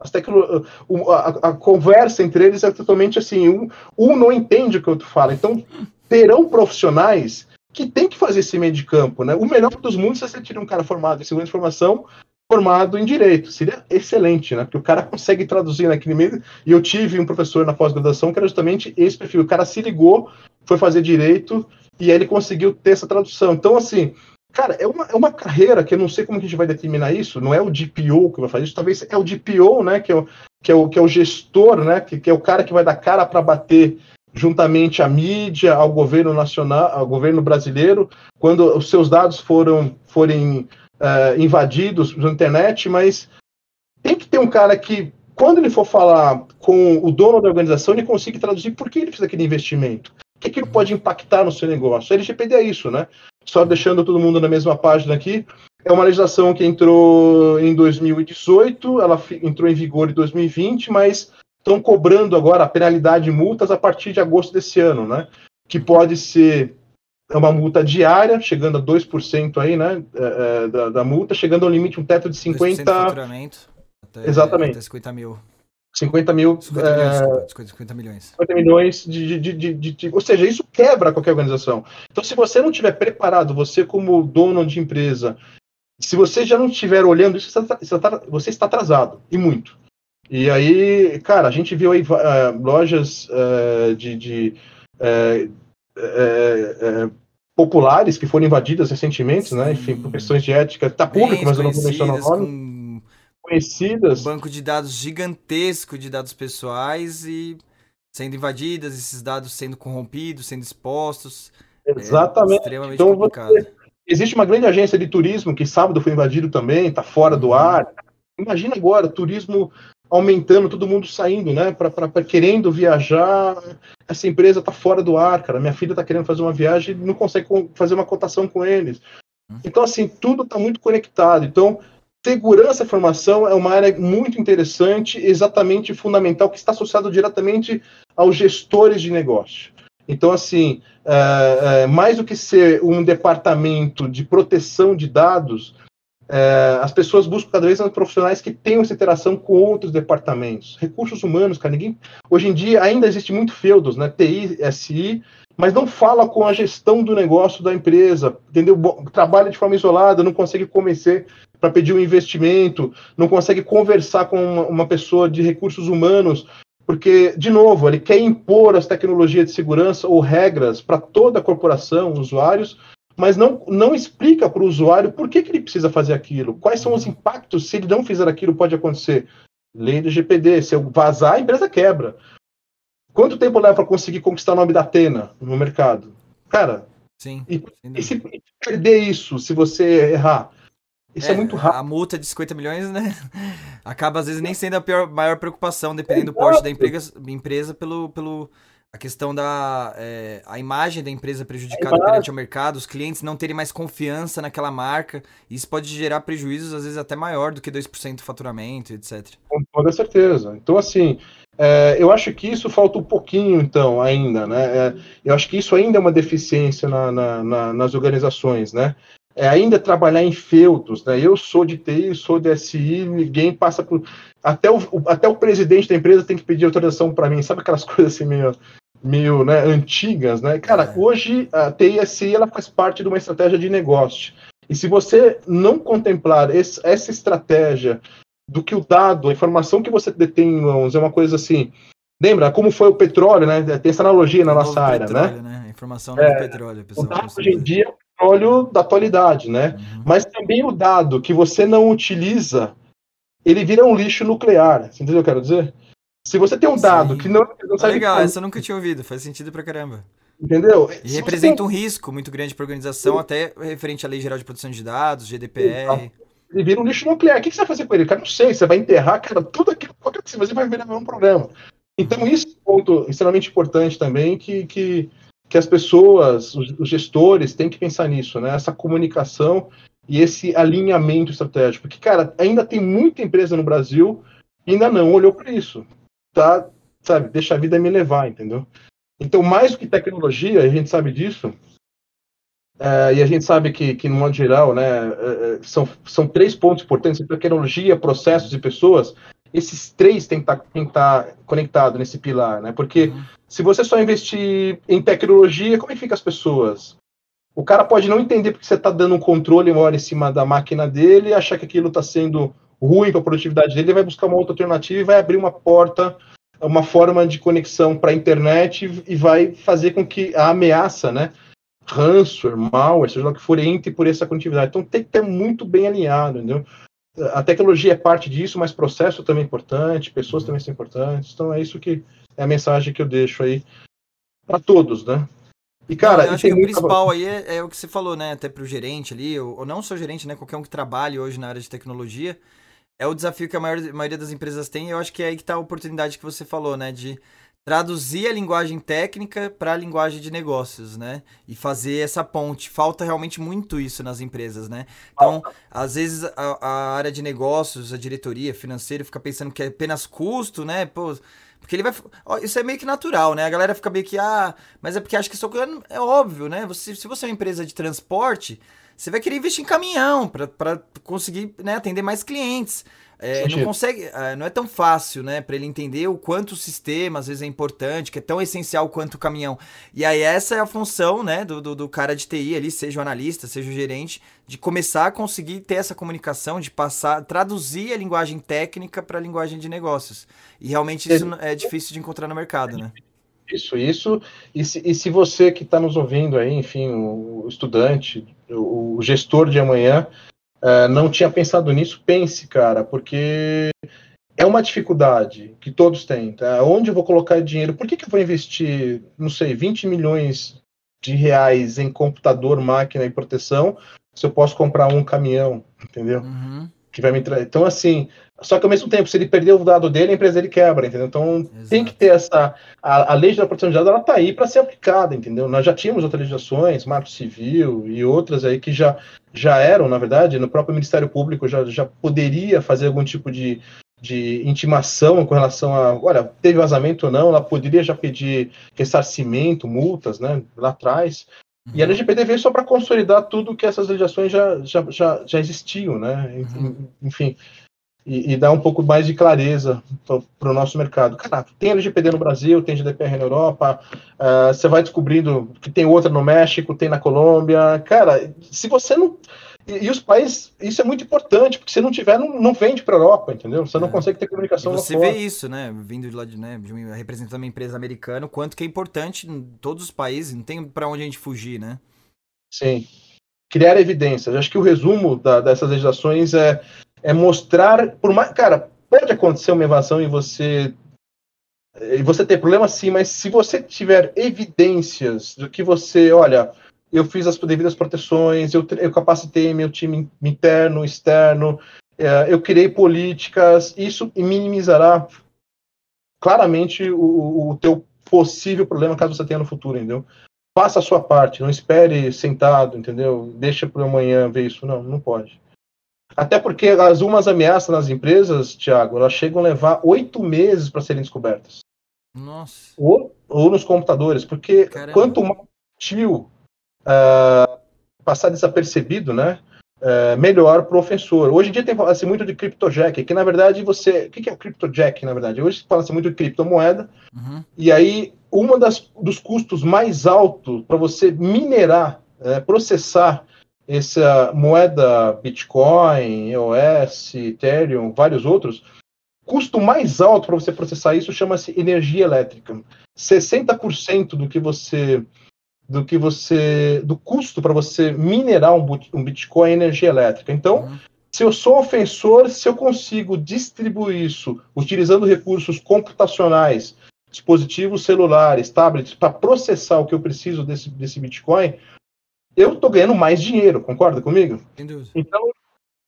As a, a, conversa entre eles é totalmente assim, um, um não entende o que o outro fala. Então, terão profissionais que tem que fazer esse meio de campo, né? O melhor dos mundos é você tirar um cara formado em segurança de informação, formado em direito. Seria excelente, né? Porque o cara consegue traduzir naquele meio. E eu tive um professor na pós-graduação que era justamente esse perfil. O cara se ligou, foi fazer direito e aí ele conseguiu ter essa tradução. Então, assim, Cara, é uma, é uma carreira que eu não sei como que a gente vai determinar isso, não é o DPO que vai fazer isso, talvez é o DPO, né, que é o, que é o, que é o gestor, né, que, que é o cara que vai dar cara para bater juntamente à mídia, ao governo nacional, ao governo brasileiro, quando os seus dados foram forem uh, invadidos na internet, mas tem que ter um cara que, quando ele for falar com o dono da organização, ele consiga traduzir por que ele fez aquele investimento. O que, ele pode impactar no seu negócio? A LGPD é isso, né? só deixando todo mundo na mesma página aqui, é uma legislação que entrou em 2018, ela entrou em vigor em 2020, mas estão cobrando agora a penalidade de multas a partir de agosto desse ano, né? Que pode ser uma multa diária, chegando a 2% aí, né? É, é, da, da, multa, chegando ao limite, um teto de 50. Até, Exatamente. Até 50 mil. 50 mil. 50 milhões. É... 50 milhões. 50 milhões de, de, de, de, Ou seja, isso quebra qualquer organização. Então, se você não tiver preparado, você como dono de empresa, se você já não estiver olhando isso, você está, você está atrasado. E muito. E aí, cara, a gente viu aí uh, lojas uh, de. de uh, populares que foram invadidas recentemente, né? Enfim, por questões de ética. Está público, mas eu não vou mencionar o nome. Com conhecidas. Um banco de dados gigantesco de dados pessoais e sendo invadidas, esses dados sendo corrompidos, sendo expostos. Exatamente. É extremamente então, complicado. Você... Existe uma grande agência de turismo que sábado foi invadido também, está fora do uhum. ar. Imagina agora, turismo aumentando, todo mundo saindo, né? Para querendo viajar. Essa empresa está fora do ar, cara. Minha filha está querendo fazer uma viagem e não consegue fazer uma cotação com eles. Uhum. Então, assim, tudo está muito conectado. Então, Segurança e formação é uma área muito interessante, exatamente fundamental, que está associado diretamente aos gestores de negócio. Então, assim, é, é, mais do que ser um departamento de proteção de dados, é, as pessoas buscam cada vez mais profissionais que tenham essa interação com outros departamentos. Recursos humanos, cara, ninguém. Hoje em dia ainda existe muito feudos, né? TI, SI, mas não fala com a gestão do negócio da empresa, entendeu? Trabalha de forma isolada, não consegue convencer para pedir um investimento, não consegue conversar com uma, uma pessoa de recursos humanos, porque, de novo, ele quer impor as tecnologias de segurança ou regras para toda a corporação, usuários, mas não, não explica para o usuário por que, que ele precisa fazer aquilo, quais são os impactos, se ele não fizer aquilo, pode acontecer. Lei do GPD, se eu vazar, a empresa quebra. Quanto tempo leva para conseguir conquistar o nome da Atena no mercado? Cara, Sim, e, e se perder isso, se você errar, isso é, é, muito rápido. A multa de 50 milhões, né? Acaba às vezes nem sendo a pior, maior preocupação, dependendo do porte da empresa, empresa pelo, pelo a questão da é, a imagem da empresa prejudicada perante o mercado, os clientes não terem mais confiança naquela marca. Isso pode gerar prejuízos, às vezes, até maior do que 2% do faturamento, etc. Com toda certeza. Então, assim, é, eu acho que isso falta um pouquinho, então, ainda, né? É, eu acho que isso ainda é uma deficiência na, na, na, nas organizações, né? é, ainda trabalhar em feudos, né? Eu sou de TI, sou de SI, ninguém passa por. Até o, até o presidente da empresa tem que pedir autorização para mim, sabe aquelas coisas assim meio, meio né, antigas, né? Cara, é. hoje a TI SI ela faz parte de uma estratégia de negócio. E se você não contemplar esse, essa estratégia do que o dado, a informação que você detém em mãos é uma coisa assim. Lembra como foi o petróleo, né? Tem essa analogia na nossa área, né? né? A informação não é, é petróleo, pessoal. O dado hoje em dia petróleo da atualidade, né? Uhum. Mas também o dado que você não utiliza, ele vira um lixo nuclear. Você entendeu o que eu quero dizer? Se você tem um dado Sim. que não, não sabe. Legal, essa eu nunca tinha ouvido, faz sentido pra caramba. Entendeu? E Se representa tem... um risco muito grande para a organização, Sim. até referente à Lei Geral de Proteção de Dados, GDPR. Ele vira um lixo nuclear. O que você vai fazer com ele? Cara, não sei. Você vai enterrar, cara, tudo aquilo, qualquer que você vai virar um problema. Então, isso é um ponto extremamente importante também, que, que que as pessoas, os, os gestores, têm que pensar nisso, né? Essa comunicação e esse alinhamento estratégico. Porque, cara, ainda tem muita empresa no Brasil que ainda não olhou para isso. Tá, sabe, deixa a vida me levar, entendeu? Então, mais do que tecnologia, a gente sabe disso, é, e a gente sabe que, que no modo geral, né, é, é são, são três pontos importantes: tecnologia, processos e pessoas. esses três têm que estar tá, conectados nesse pilar, né? Porque uhum. se você só investir em tecnologia, como é que fica as pessoas? O cara pode não entender porque você está dando um controle maior em cima da máquina dele, achar que aquilo está sendo ruim para a produtividade dele, ele vai buscar uma outra alternativa e vai abrir uma porta, uma forma de conexão para a internet e vai fazer com que a ameaça, né? Ransomware, malware, seja lá o que for, entre por essa conectividade. Então tem que ter muito bem alinhado, entendeu? A tecnologia é parte disso, mas processo também é importante, pessoas também são importantes. Então é isso que é a mensagem que eu deixo aí para todos, né? E, cara, eu acho que o principal aí é, é, o que você falou, né? Até para o gerente ali, ou, ou, não só gerente, né? Qualquer um que trabalhe hoje na área de tecnologia, é o desafio que a, maior, maioria das empresas tem. E eu acho que é aí que está a oportunidade que você falou, né? De traduzir a linguagem técnica para a linguagem de negócios, né? E fazer essa ponte. Falta realmente muito isso nas empresas, né? Então, às vezes a, a área de negócios, a diretoria financeira fica pensando que é apenas custo, né? Pô, porque ele vai. Isso é meio que natural, né? A galera fica meio que, ah, mas é porque acha que isso é óbvio, né? Você, se você é uma empresa de transporte, você vai querer investir em caminhão para conseguir né, atender mais clientes. É, não consegue, é, não é tão fácil, né, para ele entender o quanto o sistema às vezes é importante, que é tão essencial quanto o caminhão. E aí essa é a função, né, do, do, do cara de TI ali, seja o analista, seja o gerente, de começar a conseguir ter essa comunicação, de passar, traduzir a linguagem técnica para a linguagem de negócios. E realmente isso é difícil de encontrar no mercado, né? Isso, isso. E se, e se você que está nos ouvindo aí, enfim, o, estudante, o, gestor de amanhã, uh, não tinha pensado nisso, pense, cara, porque é uma dificuldade que todos têm. Tá? Onde eu vou colocar dinheiro? Por que, que eu vou investir, não sei, 20 milhões de reais em computador, máquina e proteção se eu posso comprar um caminhão, entendeu? Uhum. Que vai me entrar. Então, assim, só que ao mesmo tempo, se ele perder o dado dele, a empresa dele quebra, entendeu? Então Exato. tem que ter essa. A, a lei da proteção de dados ela está aí para ser aplicada, entendeu? Nós já tínhamos outras legislações, Marco Civil e outras aí que já, já eram, na verdade, no próprio Ministério Público já, já poderia fazer algum tipo de, de intimação com relação a. Olha, teve vazamento ou não, ela poderia já pedir ressarcimento, multas, né? Lá atrás. E a uhum. LGPD veio só para consolidar tudo que essas legislações já, já, já, já existiam, né? Uhum. Enfim e, e dar um pouco mais de clareza para o nosso mercado. Cara, tem LGPD no Brasil, tem GDPR na Europa, uh, você vai descobrindo que tem outra no México, tem na Colômbia. Cara, se você não. E, e os países, isso é muito importante, porque se não tiver, não, não vende para a Europa, entendeu? Você não é. consegue ter comunicação e Você vê isso, né? Vindo de lá de, né, de uma, representando uma empresa americana, o quanto que é importante em todos os países, não tem para onde a gente fugir, né? Sim. Criar evidências. Acho que o resumo da, dessas legislações é é mostrar, por mais, cara, pode acontecer uma evasão e você e você ter problema sim, mas se você tiver evidências do que você, olha, eu fiz as devidas proteções, eu, eu capacitei meu time interno, externo, é, eu criei políticas, isso minimizará claramente o, o teu possível problema caso você tenha no futuro, entendeu? Faça a sua parte, não espere sentado, entendeu? Deixa para amanhã ver isso, não, não pode. Até porque as umas ameaças nas empresas, Thiago, elas chegam a levar oito meses para serem descobertas. Nossa. Ou, ou nos computadores, porque Caramba. quanto mais tio uh, passar desapercebido, né? Uh, melhor para o ofensor. Hoje em dia tem falado-se muito de CryptoJack, que na verdade você. O que é CryptoJack, na verdade? Hoje fala-se muito de criptomoeda, uhum. e aí um dos custos mais altos para você minerar, uh, processar essa moeda Bitcoin, EOS, Ethereum, vários outros, custo mais alto para você processar isso chama-se energia elétrica. 60% do que você do que você do custo para você minerar um, um, Bitcoin é energia elétrica. Então, uhum. se eu sou ofensor, se eu consigo distribuir isso utilizando recursos computacionais, dispositivos celulares, tablets, para processar o que eu preciso desse, desse Bitcoin, eu estou ganhando mais dinheiro, concorda comigo? Então,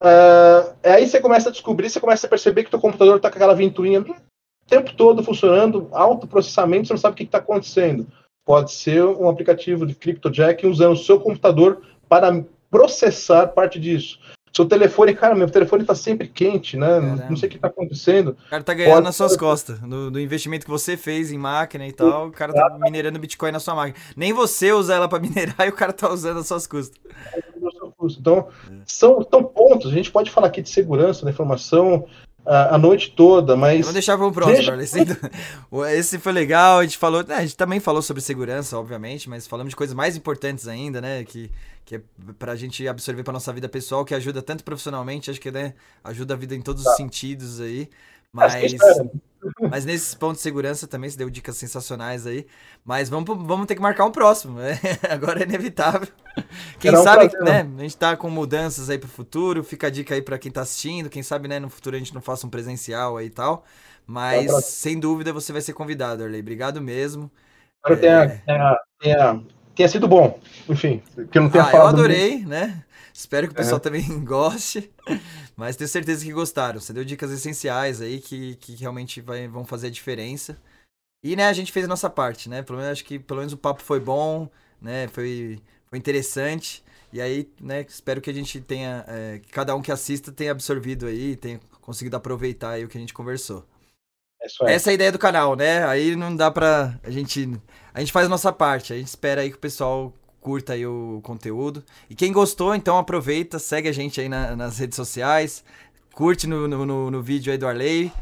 uh, aí você começa a descobrir, você começa a perceber que teu computador está com aquela ventoinha o tempo todo funcionando, alto processamento, você não sabe o que está acontecendo. Pode ser um aplicativo de CryptoJack usando o seu computador para processar parte disso. Seu telefone, cara, meu telefone tá sempre quente, né? Caramba. Não sei o que tá acontecendo. O cara tá ganhando Pode... nas suas costas. Do, do, investimento que você fez em máquina e tal, o cara tá minerando Bitcoin na sua máquina. Nem você usa ela para minerar e o cara tá usando as suas custas. Então, são, são pontos. A gente pode falar aqui de segurança da informação, a, a noite toda, mas. Vamos deixar para o próximo, Deixa... Esse foi legal, a gente falou. Né, a gente também falou sobre segurança, obviamente, mas falamos de coisas mais importantes ainda, né? Que, que é pra gente absorver pra nossa vida pessoal, que ajuda tanto profissionalmente, acho que né, ajuda a vida em todos tá. os sentidos aí. Mas. Mas nesses pontos de segurança também se deu dicas sensacionais aí. Mas vamos, vamos ter que marcar um próximo. Né? Agora é inevitável. Quem um sabe, prazer, né? A gente tá com mudanças aí pro futuro. Fica a dica aí para quem tá assistindo. Quem sabe, né, no futuro a gente não faça um presencial aí e tal. Mas é sem dúvida você vai ser convidado, Arley. Obrigado mesmo. Espero é... tenha, tenha, tenha, tenha, sido bom. Enfim, que eu não tenha ah, falado. Eu adorei, muito. né? Espero que o pessoal também goste. Mas tenho certeza que gostaram. Você deu dicas essenciais aí que, que realmente vai, vão fazer a diferença. E, né, a gente fez a nossa parte, né? Pelo menos acho que pelo menos o papo foi bom, né? Foi, foi interessante. E aí, né, espero que a gente tenha. É, que cada um que assista tenha absorvido aí, tenha conseguido aproveitar aí o que a gente conversou. É Essa é a ideia do canal, né? Aí não dá pra. A gente. A gente faz a nossa parte. A gente espera aí que o pessoal curta aí o conteúdo. E quem gostou, então aproveita, segue a gente aí na, nas redes sociais, curte no, no, no, vídeo aí do Arley.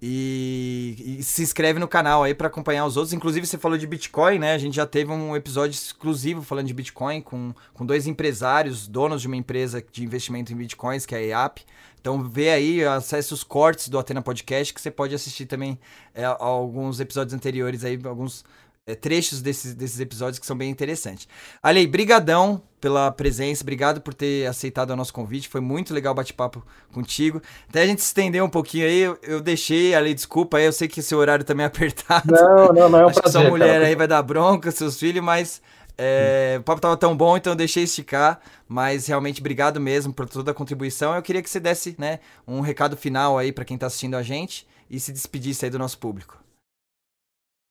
E, e, se inscreve no canal aí para acompanhar os outros. Inclusive, você falou de Bitcoin, né? A gente já teve um episódio exclusivo falando de Bitcoin com, com dois empresários, donos de uma empresa de investimento em Bitcoins, que é a EAP. Então, vê aí, acesse os cortes do Atena Podcast, que você pode assistir também é, alguns episódios anteriores aí, alguns trechos desses, desses episódios que são bem interessantes. Ali, brigadão pela presença, obrigado por ter aceitado o nosso convite, foi muito legal o bate-papo contigo. Até a gente se estender um pouquinho aí, eu, eu deixei, ali, desculpa aí, eu sei que seu horário também é apertado. Não, não, não é um Acho prazer, que sua mulher cara. aí vai dar bronca, seus filhos, mas é, o papo tava tão bom, então eu deixei esticar, mas realmente obrigado mesmo por toda a contribuição. Eu queria que você desse, né, um recado final aí para quem tá assistindo a gente e se despedisse aí do nosso público.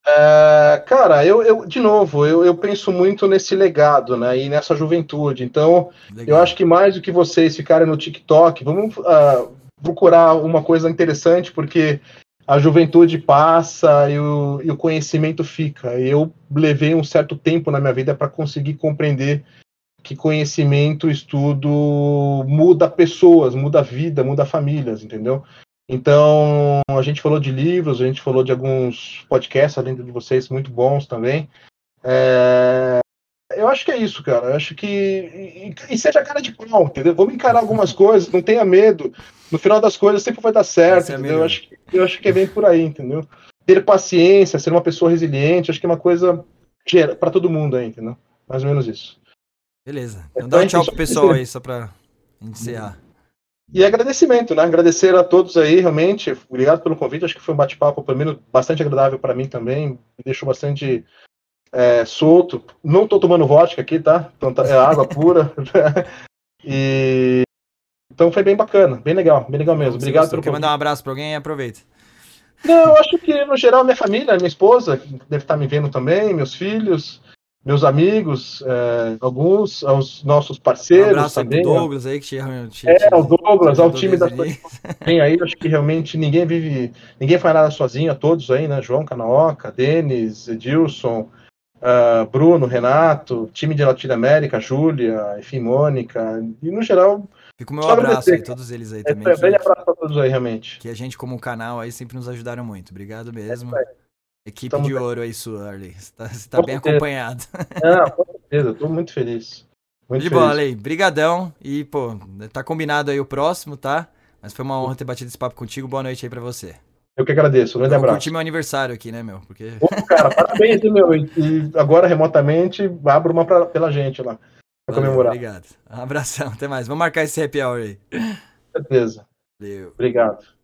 É, cara, eu, eu, de novo, eu, eu penso muito nesse legado, né, e nessa juventude. Então, Legal. eu acho que mais do que vocês ficarem no TikTok, vamos uh, procurar uma coisa interessante, porque a juventude passa e o, e o conhecimento fica. Eu levei um certo tempo na minha vida para conseguir compreender que conhecimento, estudo muda pessoas, muda vida, muda famílias, entendeu? Então, a gente falou de livros, a gente falou de alguns podcasts, além de vocês, muito bons também. É... Eu acho que é isso, cara. Eu acho que. E, e seja cara de pau, entendeu? Vamos encarar algumas coisas, não tenha medo. No final das coisas sempre vai dar certo, é entendeu? Eu acho, que, eu acho que é bem por aí, entendeu? Ter paciência, ser uma pessoa resiliente, acho que é uma coisa para todo mundo aí, entendeu? Mais ou menos isso. Beleza. Então, então dá um tchau pro pessoal aí, só pra encerrar. E agradecimento, né? Agradecer a todos aí, realmente. Obrigado pelo convite. Acho que foi um bate-papo, pelo menos, bastante agradável para mim também. Me deixou bastante é, solto. Não estou tomando vodka aqui, tá? Então, tá, é água pura. e então foi bem bacana, bem legal, bem legal mesmo. Obrigado pelo Quer mandar um abraço para alguém? Aproveita. Não, eu acho que no geral minha família, minha esposa, deve estar me vendo também, meus filhos, meus amigos, é, alguns, aos nossos parceiros um abraço também. Douglas aí que tinha, tinha, É, o Douglas, ao time da tem aí, acho que realmente ninguém vive, ninguém faz nada sozinho, a todos aí, né? João Canaoca, Denis, Edilson, uh, Bruno, Renato, time de Latinoamérica, Júlia, enfim, Mônica, e no geral. Fica o meu abraço aí, todos eles aí também. É, bem abraço a todos aí, realmente. Que a gente, como canal, aí sempre nos ajudaram muito. Obrigado mesmo. É, Equipe Estamos de ouro aí sua, Arley. Você tá, você tá bem certeza. acompanhado. Não, com certeza, eu tô muito feliz. Muito de bola, Arley. Brigadão. E, pô, tá combinado aí o próximo, tá? Mas foi uma honra ter batido esse papo contigo. Boa noite aí pra você. Eu que agradeço. Um grande abraço. curti meu aniversário aqui, né, meu? Porque... cara, parabéns, meu. E agora, remotamente, abra uma pra, pela gente lá. Pra Valeu, comemorar. Obrigado. Um abração. Até mais. Vamos marcar esse happy hour aí. Com certeza. Valeu. Obrigado.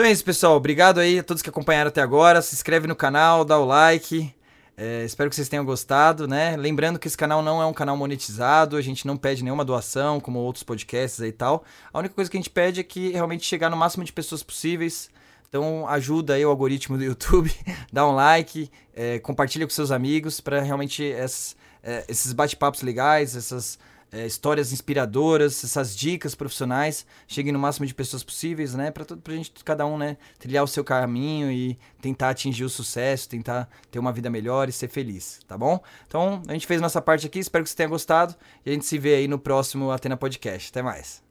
Então é isso, pessoal. Obrigado aí a todos que acompanharam até agora. Se inscreve no canal, dá o like. É, espero que vocês tenham gostado, né? Lembrando que esse canal não é um canal monetizado, a gente não pede nenhuma doação, como outros podcasts e tal. A única coisa que a gente pede é que realmente chegar no máximo de pessoas possíveis. Então ajuda aí o algoritmo do YouTube, dá um like, é, compartilha com seus amigos para realmente esses, é, esses bate-papos legais, essas é, histórias inspiradoras, essas dicas profissionais cheguem no máximo de pessoas possíveis, né? Para a gente, cada um, né? Trilhar o seu caminho e tentar atingir o sucesso, tentar ter uma vida melhor e ser feliz, tá bom? Então, a gente fez nossa parte aqui, espero que você tenha gostado e a gente se vê aí no próximo Atena Podcast. Até mais.